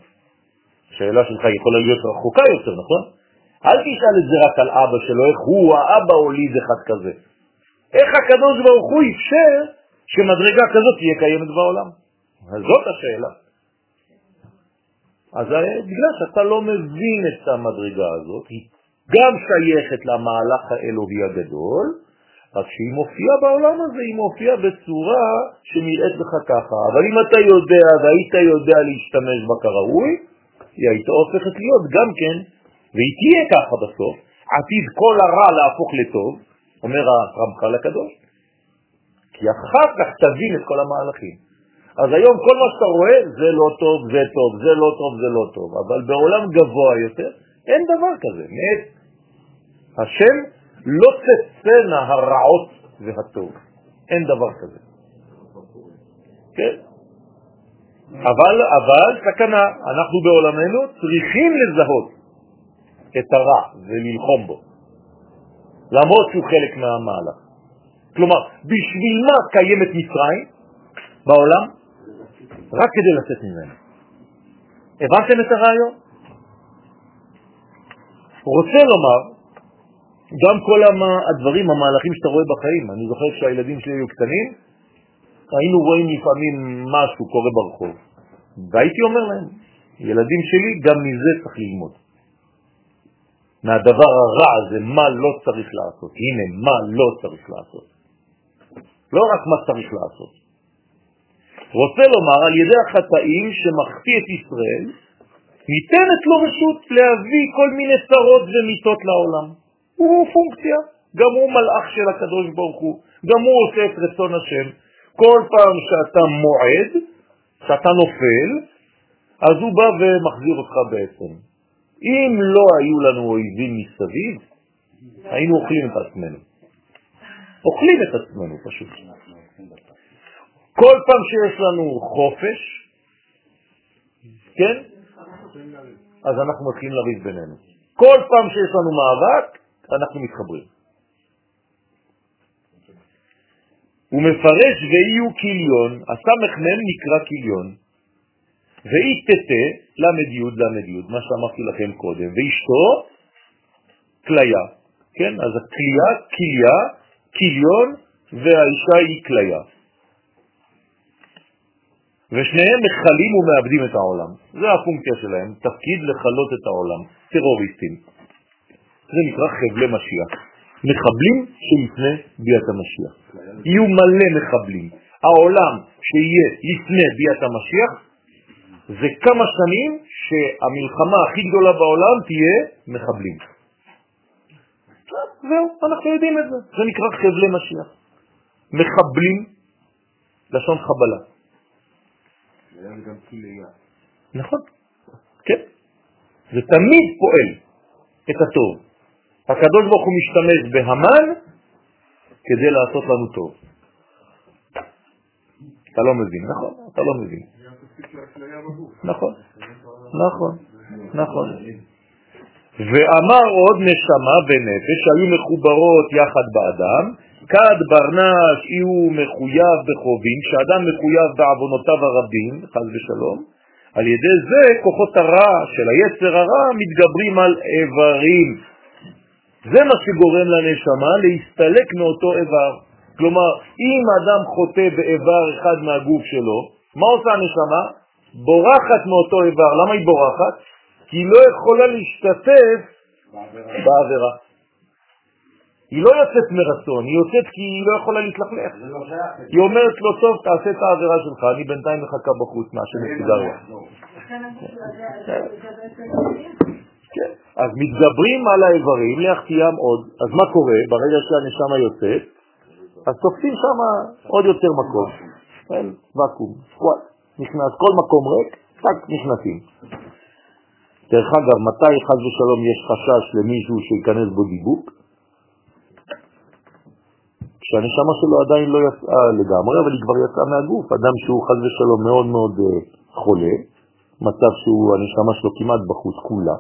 השאלה שלך יכולה להיות רחוקה יותר, נכון? אל תשאל את זה רק על אבא שלו, איך הוא, האבא הוליד אחד כזה. איך הקדוש ברוך הוא אפשר שמדרגה כזאת תהיה קיימת בעולם? זאת השאלה. אז בגלל שאתה לא מבין את המדרגה הזאת, היא גם שייכת למהלך האלוהי הגדול, רק שהיא מופיעה בעולם הזה, היא מופיעה בצורה שנראית לך ככה. אבל אם אתה יודע והיית יודע להשתמש בה כראוי, היא הייתה הופכת להיות גם כן, והיא תהיה ככה בסוף, עתיד כל הרע להפוך לטוב, אומר הרמח"ל הקדוש, כי אחר כך תבין את כל המהלכים. אז היום כל מה שאתה רואה זה לא טוב, זה טוב, זה לא טוב, זה לא טוב, אבל בעולם גבוה יותר אין דבר כזה. מאת השם לא תצאנה הרעות והטוב. אין דבר כזה. כן? אבל, אבל סכנה, אנחנו בעולמנו צריכים לזהות את הרע וללחום בו, למרות שהוא חלק מהמהלך. כלומר, בשביל מה קיימת מצרים בעולם? רק כדי לצאת ממנו. הבנתם את הרעיון? רוצה לומר, גם כל הדברים, המהלכים שאתה רואה בחיים, אני זוכר כשהילדים שלי היו קטנים, היינו רואים לפעמים משהו קורה ברחוב, והייתי אומר להם, ילדים שלי, גם מזה צריך ללמוד. מהדבר הרע הזה, מה לא צריך לעשות. הנה, מה לא צריך לעשות. לא רק מה צריך לעשות. רוצה לומר, על ידי החטאים שמחטיא את ישראל, ניתנת לו רשות להביא כל מיני צרות ומיטות לעולם. הוא פונקציה, גם הוא מלאך של הקדוש ברוך הוא, גם הוא עושה את רצון השם. כל פעם שאתה מועד, שאתה נופל, אז הוא בא ומחזיר אותך בעצם. אם לא היו לנו אויבים מסביב, היינו אוכלים את עצמנו. אוכלים את עצמנו פשוט. כל פעם שיש לנו חופש, כן? אז אנחנו מתחילים לריב בינינו. כל פעם שיש לנו מאבק, אנחנו מתחברים. הוא מפרש ואיו קיליון, הסמ"ם נקרא קיליון, ואי תתה למד י' למד י', מה שאמרתי לכם קודם, ואשתו כליה, כן? אז הכליה, כליה, קיליון, והאישה היא כליה. ושניהם מחלים ומאבדים את העולם. זה הפונקציה שלהם, תפקיד לחלות את העולם, טרוריסטים. זה נקרא חבלי משיח. מחבלים שלפני ביאת המשיח. יהיו מלא מחבלים. העולם שיהיה לפני ביאת המשיח זה כמה שנים שהמלחמה הכי גדולה בעולם תהיה מחבלים. זהו, אנחנו יודעים את זה. זה נקרא חבלי משיח. מחבלים, לשון חבלה. נכון, כן. זה תמיד פועל את הטוב. הקדוש ברוך הוא משתמש בהמן כדי לעשות לנו טוב. אתה לא מבין, נכון, אתה לא מבין. נכון, נכון, נכון. ואמר עוד נשמה ונפש שהיו מחוברות יחד באדם, כד ברנש הוא מחויב בחובים, כשאדם מחויב בעוונותיו הרבים, חז ושלום, על ידי זה כוחות הרע של היצר הרע מתגברים על איברים. זה מה שגורם לנשמה להסתלק מאותו איבר. כלומר, אם אדם חוטא באיבר אחד מהגוף שלו, מה עושה הנשמה? בורחת מאותו איבר. למה היא בורחת? כי היא לא יכולה להשתתף בעבירה. היא לא יוצאת מרצון, היא יוצאת כי היא לא יכולה להתלכלך. לא. היא אומרת לו, טוב, תעשה את העבירה שלך, אני בינתיים מחכה בחוץ מעשן סיגריה. לכן הגוף הזה, זה בעצם... כן. אז מתגברים על האיברים להחטיא עוד. אז מה קורה? ברגע שהנשמה יוצאת, אז תופסים שם עוד יותר מקום. ואקום, וואט, נכנס כל מקום ריק, רק נכנסים. דרך אגב, מתי חז ושלום יש חשש למישהו שיכנס בו דיבוק? כשהנשמה שלו עדיין לא יצאה לגמרי, אבל היא כבר יצאה מהגוף. אדם שהוא חז ושלום מאוד מאוד אה, חולה, מצב שהוא, הנשמה שלו כמעט בחוץ כולה,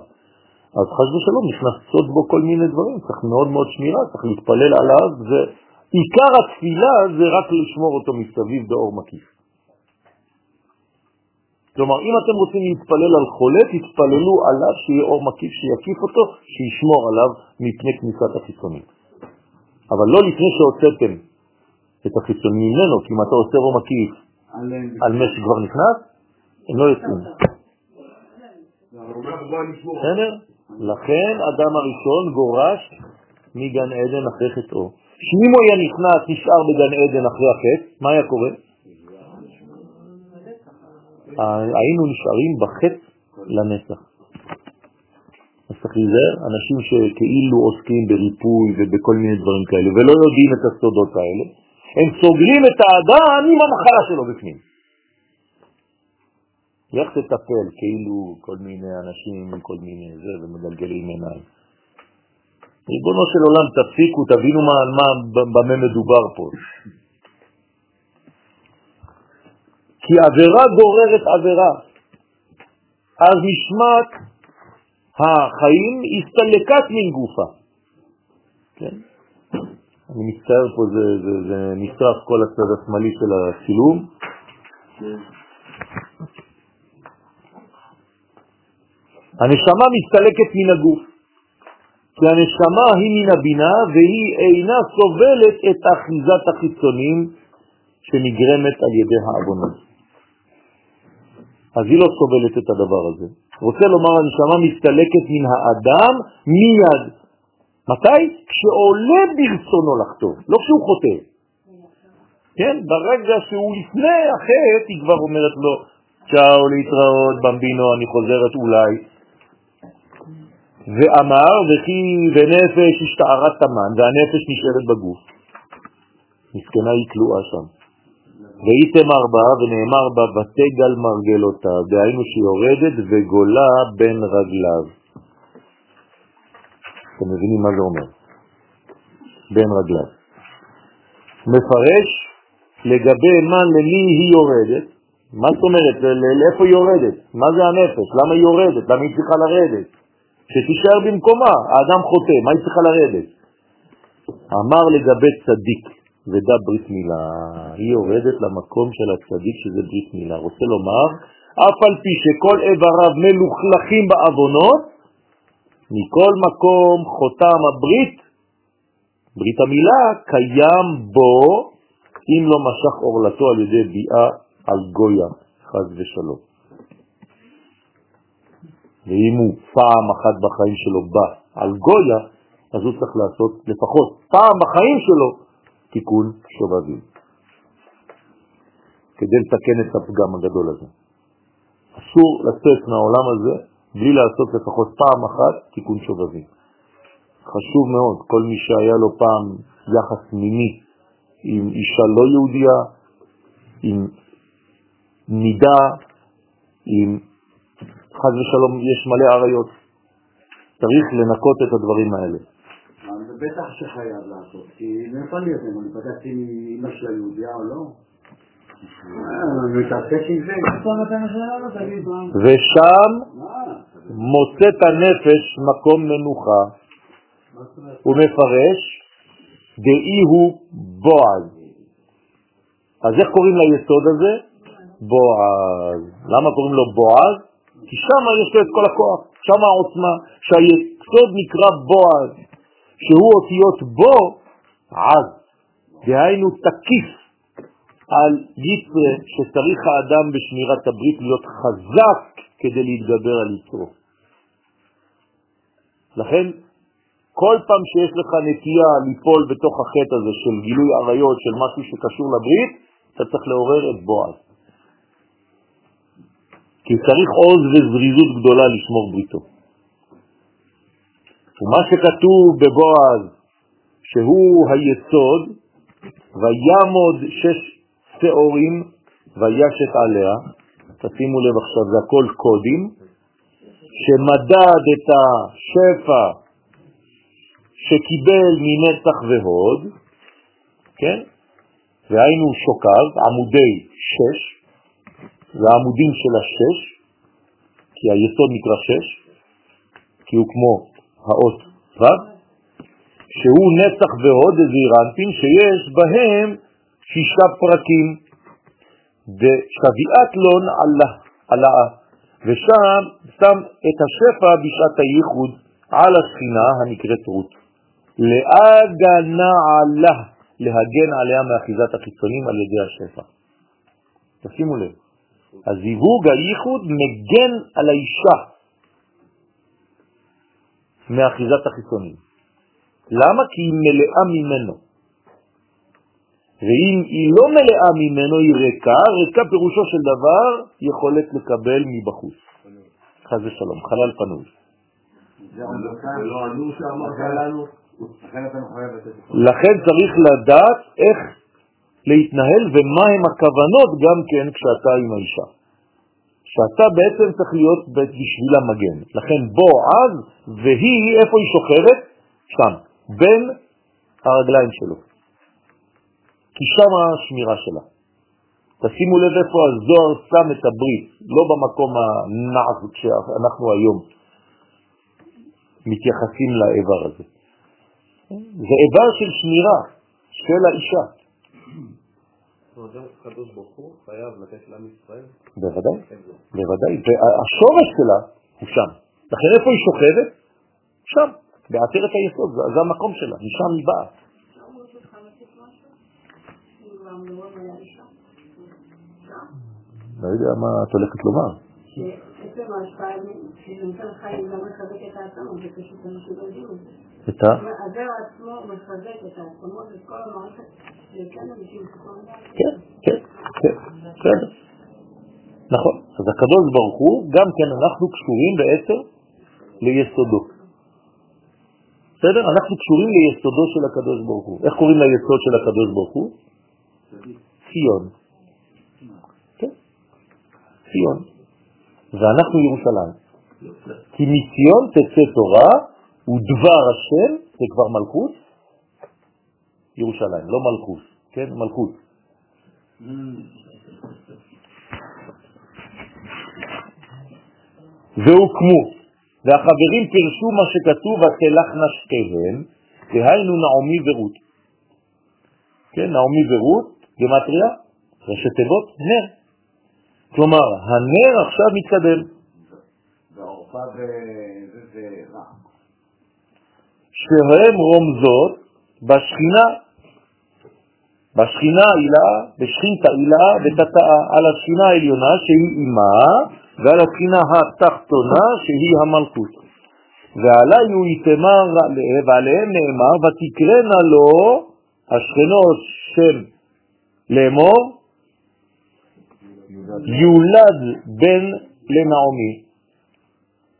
אז חז ושלום נכנסות בו כל מיני דברים, צריך מאוד מאוד שמירה, צריך להתפלל עליו, ועיקר התפילה זה רק לשמור אותו מסביב באור מקיף. כלומר, אם אתם רוצים להתפלל על חולה, תתפללו עליו שיהיה אור מקיף שיקיף אותו, שישמור עליו מפני כניסת החיצונים. אבל לא לפני שהוצאתם את החיצונים ממנו, כי אם אתה עושה אור מקיף על מה שכבר נכנס, הם לא יוצאים. בסדר? לכן אדם הראשון גורש מגן עדן אחרי חטאו. שאם הוא היה נכנס, נשאר בגן עדן אחרי החטא, מה היה קורה? היינו נשארים בחטא לנצח. אז צריך להיזהר, אנשים שכאילו עוסקים בריפוי ובכל מיני דברים כאלה ולא יודעים את הסודות האלה, הם סוגרים את האדם עם המחלה שלו בפנים. לך תטפל כאילו כל מיני אנשים כל מיני זה ומגלגלים עיניים. ריבונו של עולם, תפסיקו, תבינו מה, מה, במה מדובר פה. כי עבירה גוררת עבירה. אז נשמת החיים הסתלקת מן גופה. כן? אני מצטער פה, זה, זה, זה נשרף כל הצד השמאלי של הצילום. הנשמה מסתלקת מן הגוף, כי הנשמה היא מן הבינה והיא אינה סובלת את אחיזת החיצונים שנגרמת על ידי העוונות. אז היא לא סובלת את הדבר הזה. רוצה לומר, הנשמה מסתלקת מן האדם מיד. מתי? כשעולה ברצונו לחטוא, לא כשהוא חוטא. כן? ברגע שהוא לפני החטא, היא כבר אומרת לו, צ'או להתראות, במבינו, אני חוזרת אולי. ואמר, וכי ונפש השתערת תמן, והנפש נשארת בגוף. מסכנה היא כלואה שם. והייתם ארבעה ונאמר בה ותגל מרגלותה, דהיינו שהיא יורדת וגולה בין רגליו. אתם מבינים מה זה אומר? בין רגליו. מפרש לגבי מה למי היא יורדת, מה זאת אומרת? לאיפה היא יורדת? מה זה הנפש? למה היא יורדת? למה היא צריכה לרדת? שתישאר במקומה, האדם חוטא, מה היא צריכה לרדת? אמר לגבי צדיק, ודה ברית מילה, היא יורדת למקום של הצדיק שזה ברית מילה. רוצה לומר, אף על פי שכל איבריו מלוכלכים בעוונות, מכל מקום חותם הברית, ברית המילה, קיים בו, אם לא משך אורלתו על ידי ביאה על גויה, חז ושלום. ואם הוא פעם אחת בחיים שלו בא על גויה, אז הוא צריך לעשות לפחות פעם בחיים שלו תיקון שובבים, כדי לתקן את הפגם הגדול הזה. אסור לצאת מהעולם הזה בלי לעשות לפחות פעם אחת תיקון שובבים. חשוב מאוד, כל מי שהיה לו פעם יחס מיני עם אישה לא יהודייה, עם נידה, עם חז ושלום יש מלא עריות. צריך לנקות את הדברים האלה. זה בטח שחייב לעשות, כי מאיפה אני יודע, אני פגשתי מאמא של היהודיה או לא? ושם מוצאת הנפש מקום מנוחה. הוא מפרש, דאי הוא בועז. אז איך קוראים ליסוד הזה? בועז. למה קוראים לו בועז? כי שם יש לו את כל הכוח, שם העוצמה, שהיסוד נקרא בועז, שהוא אותיות בו עז, דהיינו תקיף על יצרה שצריך האדם בשמירת הברית להיות חזק כדי להתגבר על יצרו. לכן כל פעם שיש לך נטייה ליפול בתוך החטא הזה של גילוי עריות, של משהו שקשור לברית, אתה צריך לעורר את בועז. כי צריך עוז וזריזות גדולה לשמור בריתו. ומה שכתוב בבועז, שהוא היסוד, וימוד שש שעורים וישת עליה, תשימו לב עכשיו, זה הכל קודים, שמדד את השפע שקיבל מנצח והוד, כן? והיינו שוקל, עמודי שש, זה העמודים של השש, כי היסוד נקרא שש, כי הוא כמו האות ו', שהוא נצח והוד זעירנטין שיש בהם שישה פרקים, ושביעת לון עלה, ושם שם את השפע בשעת הייחוד על השכינה הנקראת רות. להגנה עלה, להגן עליה מאחיזת החיצונים על ידי השפע. תשימו לב, הזיווג, הייחוד, מגן על האישה מאחיזת החיצונים. למה? כי היא מלאה ממנו. ואם היא לא מלאה ממנו, היא ריקה, ריקה פירושו של דבר יכולת לקבל מבחוץ. חז ושלום, חלל פנוי. לכן צריך לדעת איך להתנהל ומה הם הכוונות גם כן כשאתה עם האישה. שאתה בעצם צריך להיות בשביל המגן. לכן בוא אז, והיא, איפה היא שוכבת? שם, בין הרגליים שלו. כי שם השמירה שלה. תשימו לב איפה הזוהר שם את הברית, לא במקום הנעז שאנחנו היום מתייחסים לאיבר הזה. זה איבר של שמירה של האישה. הקדוש ברוך הוא חייב לתת לעם ישראל? בוודאי, בוודאי. והשורש שלה הוא שם. לכן איפה היא שוכבת? שם, בעטרת היסוד, זה המקום שלה, משם היא באה. לא יודע מה את הולכת לומר. שעצם ההשפעה, שנותן חיים גם מחזק את העצמות, זה פשוט אנשים לא יודעים את זה. את ה... הזרע עצמו מחזק את העצמות ואת כל המערכת, כן, כן, כן, בסדר. נכון. אז הקדוש ברוך הוא, גם כן אנחנו קשורים בעצם ליסודו. בסדר? אנחנו קשורים ליסודו של הקדוש ברוך הוא. איך קוראים ליסוד של הקדוש ברוך הוא? ציון. כן, ציון. ואנחנו ירושלים. כי מציון תצא תורה ודבר השם, זה כבר מלכות, ירושלים, לא מלכות, כן? מלכות. והוקמו, והחברים פרשו מה שכתוב, ותלכנה שתיהן, והיינו נעמי ורות. כן, נעמי ורות, גמטריה, ראשי תיבות, נר. כלומר, הנר עכשיו מתקדם. והעורפה רע. שהן רומזות בשכינה, בשכינה עילה, בשכינתה עילה ותתאה, על השכינה העליונה שהיא אימה, ועל השכינה התחתונה שהיא המלכות. ועליי הוא יתמר ועליהם נאמר, ותקרנה לו השכנות שם לאמור, יולד בן לנעמי.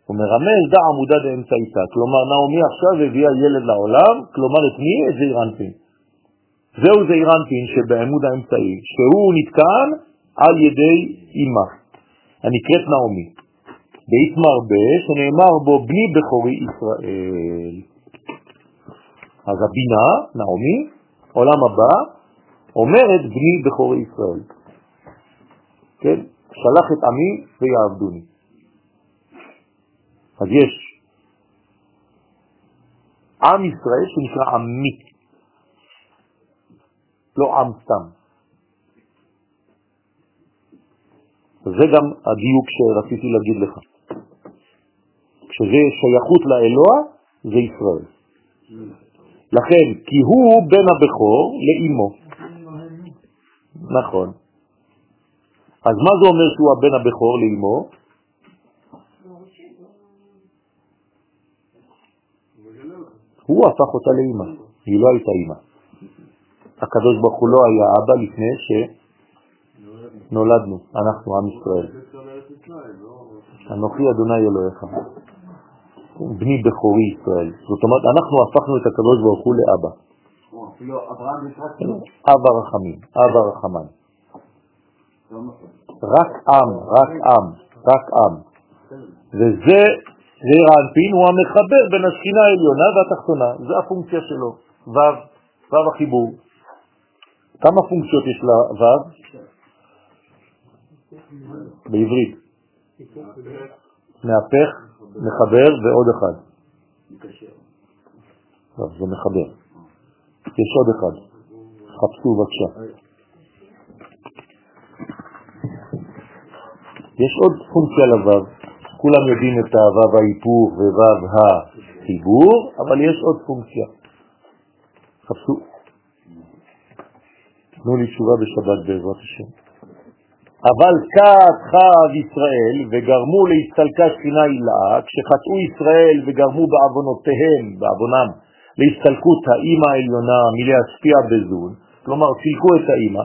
הוא מרמז דע עמודה דאמצעיתה, כלומר נעמי עכשיו הביאה ילד לעולם, כלומר את מי? את זעירנטין. זהו זעירנטין שבעמוד האמצעי, שהוא נתקן על ידי אימה, הנקראת נעמי. באיתמר ב, שנאמר בו בני בכורי ישראל. אז הבינה, נעמי, עולם הבא, אומרת בני בכורי ישראל. כן? שלח את עמי ויעבדוני. אז יש עם ישראל שנקרא עמי, לא עם סתם. זה גם הדיוק שרציתי להגיד לך. כשזה שייכות לאלוה, זה ישראל. לכן, כי הוא בן הבכור לאימו. נכון. אז מה זה אומר שהוא הבן הבכור לאימו? הוא הפך אותה לאימא, היא לא הייתה אימא. הקדוש ברוך הוא לא היה אבא לפני שנולדנו, אנחנו עם ישראל. אנוכי אדוני אלוהיך, בני בכורי ישראל. זאת אומרת, אנחנו הפכנו את הקדוש ברוך הוא לאבא. אב הרחמים, אב הרחמן. רק עם, רק עם, רק עם. וזה זעיר הוא המחבר בין השכינה העליונה והתחתונה, זה הפונקציה שלו, ו', ו' החיבור. כמה פונקציות יש לו'? בעברית. מהפך, מחבר ועוד אחד. זה מחבר. יש עוד אחד. חפשו בבקשה. יש עוד פונקציה לו', כולם יודעים את הו' ההיפוך וו' החיבור, אבל יש עוד פונקציה. חפשו. תנו לי תשובה בשבת בעזרת השם. אבל כת חב ישראל וגרמו להסתלקה שכינה הילאה, כשחטאו ישראל וגרמו בעוונותיהם, בעוונם, להסתלקות האימא העליונה מלהשפיע בזון, כלומר סילקו את האימא,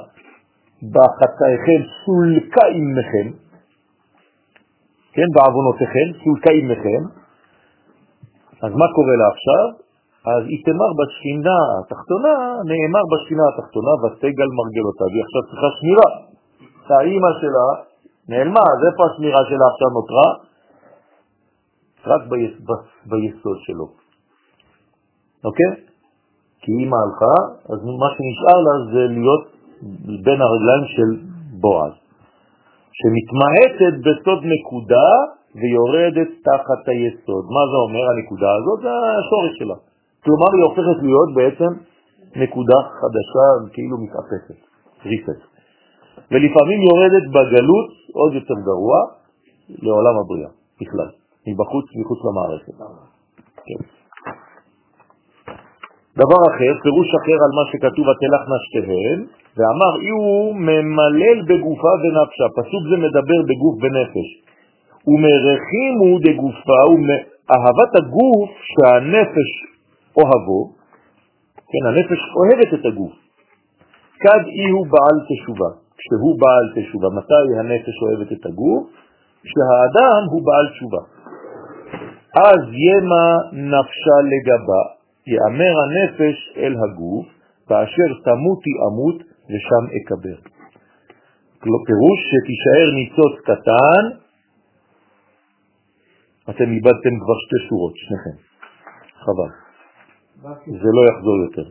בחטאיכם סולקה עמכם, כן, בעוונותיכם, עמכם, אז מה קורה לה עכשיו? אז היא תמר בשכינה התחתונה, נאמר בשכינה התחתונה, ותגל מרגלותיו, היא עכשיו צריכה שמירה. האימא שלה נעלמה, אז איפה השמירה שלה עכשיו נותרה? רק ביס, ביסוד שלו. אוקיי? כי אימא הלכה, אז מה שנשאר לה זה להיות בין הרגליים של בועז, שמתמעטת בסוד נקודה ויורדת תחת היסוד. מה זה אומר הנקודה הזאת? זה השורש שלה. כלומר היא הופכת להיות בעצם נקודה חדשה, כאילו מתאפסת, ריסט. ולפעמים יורדת בגלות עוד יותר גרוע לעולם הבריאה, בכלל, מבחוץ, מחוץ למערכת. כן. דבר אחר, פירוש אחר על מה שכתוב ותלכנה שתיהן, ואמר אי הוא ממלל בגופה ונפשה, פסוק זה מדבר בגוף ונפש, ומרחימו דגופה, ואהבת הגוף שהנפש אוהבו, כן, הנפש אוהבת את הגוף, כד אי הוא בעל תשובה, כשהוא בעל תשובה, מתי הנפש אוהבת את הגוף? כשהאדם הוא בעל תשובה. אז ימה נפשה לגבה, יאמר הנפש אל הגוף, כאשר תמותי אמות ושם אקבר. פירוש שתישאר ניצוץ קטן, אתם איבדתם כבר שתי שורות, שניכם. חבל. זה לא יחזור יותר.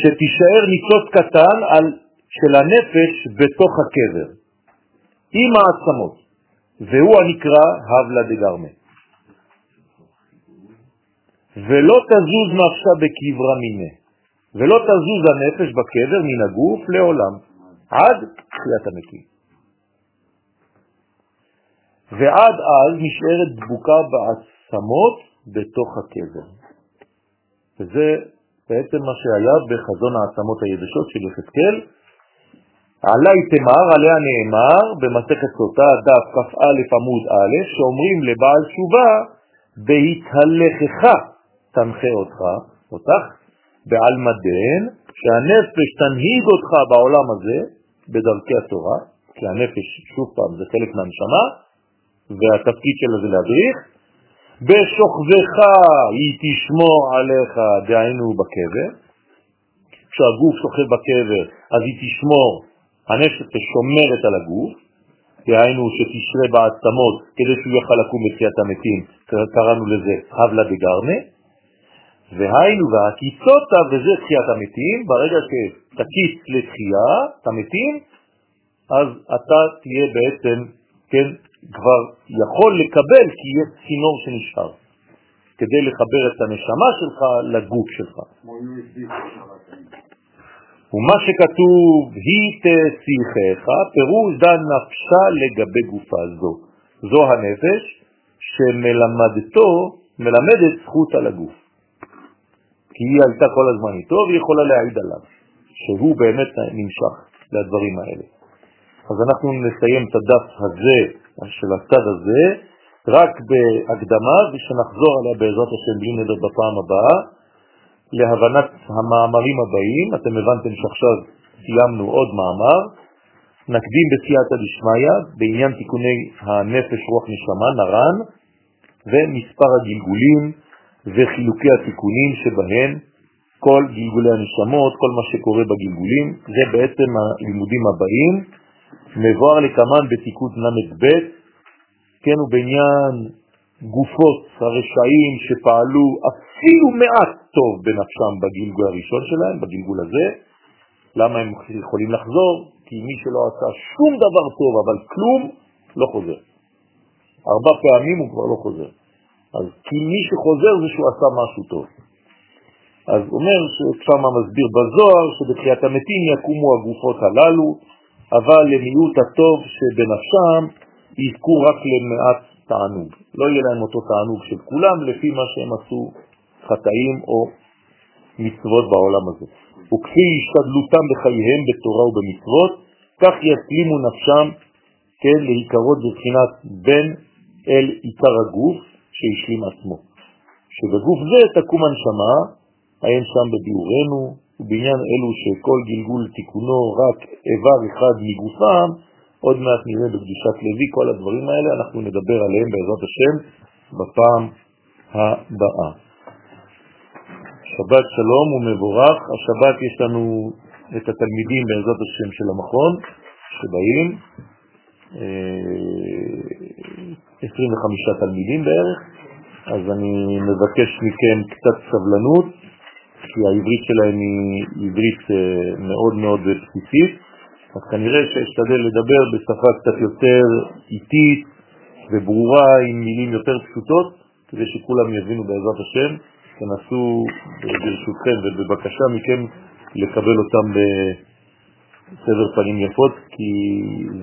שתישאר ניצוץ קטן על, של הנפש בתוך הקבר, עם העצמות, והוא הנקרא הבלה דגרמה. ולא תזוז נפשה בקברה מיני, ולא תזוז הנפש בקבר מן הגוף לעולם, עד תחיית המתים. ועד אז נשארת דבוקה בעצמות בתוך הקבר. וזה בעצם מה שהיה בחזון העצמות היבשות של יחזקאל. עלי תמר, עליה נאמר במסכת סוטה, דף כ"א עמוד א', שאומרים לבעל תשובה, בהתהלכך תנחה אותך, אותך, בעל מדן, שהנפש תנהיג אותך בעולם הזה, בדרכי התורה, כי הנפש, שוב פעם, זה חלק מהנשמה, והתפקיד שלה זה להדריך, בשוכבך היא תשמור עליך, דהיינו בקבר, כשהגוף שוכב בקבר, אז היא תשמור, הנפש שומרת על הגוף, דהיינו שתשרה בעצמות כדי שהוא יוכל לקום בתחיית המתים, קראנו לזה הבלה דגרנה, והיינו והקיצותה, וזה תחיית המתים, ברגע שתקיץ לתחיית המתים, אז אתה תהיה בעצם, כן, כבר יכול לקבל כי יש צינור שנשאר, כדי לחבר את הנשמה שלך לגוף שלך. ומה שכתוב, היא תשיחך, פירוש דן נפשה לגבי גופה זו. זו הנפש שמלמדתו, מלמדת זכות על הגוף. כי היא הייתה כל הזמן איתו והיא יכולה להעיד עליו, שהוא באמת נמשך לדברים האלה. אז אנחנו נסיים את הדף הזה, של הצד הזה, רק בהקדמה, ושנחזור עליה בעזרת השם בלי נדר בפעם הבאה, להבנת המאמרים הבאים. אתם הבנתם שעכשיו סיימנו עוד מאמר. נקדים בסייעתא דשמיא בעניין תיקוני הנפש, רוח, נשמה, נרן, ומספר הגלגולים וחילוקי התיקונים שבהם כל גלגולי הנשמות, כל מה שקורה בגלגולים, זה בעצם הלימודים הבאים. מבואר לקמן בתיקות ל"ב, כן, ובעניין גופות הרשעים שפעלו אפילו מעט טוב בנפשם בגלגול הראשון שלהם, בגלגול הזה. למה הם יכולים לחזור? כי מי שלא עשה שום דבר טוב אבל כלום, לא חוזר. ארבע פעמים הוא כבר לא חוזר. אז כי מי שחוזר זה שהוא עשה משהו טוב. אז אומר ששם מסביר בזוהר שבתחיית המתים יקומו הגופות הללו, אבל למיעוט הטוב שבנפשם יזכו רק למעט תענוג. לא יהיה להם אותו תענוג של כולם לפי מה שהם עשו חטאים או מצוות בעולם הזה. וכפי השתדלותם בחייהם בתורה ובמצוות, כך יסלימו נפשם, כן, להיקרות בבחינת בין אל עיקר הגוף שהשלים עצמו. שבגוף זה תקום הנשמה, האם שם בביאורנו, ובעניין אלו שכל גלגול תיקונו רק איבר אחד מגופם, עוד מעט נראה בקדושת לוי, כל הדברים האלה, אנחנו נדבר עליהם בעזרת השם בפעם הבאה. שבת שלום ומבורך. השבת יש לנו את התלמידים בעזרת השם של המכון שבאים, 25 אה, תלמידים בערך, אז אני מבקש מכם קצת סבלנות, כי העברית שלהם היא עברית אה, מאוד מאוד בסיסית, אז כנראה שאשתדל לדבר בשפה קצת יותר איטית וברורה, עם מילים יותר פשוטות, כדי שכולם יבינו בעזרת השם. תנסו ברשותכם ובבקשה מכם לקבל אותם בסבר פנים יפות, כי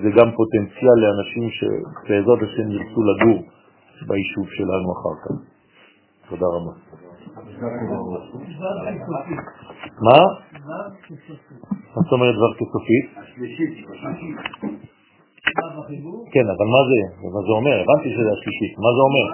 זה גם פוטנציאל לאנשים שבעזרת השם ירצו לגור ביישוב שלנו אחר כך. תודה רבה. מה? מה זאת אומרת דבר כסופית? כן, אבל מה זה? מה זה אומר? הבנתי שזה השלישית. מה זה אומר?